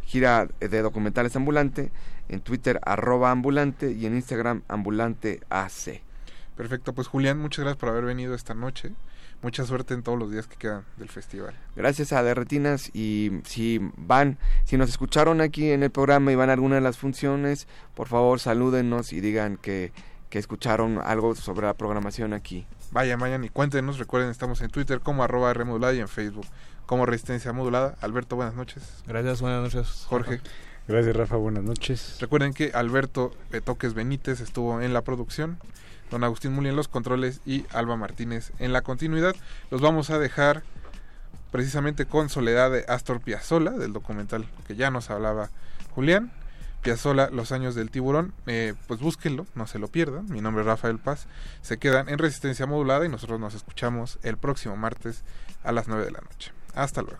Speaker 20: gira de documentales ambulante, en Twitter arroba ambulante y en Instagram ambulante AC.
Speaker 14: Perfecto, pues Julián, muchas gracias por haber venido esta noche. Mucha suerte en todos los días que quedan del festival.
Speaker 20: Gracias a Derretinas y si van, si nos escucharon aquí en el programa y van a alguna de las funciones, por favor salúdenos y digan que, que escucharon algo sobre la programación aquí.
Speaker 14: Vayan, vayan y cuéntenos. Recuerden, estamos en Twitter como arroba R modulada y en Facebook como Resistencia Modulada. Alberto, buenas noches.
Speaker 16: Gracias, buenas noches.
Speaker 14: Jorge.
Speaker 15: Gracias, Rafa. Buenas noches.
Speaker 14: Recuerden que Alberto Betoques Benítez estuvo en la producción, don Agustín Muli en los controles y Alba Martínez en la continuidad. Los vamos a dejar precisamente con Soledad de Astor Piazzolla, del documental que ya nos hablaba Julián. Piazzolla, Los años del tiburón, eh, pues búsquenlo, no se lo pierdan. Mi nombre es Rafael Paz. Se quedan en resistencia modulada y nosotros nos escuchamos el próximo martes a las 9 de la noche. Hasta luego.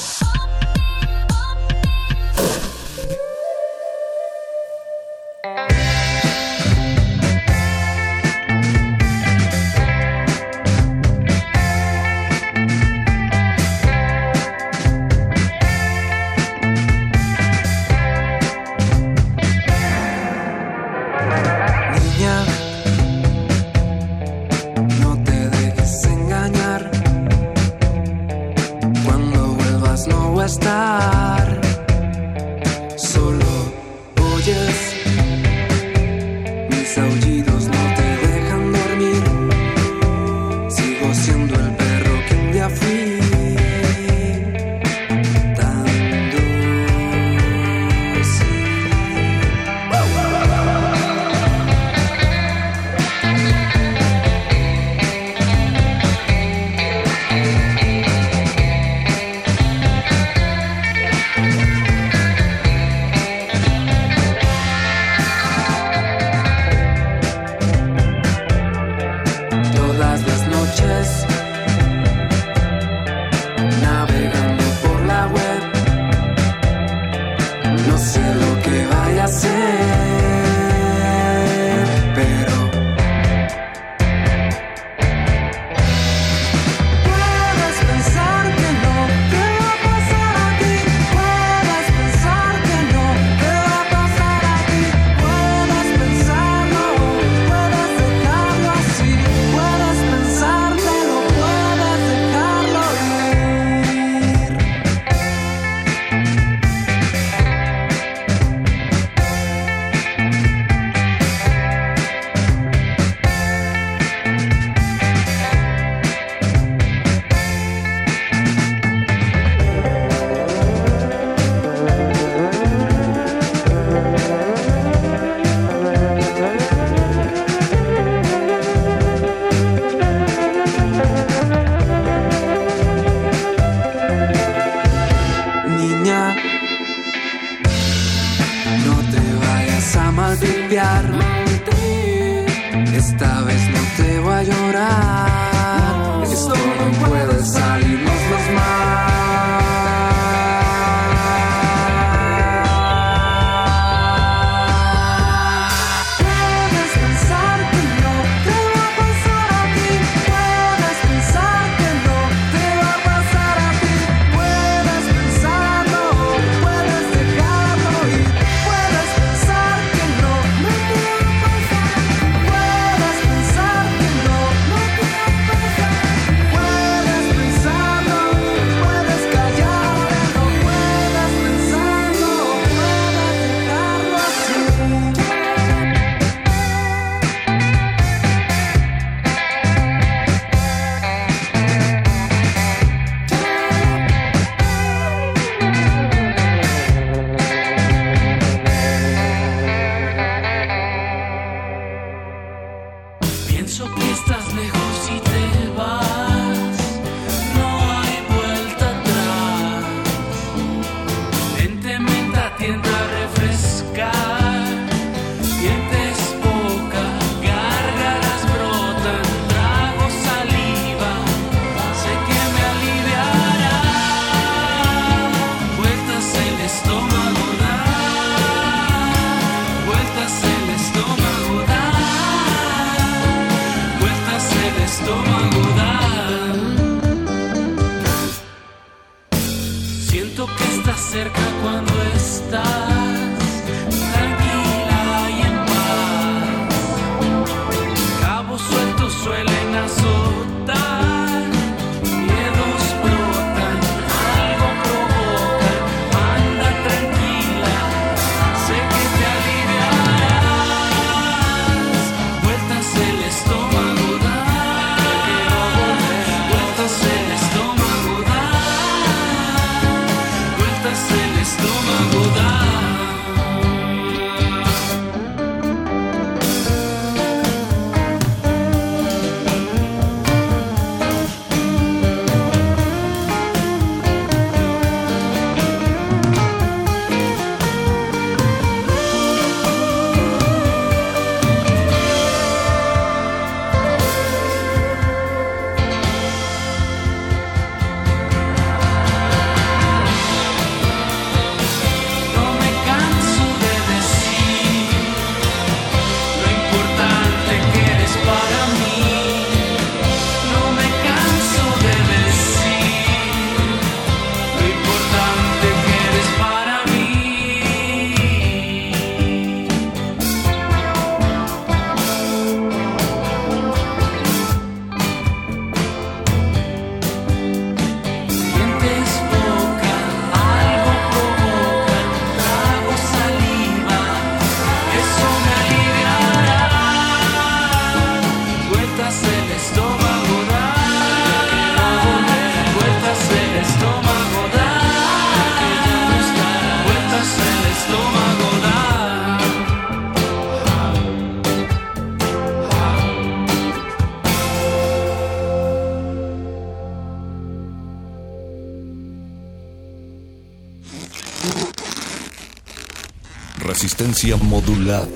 Speaker 2: Modulada.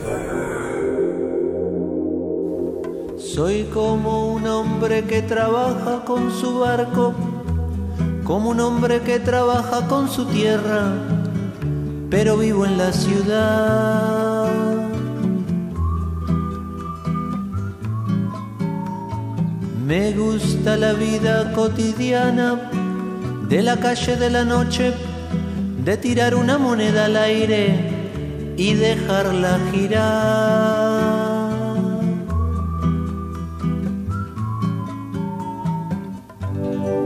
Speaker 21: Soy como un hombre que trabaja con su barco, como un hombre que trabaja con su tierra, pero vivo en la ciudad. Me gusta la vida cotidiana de la calle de la noche, de tirar una moneda al aire y dejarla girar.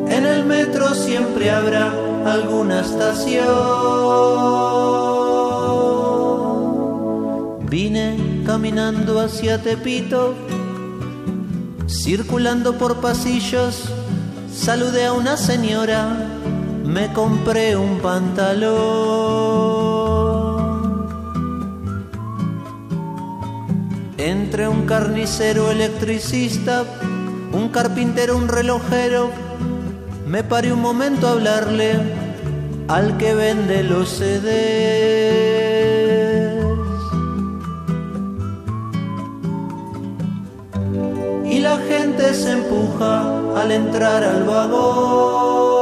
Speaker 21: En el metro siempre habrá alguna estación. Vine caminando hacia Tepito, circulando por pasillos, saludé a una señora, me compré un pantalón. Carnicero electricista, un carpintero, un relojero, me paré un momento a hablarle al que vende los CDs. Y la gente se empuja al entrar al vagón.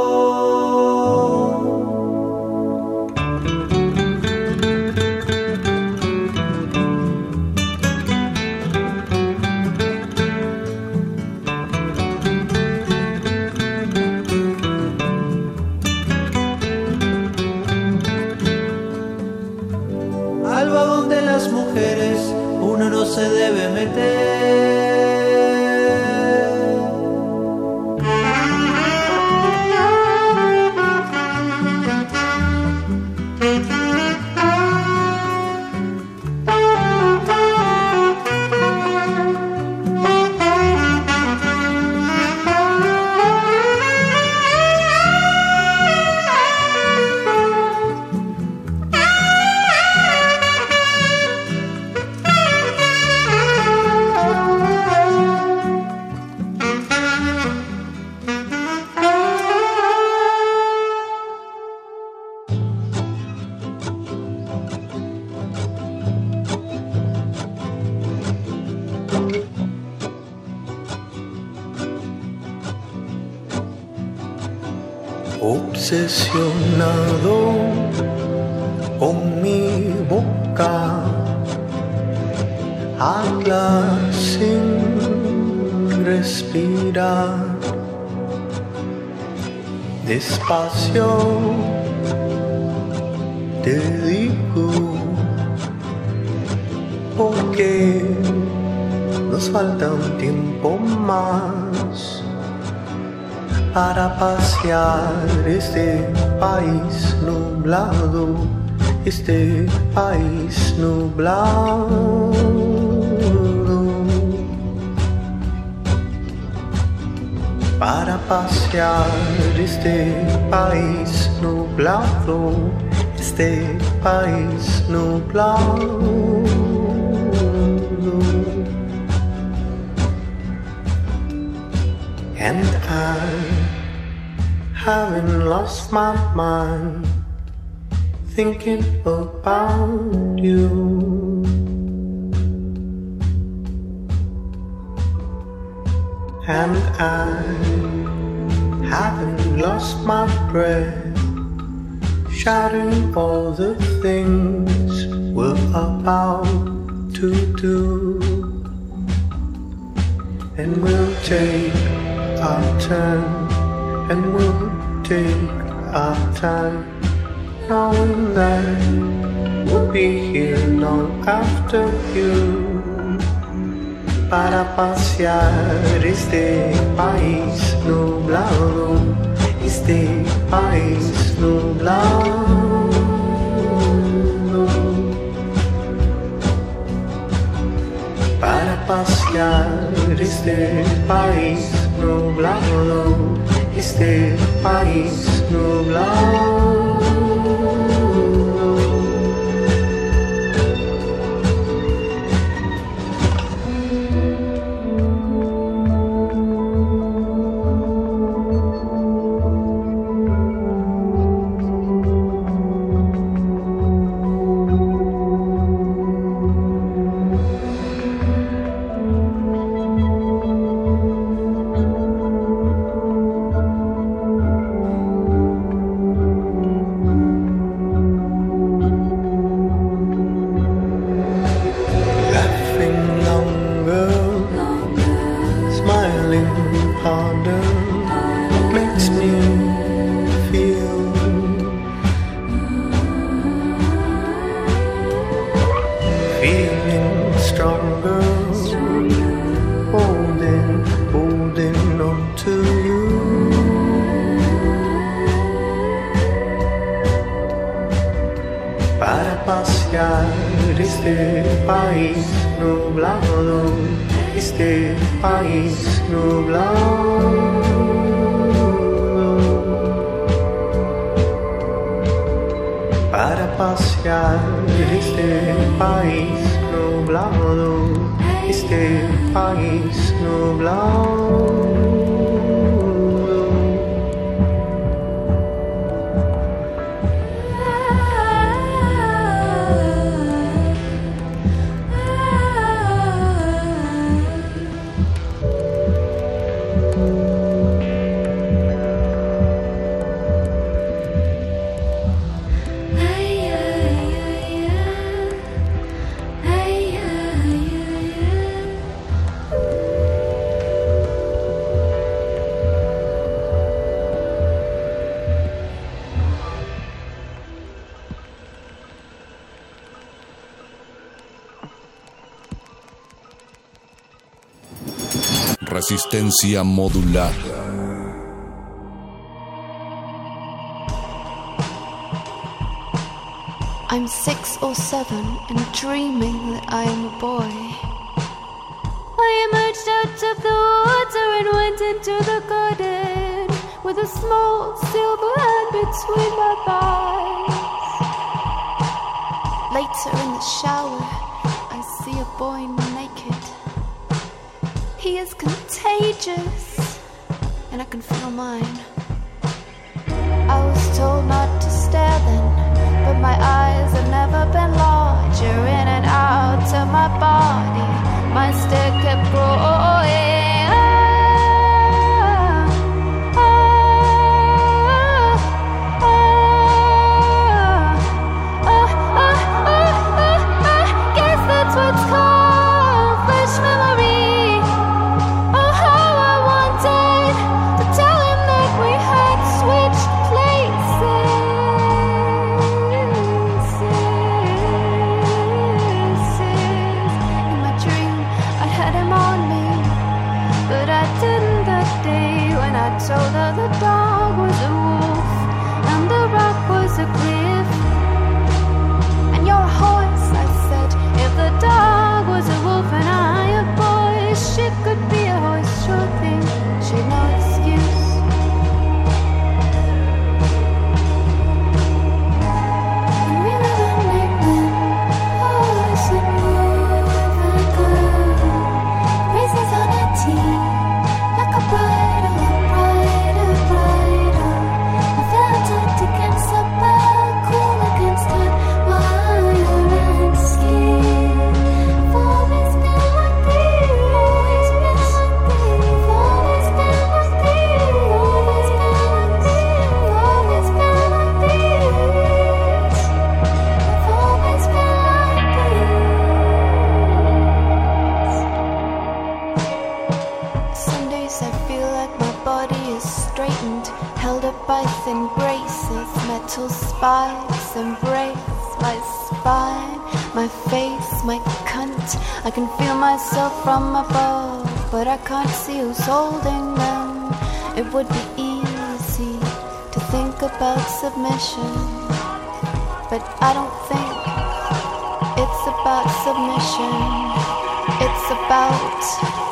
Speaker 21: Se debe meter.
Speaker 22: Despacio te digo, porque nos falta un tiempo más para pasear este país nublado, este país nublado. Pasear este país nublado, este país nublado. And I haven't lost my mind thinking about you. My breath shouting all the things we're about to do. And we'll take our turn, and we'll take our time, knowing that we'll be here long after you. Para pasear este país nublado, este país nublado. para pasear este país nublado, este país nublado.
Speaker 2: resistencia modulada.
Speaker 23: I'm six or seven and dreaming that I am a boy. I emerged out of the water and went into the garden with a small silver hand between my thighs. Later in the shower, I see a boy naked. He is confused ages, and I can feel mine. I was told not to stare then, but my eyes have never been larger. In and out of my body, my stick kept growing. what's called my cunt. I can feel myself from above, but I can't see who's holding them. It would be easy to think about submission, but I don't think it's about submission. It's about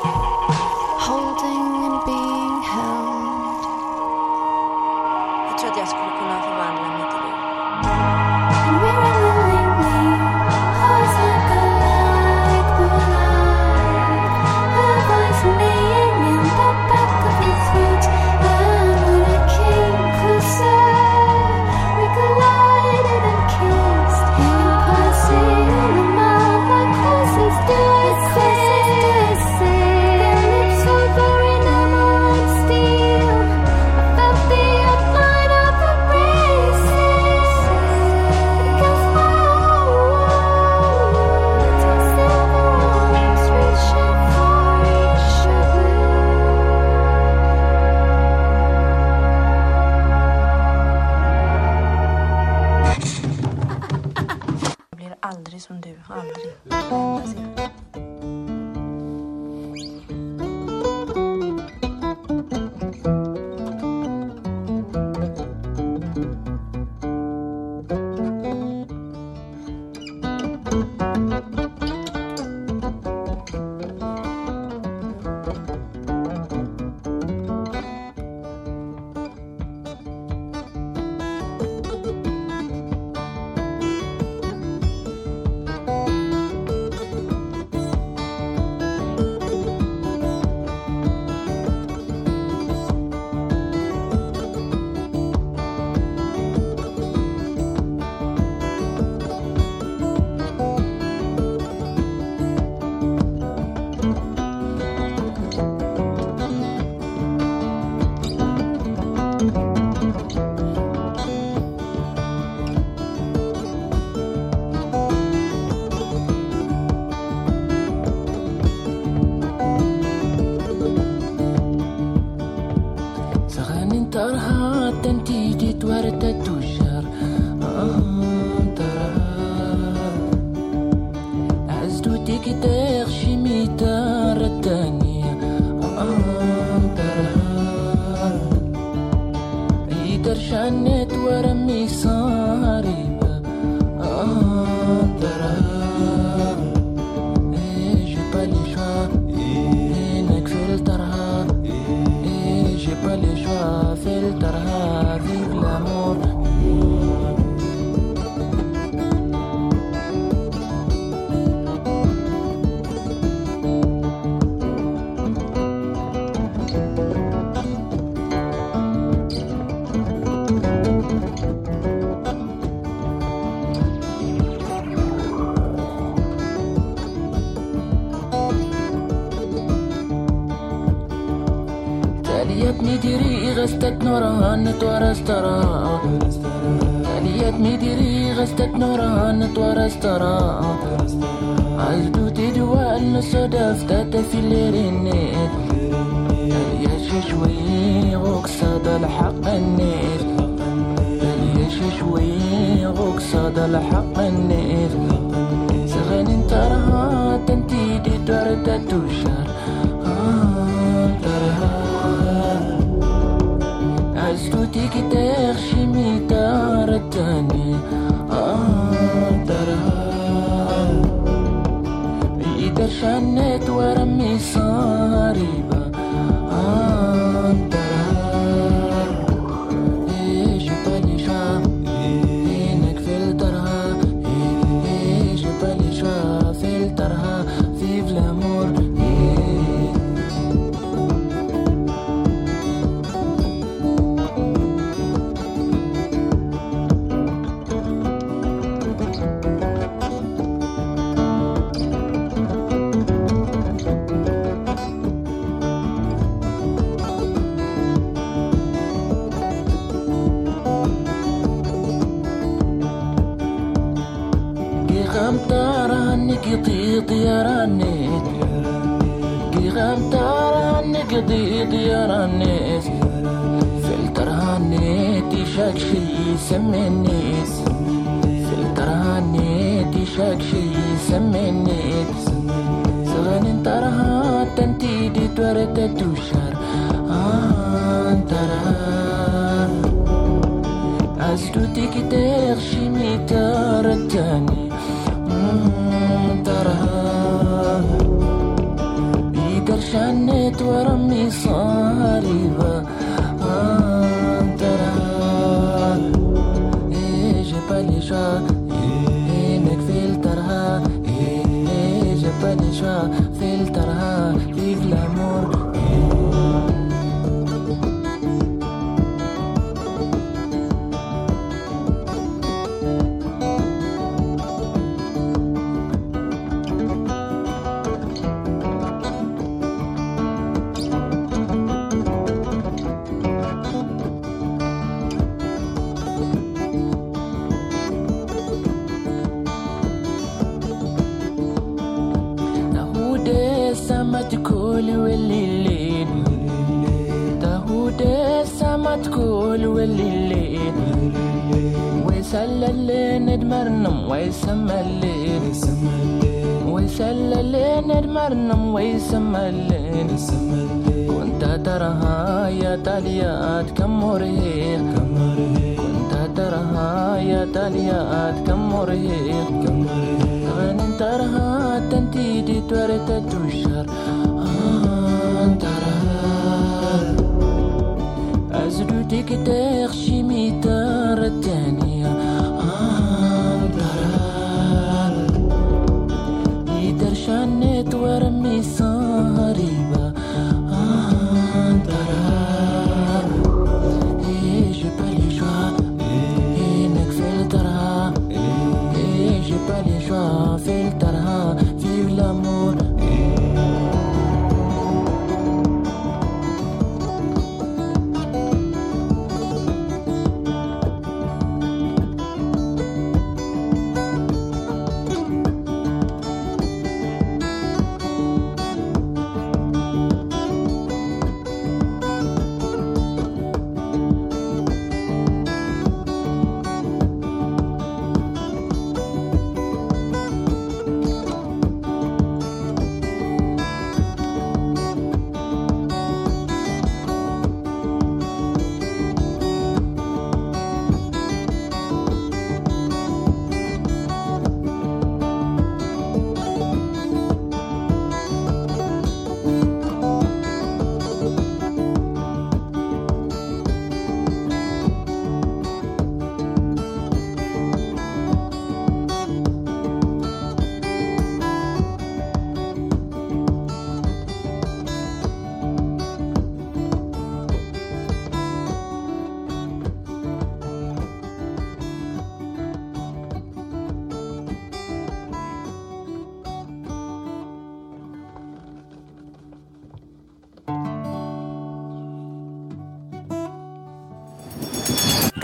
Speaker 24: نتورسترا تاليات ميديري غستت نورا نتورسترا عزدو تدوى النسودة فتاتا في الليرينيت تالياش شوي غوكساد الحق النيت. تالياش شوي غوكساد الحق النيت. سغاني انترها تنتيدي تورتا توشر. dani ah tara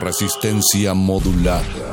Speaker 25: Resistencia modulada.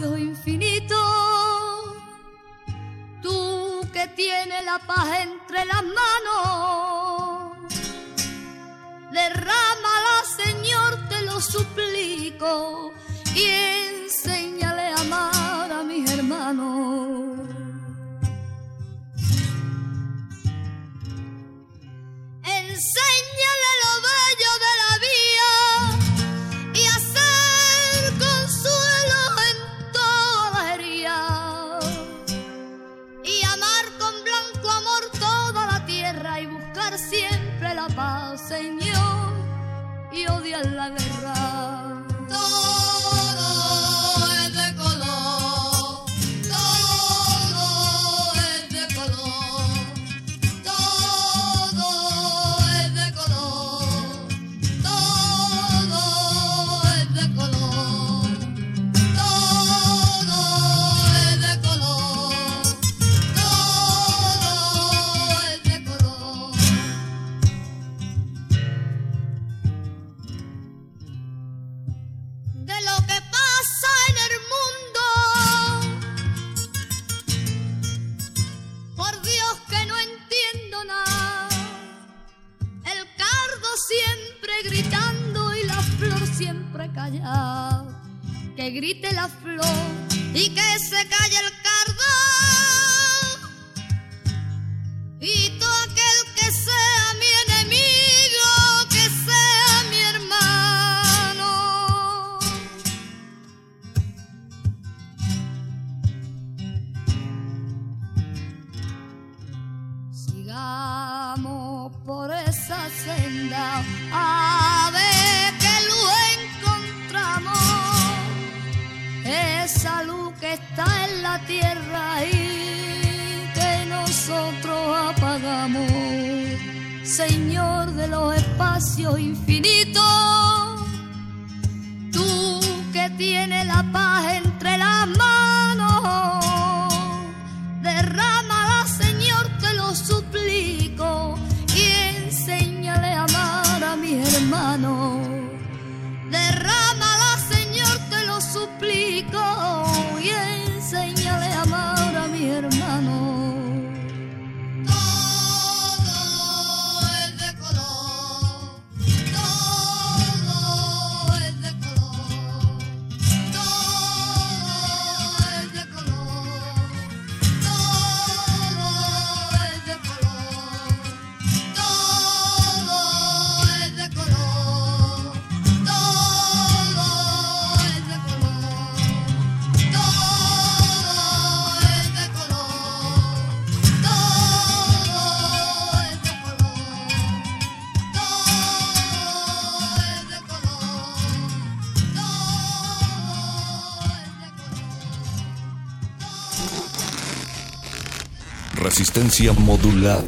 Speaker 25: espacio infinito. Tú que tienes la paz entre las manos, derrámala, Señor, te lo suplico, y enséñale a amar a mis hermanos. Señor y odia la grite la flor y que se calle el espacio infinito, tú que tienes la paz en
Speaker 2: resistencia modulada.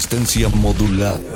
Speaker 2: Resistencia modulada.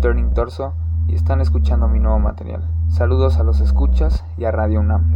Speaker 26: Turning Torso y están escuchando mi nuevo material. Saludos a los escuchas y a Radio UNAM.